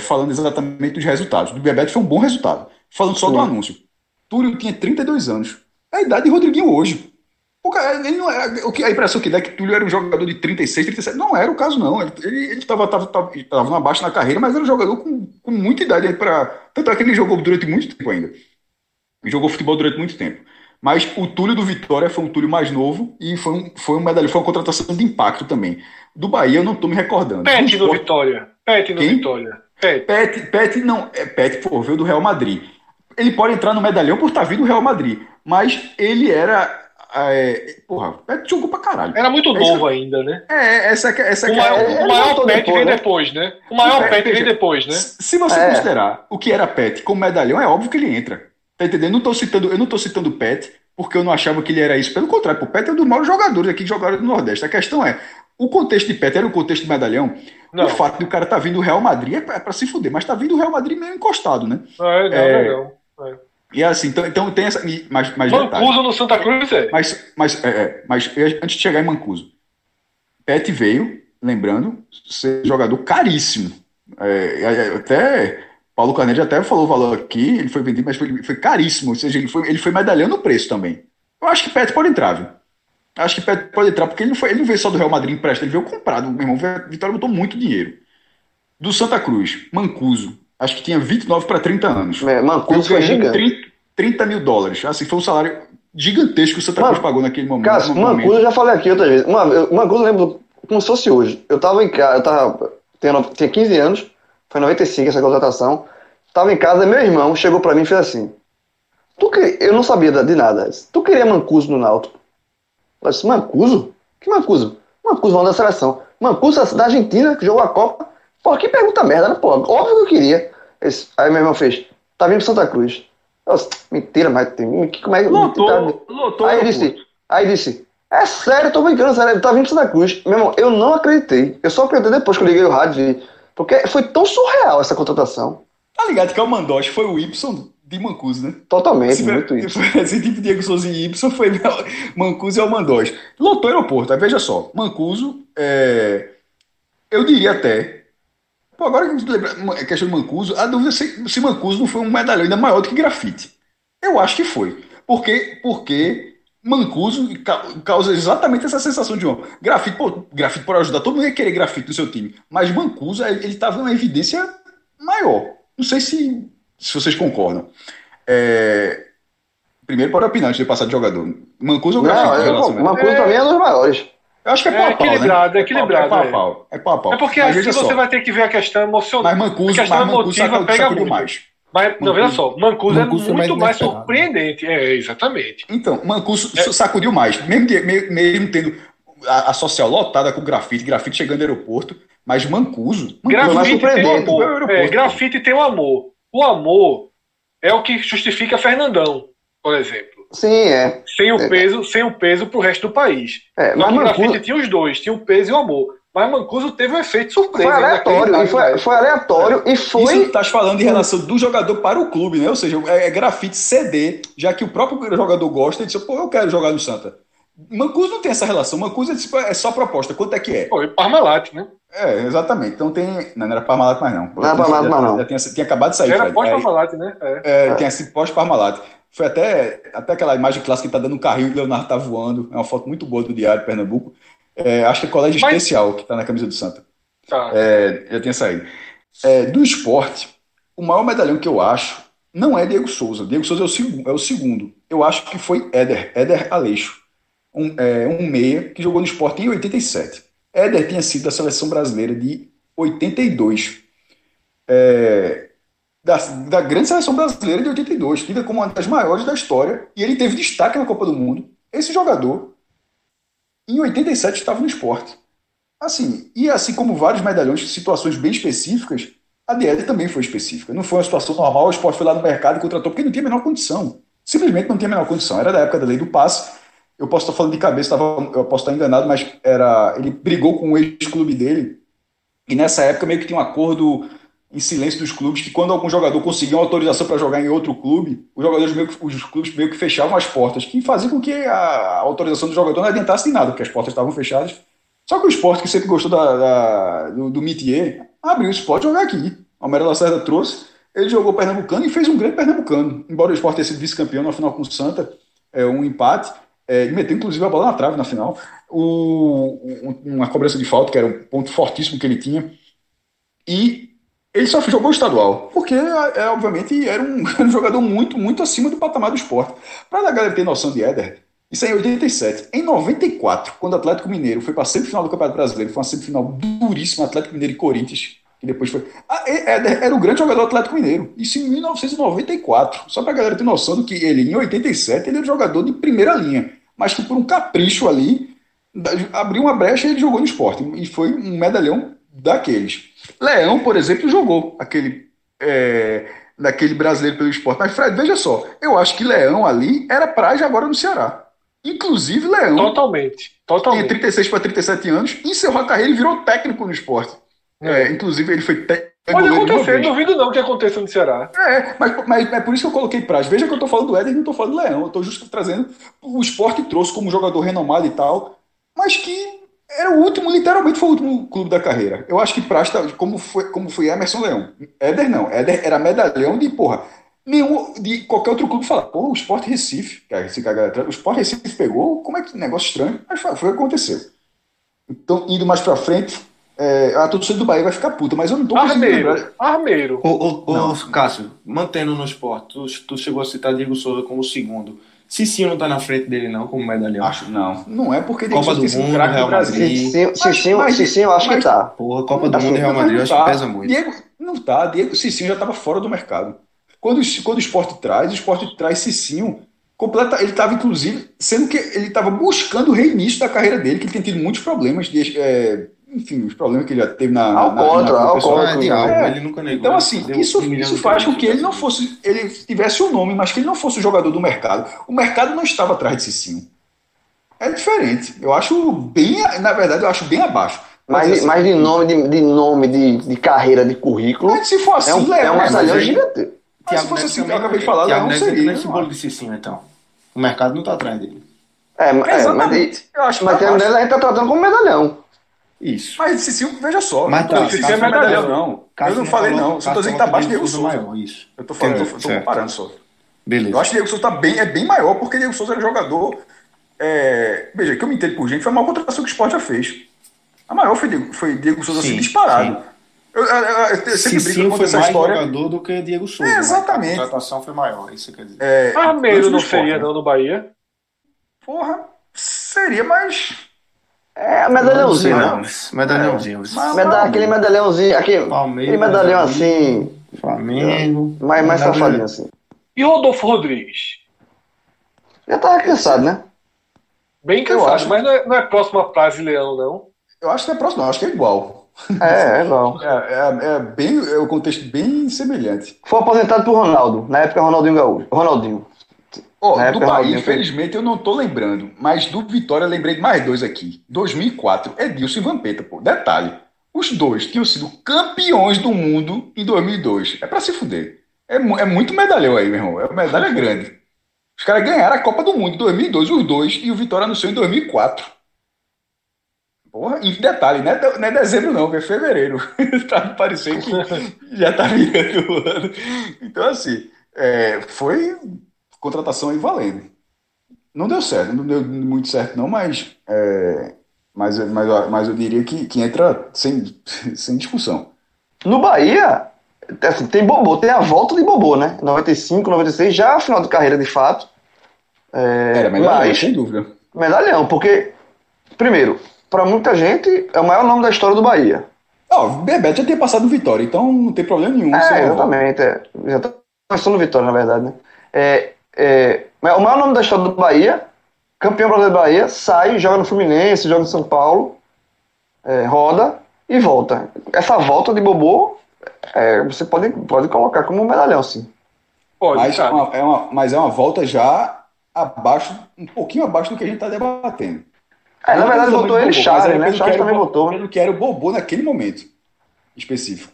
falando exatamente dos resultados. Do Bebeto foi um bom resultado. Falando só do anúncio. Túlio tinha 32 anos. É a idade de Rodriguinho hoje. O cara, ele não era, o que, a impressão que dá é que Túlio era um jogador de 36, 37. Não era o caso, não. Ele estava ele, ele tava, tava, ele baixa na carreira, mas era um jogador com, com muita idade para. Tanto é que ele jogou durante muito tempo ainda. Jogou futebol durante muito tempo. Mas o Túlio do Vitória foi um Túlio mais novo e foi um, foi um medalha, foi uma contratação de impacto também. Do Bahia eu não estou me recordando. Pet Do Vitória. Pet no Quem? Vitória. Pet. Pet, Pet não, é Pet, pô, veio do Real Madrid. Ele pode entrar no medalhão por estar vindo do Real Madrid, mas ele era. É, porra, Pet jogou pra caralho. Era muito É novo ainda, né? É, essa que essa O maior, é, o maior Pet depois, vem né? depois, né? O maior É, Pet vem veja, depois, né? Se você É. considerar o que era Pet como medalhão, é óbvio que ele entra. Tá entendendo? Eu não tô citando, eu não tô citando o Pet, porque eu não achava que ele era isso. Pelo contrário, o Pet é um dos maiores jogadores aqui que jogaram no Nordeste. A questão é, o contexto de Pet era o contexto de medalhão. Não. O fato de o cara tá vindo do Real Madrid é pra, é pra se fuder, mas tá vindo do Real Madrid meio encostado, né? Não, é, não, É. não, não. É. E assim, então, então tem essa. Mas, mas detalhe. Mancuso no Santa Cruz é. Mas, mas, é, é, mas antes de chegar em Mancuso, Pet veio, lembrando, ser jogador caríssimo. É, é, é, até Paulo Canede até falou o valor aqui, ele foi vendido, mas foi, foi caríssimo. Ou seja, ele foi, ele foi medalhando o preço também. Eu acho que Pet pode entrar, viu? Acho que Pet pode entrar, porque ele não, foi, ele não veio só do Real Madrid emprestado, ele veio comprado. Meu irmão, Vitória botou muito dinheiro. Do Santa Cruz, Mancuso, acho que tinha 29 para 30 anos. É, Mancuso foi ganhando gigante. 30, 30 mil dólares. Assim, foi um salário gigantesco que o Santa Mano, Cruz pagou naquele momento. Cara, Mancuso momento. eu já falei aqui outras vezes. Uma, eu- Mancuso eu lembro como se fosse hoje. Eu tava em casa, eu tava. Tinha, tinha 15 anos, foi em 95 essa contratação. Tava em casa, meu irmão chegou pra mim e fez assim. Tu que, eu não sabia de nada. Tu queria Mancuso no Náutico? Eu disse, Mancuso? Que Mancuso? Mancuso, não da seleção. Mancuso da Argentina, que jogou a Copa. Pô, que pergunta merda, né? Pô, óbvio que eu queria. Esse- aí meu irmão fez, tá vindo pro Santa Cruz. Eu disse, Mentira, mas tem. que- Como é que. Lotou, tá- lotou. Aí disse, aí disse, é sério, tô brincando, sério, ele tá vindo de Santa Cruz. Meu irmão, eu não acreditei. Eu só acreditei depois que eu liguei o rádio e. Porque foi tão surreal essa contratação. Tá ligado que é o Mandoche, foi o Y de Mancuso, né? Totalmente, Se muito isso. Esse tipo Diego Souza e Y foi [laughs] Mancuso e o Mandoche. Lotou o aeroporto, aí veja só. Mancuso, é, eu diria até. Pô, agora que eu lembro, a questão de Mancuso, a dúvida é se, se Mancuso não foi um medalhão ainda maior do que grafite. Eu acho que foi. Porque, porque Mancuso ca- causa exatamente essa sensação de um grafite, pô, grafite pode ajudar, todo mundo ia querer grafite no seu time. Mas Mancuso, ele estava em uma evidência maior. Não sei se, se vocês concordam. É, Primeiro, pode opinar antes de passar de jogador. Mancuso ou grafite? Não, eu, a- Mancuso mim é um dos maiores. Eu acho que é É pau a pau, equilibrado, né? é equilibrado, É pau a é. pau. É pau a pau. É porque Mas assim você só, vai ter que ver a questão emocional. Mas Mancuso, a questão mas Mancuso emotiva saca- pega sacudiu muito. mais. Mas, não, veja só, Mancuso, Mancuso é foi mais muito mais surpreendente. É, exatamente. Então, Mancuso sacudiu mais. Mesmo, mesmo tendo a, a social lotada com grafite, grafite chegando no aeroporto, mas Mancuso. Mancuso Grafite tem um amor. o aeroporto. É, grafite tem um amor. O amor é o que justifica Fernandão, por exemplo. Sim, é. Sem o É. peso, sem o peso pro resto do país. é mas que o grafite Mancuso tinha os dois, tinha o peso e o amor. Mas Mancuso teve um efeito surpresa. foi aleatório. E foi, foi aleatório e Isso foi. que estás falando em relação do jogador para o clube, né? Ou seja, é, é grafite CD, já que o próprio jogador gosta e disse, pô, eu quero jogar no Santa. Mancuso não tem essa relação. Mancuso é, tipo, é só proposta. Quanto é que é? Pô, e Parmalat, né? É, exatamente. Então tem. Não, não era Parmalat mais não. Não era Parmalat mais não. Já tinha, tinha acabado de sair. Era. Aí- pós-Parmalat, né? É. É, tem esse pós-Parmalat. Foi até, até aquela imagem clássica que tá dando um carrinho e o Leonardo tá voando. É uma foto muito boa do Diário de Pernambuco. É, acho que é colégio Mas- especial que tá na camisa do Santa. Tá. É, já tinha saído. É, do esporte, o maior medalhão que eu acho não é Diego Souza. Diego Souza é o, é o segundo. Eu acho que foi Éder, Éder Aleixo. Um, é, um meia que jogou no esporte em 87. Éder tinha sido da seleção brasileira de 82. É, da, da grande seleção brasileira de 82, tida como uma das maiores da história, e ele teve destaque na Copa do Mundo. Esse jogador, em 87, estava no esporte. Assim, e assim como vários medalhões situações bem específicas, a Éder também foi específica. Não foi uma situação normal, o esporte foi lá no mercado e contratou, porque não tinha a menor condição. Simplesmente não tinha a menor condição. Era da época da lei do passe. Eu posso estar falando de cabeça, tava, eu posso estar enganado, mas era, ele brigou com o ex-clube dele, e nessa época meio que tinha um acordo em silêncio dos clubes que quando algum jogador conseguia uma autorização para jogar em outro clube, os jogadores meio que, os clubes meio que fechavam as portas, que fazia com que a autorização do jogador não adiantasse em nada, porque as portas estavam fechadas. Só que o esporte, que sempre gostou da, da- do, do abriu isso, pode jogar aqui. O Almeida Lacerda trouxe, ele jogou Pernambucano e fez um grande Pernambucano. Embora o esporte tenha sido vice-campeão na final com o Santa, é, um empate, é, meteu inclusive a bola na trave na final. O, um- uma cobrança de falta, que era um ponto fortíssimo que ele tinha. E ele só jogou estadual, porque, é, obviamente, era um, [laughs] um jogador muito, muito acima do patamar do esporte. Para a galera ter noção de Éder, isso é em 87. Em 94, quando o Atlético Mineiro foi para a semifinal do Campeonato Brasileiro, foi uma semifinal duríssima, Atlético Mineiro e Corinthians, que depois foi. Ah, Éder era o grande jogador do Atlético Mineiro, isso em 1994. Só para a galera ter noção do que ele, em 87, ele era um jogador de primeira linha, mas que por um capricho ali, abriu uma brecha e ele jogou no esporte. E foi um medalhão daqueles. Leão, por exemplo, jogou aquele. é, daquele brasileiro pelo esporte. Mas, Fred, veja só, eu acho que Leão ali era praia agora no Ceará. Inclusive, Leão. Totalmente. Totalmente. Tinha 36 para 37 anos, encerrou a carreira e virou técnico no esporte. É, é inclusive, ele foi técnico. Pode acontecer, duvido não que aconteça no Ceará. É, mas, mas é por isso que eu coloquei Praz. Veja que eu tô falando do Éder e não tô falando do Leão. Eu tô justo trazendo o esporte trouxe como jogador renomado e tal, mas que era o último, literalmente foi o último clube da carreira. Eu acho que Praz, tá, como foi, como foi Emerson Leão. Éder não. Éder era medalhão de, porra, nenhum, de qualquer outro clube falar, pô, o Sport Recife, cara, esse cara, o Sport Recife pegou, como é que negócio estranho? Mas foi, foi o que aconteceu. Então, indo mais pra frente, é, a torcida do Bahia vai ficar puta, mas eu não tô Armeiro. Armeiro. Ô, ô, ô Cássio, mantendo no esporte, tu, tu, chegou a citar Diego Souza como segundo. Cicinho não tá na frente dele, não, como medalhão. Acho não. Não é porque Diego Copa do Mundo, Real Madrid. Cicinho, Cicinho, mas, Cicinho, eu acho mas, que tá. Porra, Copa do Mundo e Real Madrid, eu acho tá. que pesa muito. Diego, não tá. Diego Cicinho já tava fora do mercado. Quando, quando o esporte traz, o esporte traz Cicinho completa, ele estava inclusive, sendo que ele estava buscando o reinício da carreira dele, que ele tem tido muitos problemas de, é, enfim, os problemas que ele já teve na. Alcoólatra, alcoólatra. É, ele nunca negou. Então, assim, isso, isso faz com que ele não fosse. Ele tivesse o um nome, mas que ele não fosse o jogador do mercado. O mercado não estava atrás de Cicinho. É diferente. Eu acho bem. Na verdade, eu acho bem abaixo. Mas, assim, mas de nome, de, de nome, de, de carreira, de currículo. Mas se for assim, é um, Leão, é um medalhão gigante. Mas se fosse assim, que eu acabei de falar, Leão seria. Nesse bolo de Cicinho, então. O mercado não está atrás dele. É, é mas, eu acho mas a gente está tratando como medalhão. Isso. Mas Cicinho, veja só. Mas tá, Cicinho é medalhão, não. Eu não falei, não. Só tô dizendo que tá abaixo de Diego Souza. Maior, isso. Eu tô falando, tô, tô comparando só. Beleza. Eu acho que Diego Souza tá bem, é bem maior, porque Diego Souza era jogador. É, veja, que eu me entendo por gente, foi a maior contratação que o esporte já fez. A maior foi Diego, foi Diego Souza assim, sim, assim, disparado. Sim. Eu, eu, eu, eu sempre Cicinho foi essa mais história. jogador do que Diego Souza. É, exatamente. A contratação foi maior, isso quer dizer. É, Armeiro não seria, não, no Bahia? Porra, seria, mas é, medalhãozinho, né? Medalhãozinho. É, aquele medalhãozinho, aquele, aquele medalhão assim. Flamengo. Mais, mais safadinho assim. E Rodolfo Rodrigues? Já tava cansado, né? Bem cansado, acho, mas não é, não é próximo a Praze Leão, não. Eu acho que é próximo, não, acho que é igual. É, é igual. [laughs] É, é, é bem, é o contexto bem semelhante. Foi aposentado por Ronaldo, na época Ronaldinho Gaúcho. Ronaldinho. Oh, do Bahia, infelizmente, eu não tô lembrando, mas do Vitória eu lembrei de mais dois aqui. 2004, Edilson e Vampeta, pô. Detalhe, os dois tinham sido campeões do mundo em 2002. É para se fuder. É, é, muito medalhão aí, meu irmão. É medalha grande. Os caras ganharam a Copa do Mundo em 2002, os dois, e o Vitória anunciou em 2004. Porra, e detalhe, não é, não é dezembro não, é fevereiro. [laughs] tá parecendo que [laughs] já tá virando o ano. Então, assim, é, foi contratação aí valendo. Não deu certo, não deu muito certo não, mas, é, mas, mas, mas eu diria que, que entra sem, [laughs] sem discussão. No Bahia, assim, tem Bobô, tem a volta de Bobô, né? 95, 96, já final de carreira de fato. É, Era medalhão, mas, sem dúvida. Medalhão, porque, primeiro, para muita gente, é o maior nome da história do Bahia. Bebeto já tinha passado no Vitória, então não tem problema nenhum. É, exatamente. É. Já tá passando no Vitória, na verdade, né? É, é, o maior nome da história do Bahia, campeão brasileiro do Bahia, sai, joga no Fluminense, joga no São Paulo, é, roda e volta. Essa volta de Bobô, é, você pode, pode colocar como um medalhão, sim. Pode, mas, é uma, é uma, mas é uma volta já abaixo, um pouquinho abaixo do que a gente está debatendo. É, na verdade, votou ele Charles, né? Charles também votou. Pelo que era o Bobô naquele momento específico.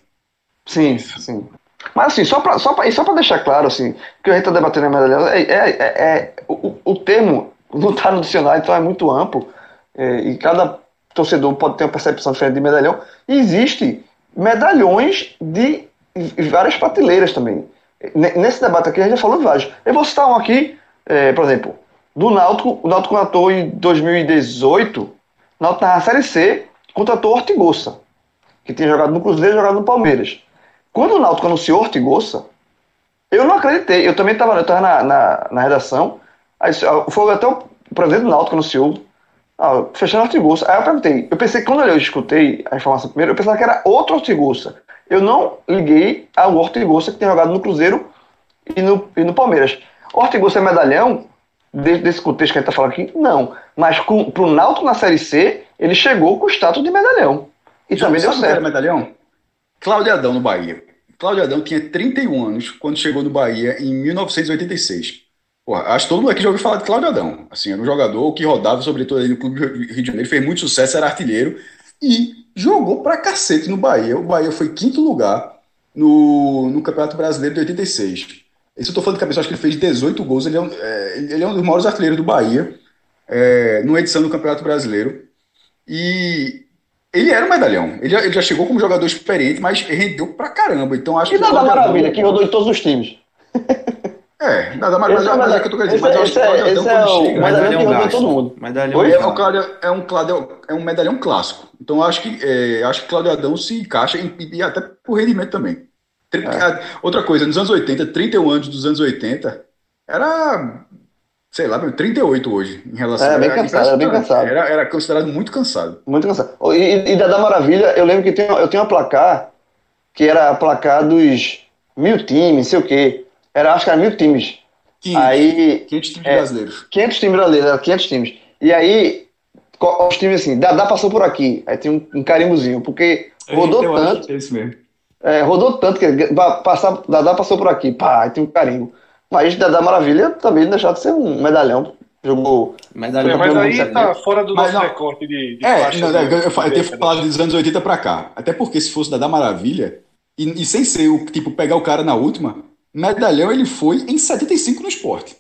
Sim, sim. Mas assim, só para só pra, só pra deixar claro, assim, que a gente está debatendo a medalhão, é, é, é, é, o, o termo [laughs] não está no dicionário, então é muito amplo, é, e cada torcedor pode ter uma percepção diferente de medalhão. E existe medalhões de várias prateleiras também. Nesse debate aqui a gente já falou de vários. Eu vou citar um aqui, é, por exemplo, do Náutico, o Náutico contratou em 2018, o Náutico na Série C, contratou Ortigosa, que tinha jogado no Cruzeiro e jogado no Palmeiras. Quando o Náutico anunciou Ortigosa, eu não acreditei. Eu também estava na, na, na, redação. Aí, foi até o presidente do Náutico anunciou. Ah, fechando Ortigosa. Aí eu perguntei. Eu pensei, quando eu escutei a informação primeiro, eu pensava que era outro Ortigosa. Eu não liguei ao Ortigosa que tem jogado no Cruzeiro e no, e no Palmeiras. Ortigosa é medalhão? Desse, desse contexto que a gente está falando aqui? Não. Mas para o Náutico na Série C, ele chegou com o status de medalhão. E Já também deu certo. medalhão? Cláudio Adão no Bahia. Cláudio Adão tinha 31 anos quando chegou no Bahia em 1986. Porra, acho que todo mundo aqui já ouviu falar de Cláudio Adão. Assim, era um jogador que rodava, sobretudo aí no Clube Rio de Janeiro, fez muito sucesso, era artilheiro e jogou pra cacete no Bahia. O Bahia foi quinto lugar no, no Campeonato Brasileiro de 86. Esse eu tô falando de cabeça, acho que ele fez 18 gols. Ele é um, é, ele é um dos maiores artilheiros do Bahia, é, numa edição do Campeonato Brasileiro. E ele era um medalhão. Ele já, ele já chegou como jogador experiente, mas rendeu pra caramba. Então acho E que. da Cláudio Adão- Maravilha, que rodou em todos os times. É, nada mais, mas, é o mas é medalhão- que eu tô querendo dizer. Mas eu é- acho que é- Adão, esse é quando o- chega. Medalhão gasto. todo mundo. Medalhão Oi, é, o gasto. Cláudio é um, Cláudio, é um medalhão clássico. Então eu acho que, é, acho que Cláudio Adão se encaixa em- e até por rendimento também. É. Outra coisa, nos anos 80, 31 anos dos anos 80, era, sei lá, 38 hoje, em relação É, bem era cansado, era bem impressionante. cansado. Era, era considerado muito cansado. Muito cansado. E, e, da da Maravilha, eu lembro que tem, eu tinha uma placar que era a placar dos mil times, sei o quê. Era, acho que era mil times. 500, Aí, 500 times é. brasileiros. 500 times brasileiros, era 500 times. E aí, os times assim, Dadá passou por aqui. Aí tem um, um carimbozinho, porque rodou Eu acho tanto, é isso mesmo. é, rodou tanto que pa- passar, Dadá passou por aqui. Pá, aí tem um carimbo. Mas Dadá Maravilha também não deixou de ser um medalhão. Jogou. Medalhão É, mas aí tá fora do Mas nosso não. recorte de, de É, faixa não, não, do- eu, eu, tenho falado dos anos 80 pra cá. Até porque se fosse da da Maravilha, e, e sem ser o tipo pegar o cara na última, medalhão ele foi em 75 no esporte.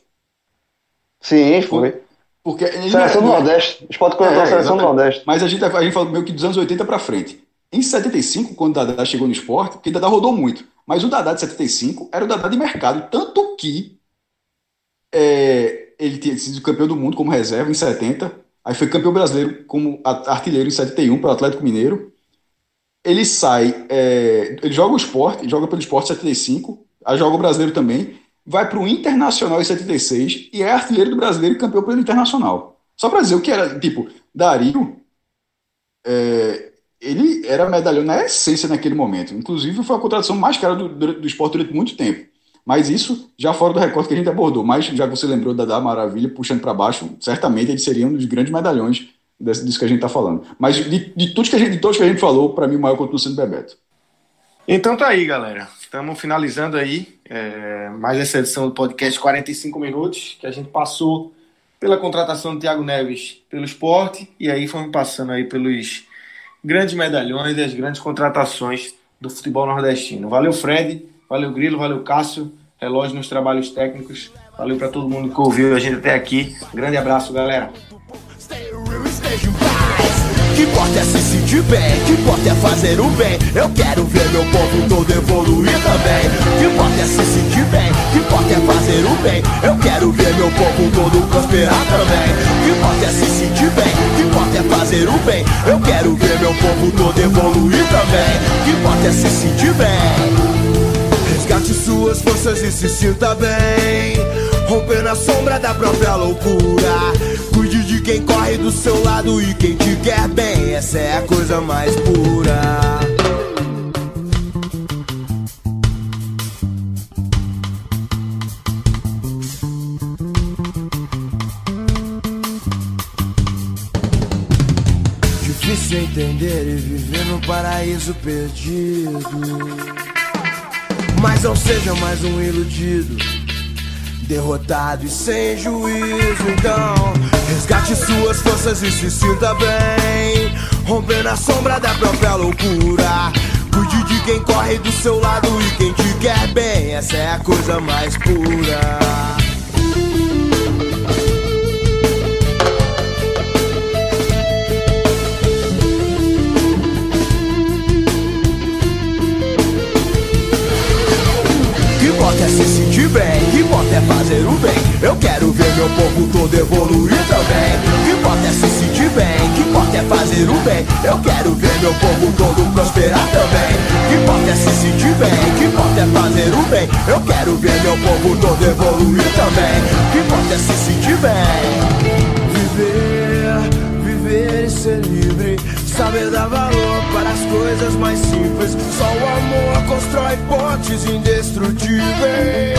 Sim, foi. Porque ele Seleção do é- Nordeste. Esporte colocou É, a seleção do. Nordeste. Mas a gente, a gente fala meio que dos anos 80 pra frente. Em 75, quando o Dadá chegou no esporte, porque o Dadá rodou muito, mas o Dadá de 75 era o Dadá de mercado, tanto que é, ele tinha sido campeão do mundo como reserva em 70, aí foi campeão brasileiro como artilheiro em 71 pelo Atlético Mineiro. Ele sai, é, ele joga o esporte, joga pelo esporte em 75, aí joga o brasileiro também, vai para o Internacional em 76 e é artilheiro do brasileiro e campeão pelo Internacional. Só para dizer o que era, tipo, Dario, é, ele era medalhão na essência naquele momento. Inclusive, foi a contratação mais cara do, do, do esporte durante muito tempo. Mas isso já fora do recorte que a gente abordou. Mas já que você lembrou da, da Maravilha, puxando para baixo, certamente ele seria um dos grandes medalhões desse, disso que a gente está falando. Mas de, de, todos que a gente, de todos que a gente falou, para mim o maior continua sendo Bebeto. Então tá aí, galera. Estamos finalizando aí é, mais essa edição do podcast 45 minutos, que a gente passou pela contratação do Thiago Neves pelo esporte, e aí fomos passando aí pelos grandes medalhões e as grandes contratações do futebol nordestino. Valeu, Fred, valeu, Grilo, valeu, Cássio, relógio nos trabalhos técnicos, valeu para todo mundo que ouviu a gente até aqui. Grande abraço, galera. Que importa é se sentir bem, que importa é fazer o bem. Eu quero ver meu povo todo evoluir também. Que importa é se sentir bem, que importa é fazer o bem. Eu quero ver meu povo todo prosperar também. Que importa é se sentir bem, importa é fazer o bem. Eu quero ver meu povo todo evoluir também. Que importa é se sentir bem. Resgate suas forças e se sinta bem. Romper na sombra da própria loucura. Cuide de quem corre do seu lado e quem te quer bem. Essa é a coisa mais pura. Difícil entender e viver num paraíso perdido. Mas não seja mais um iludido, derrotado e sem juízo. Então, resgate suas forças e se sinta bem. Romper na sombra da própria loucura. Cuide de quem corre do seu lado e quem te quer bem. Essa é a coisa mais pura. É fazer o bem. Eu quero ver meu povo todo evoluir também. Que importa é se sentir bem, que importa é fazer o bem. Eu quero ver meu povo todo prosperar também. Que importa é se sentir bem, que importa é fazer o bem. Eu quero ver meu povo todo evoluir também. Que importa é se sentir bem. Viver, viver e ser livre. Saber dar valor para as coisas mais simples. Só o amor constrói pontes indestrutíveis.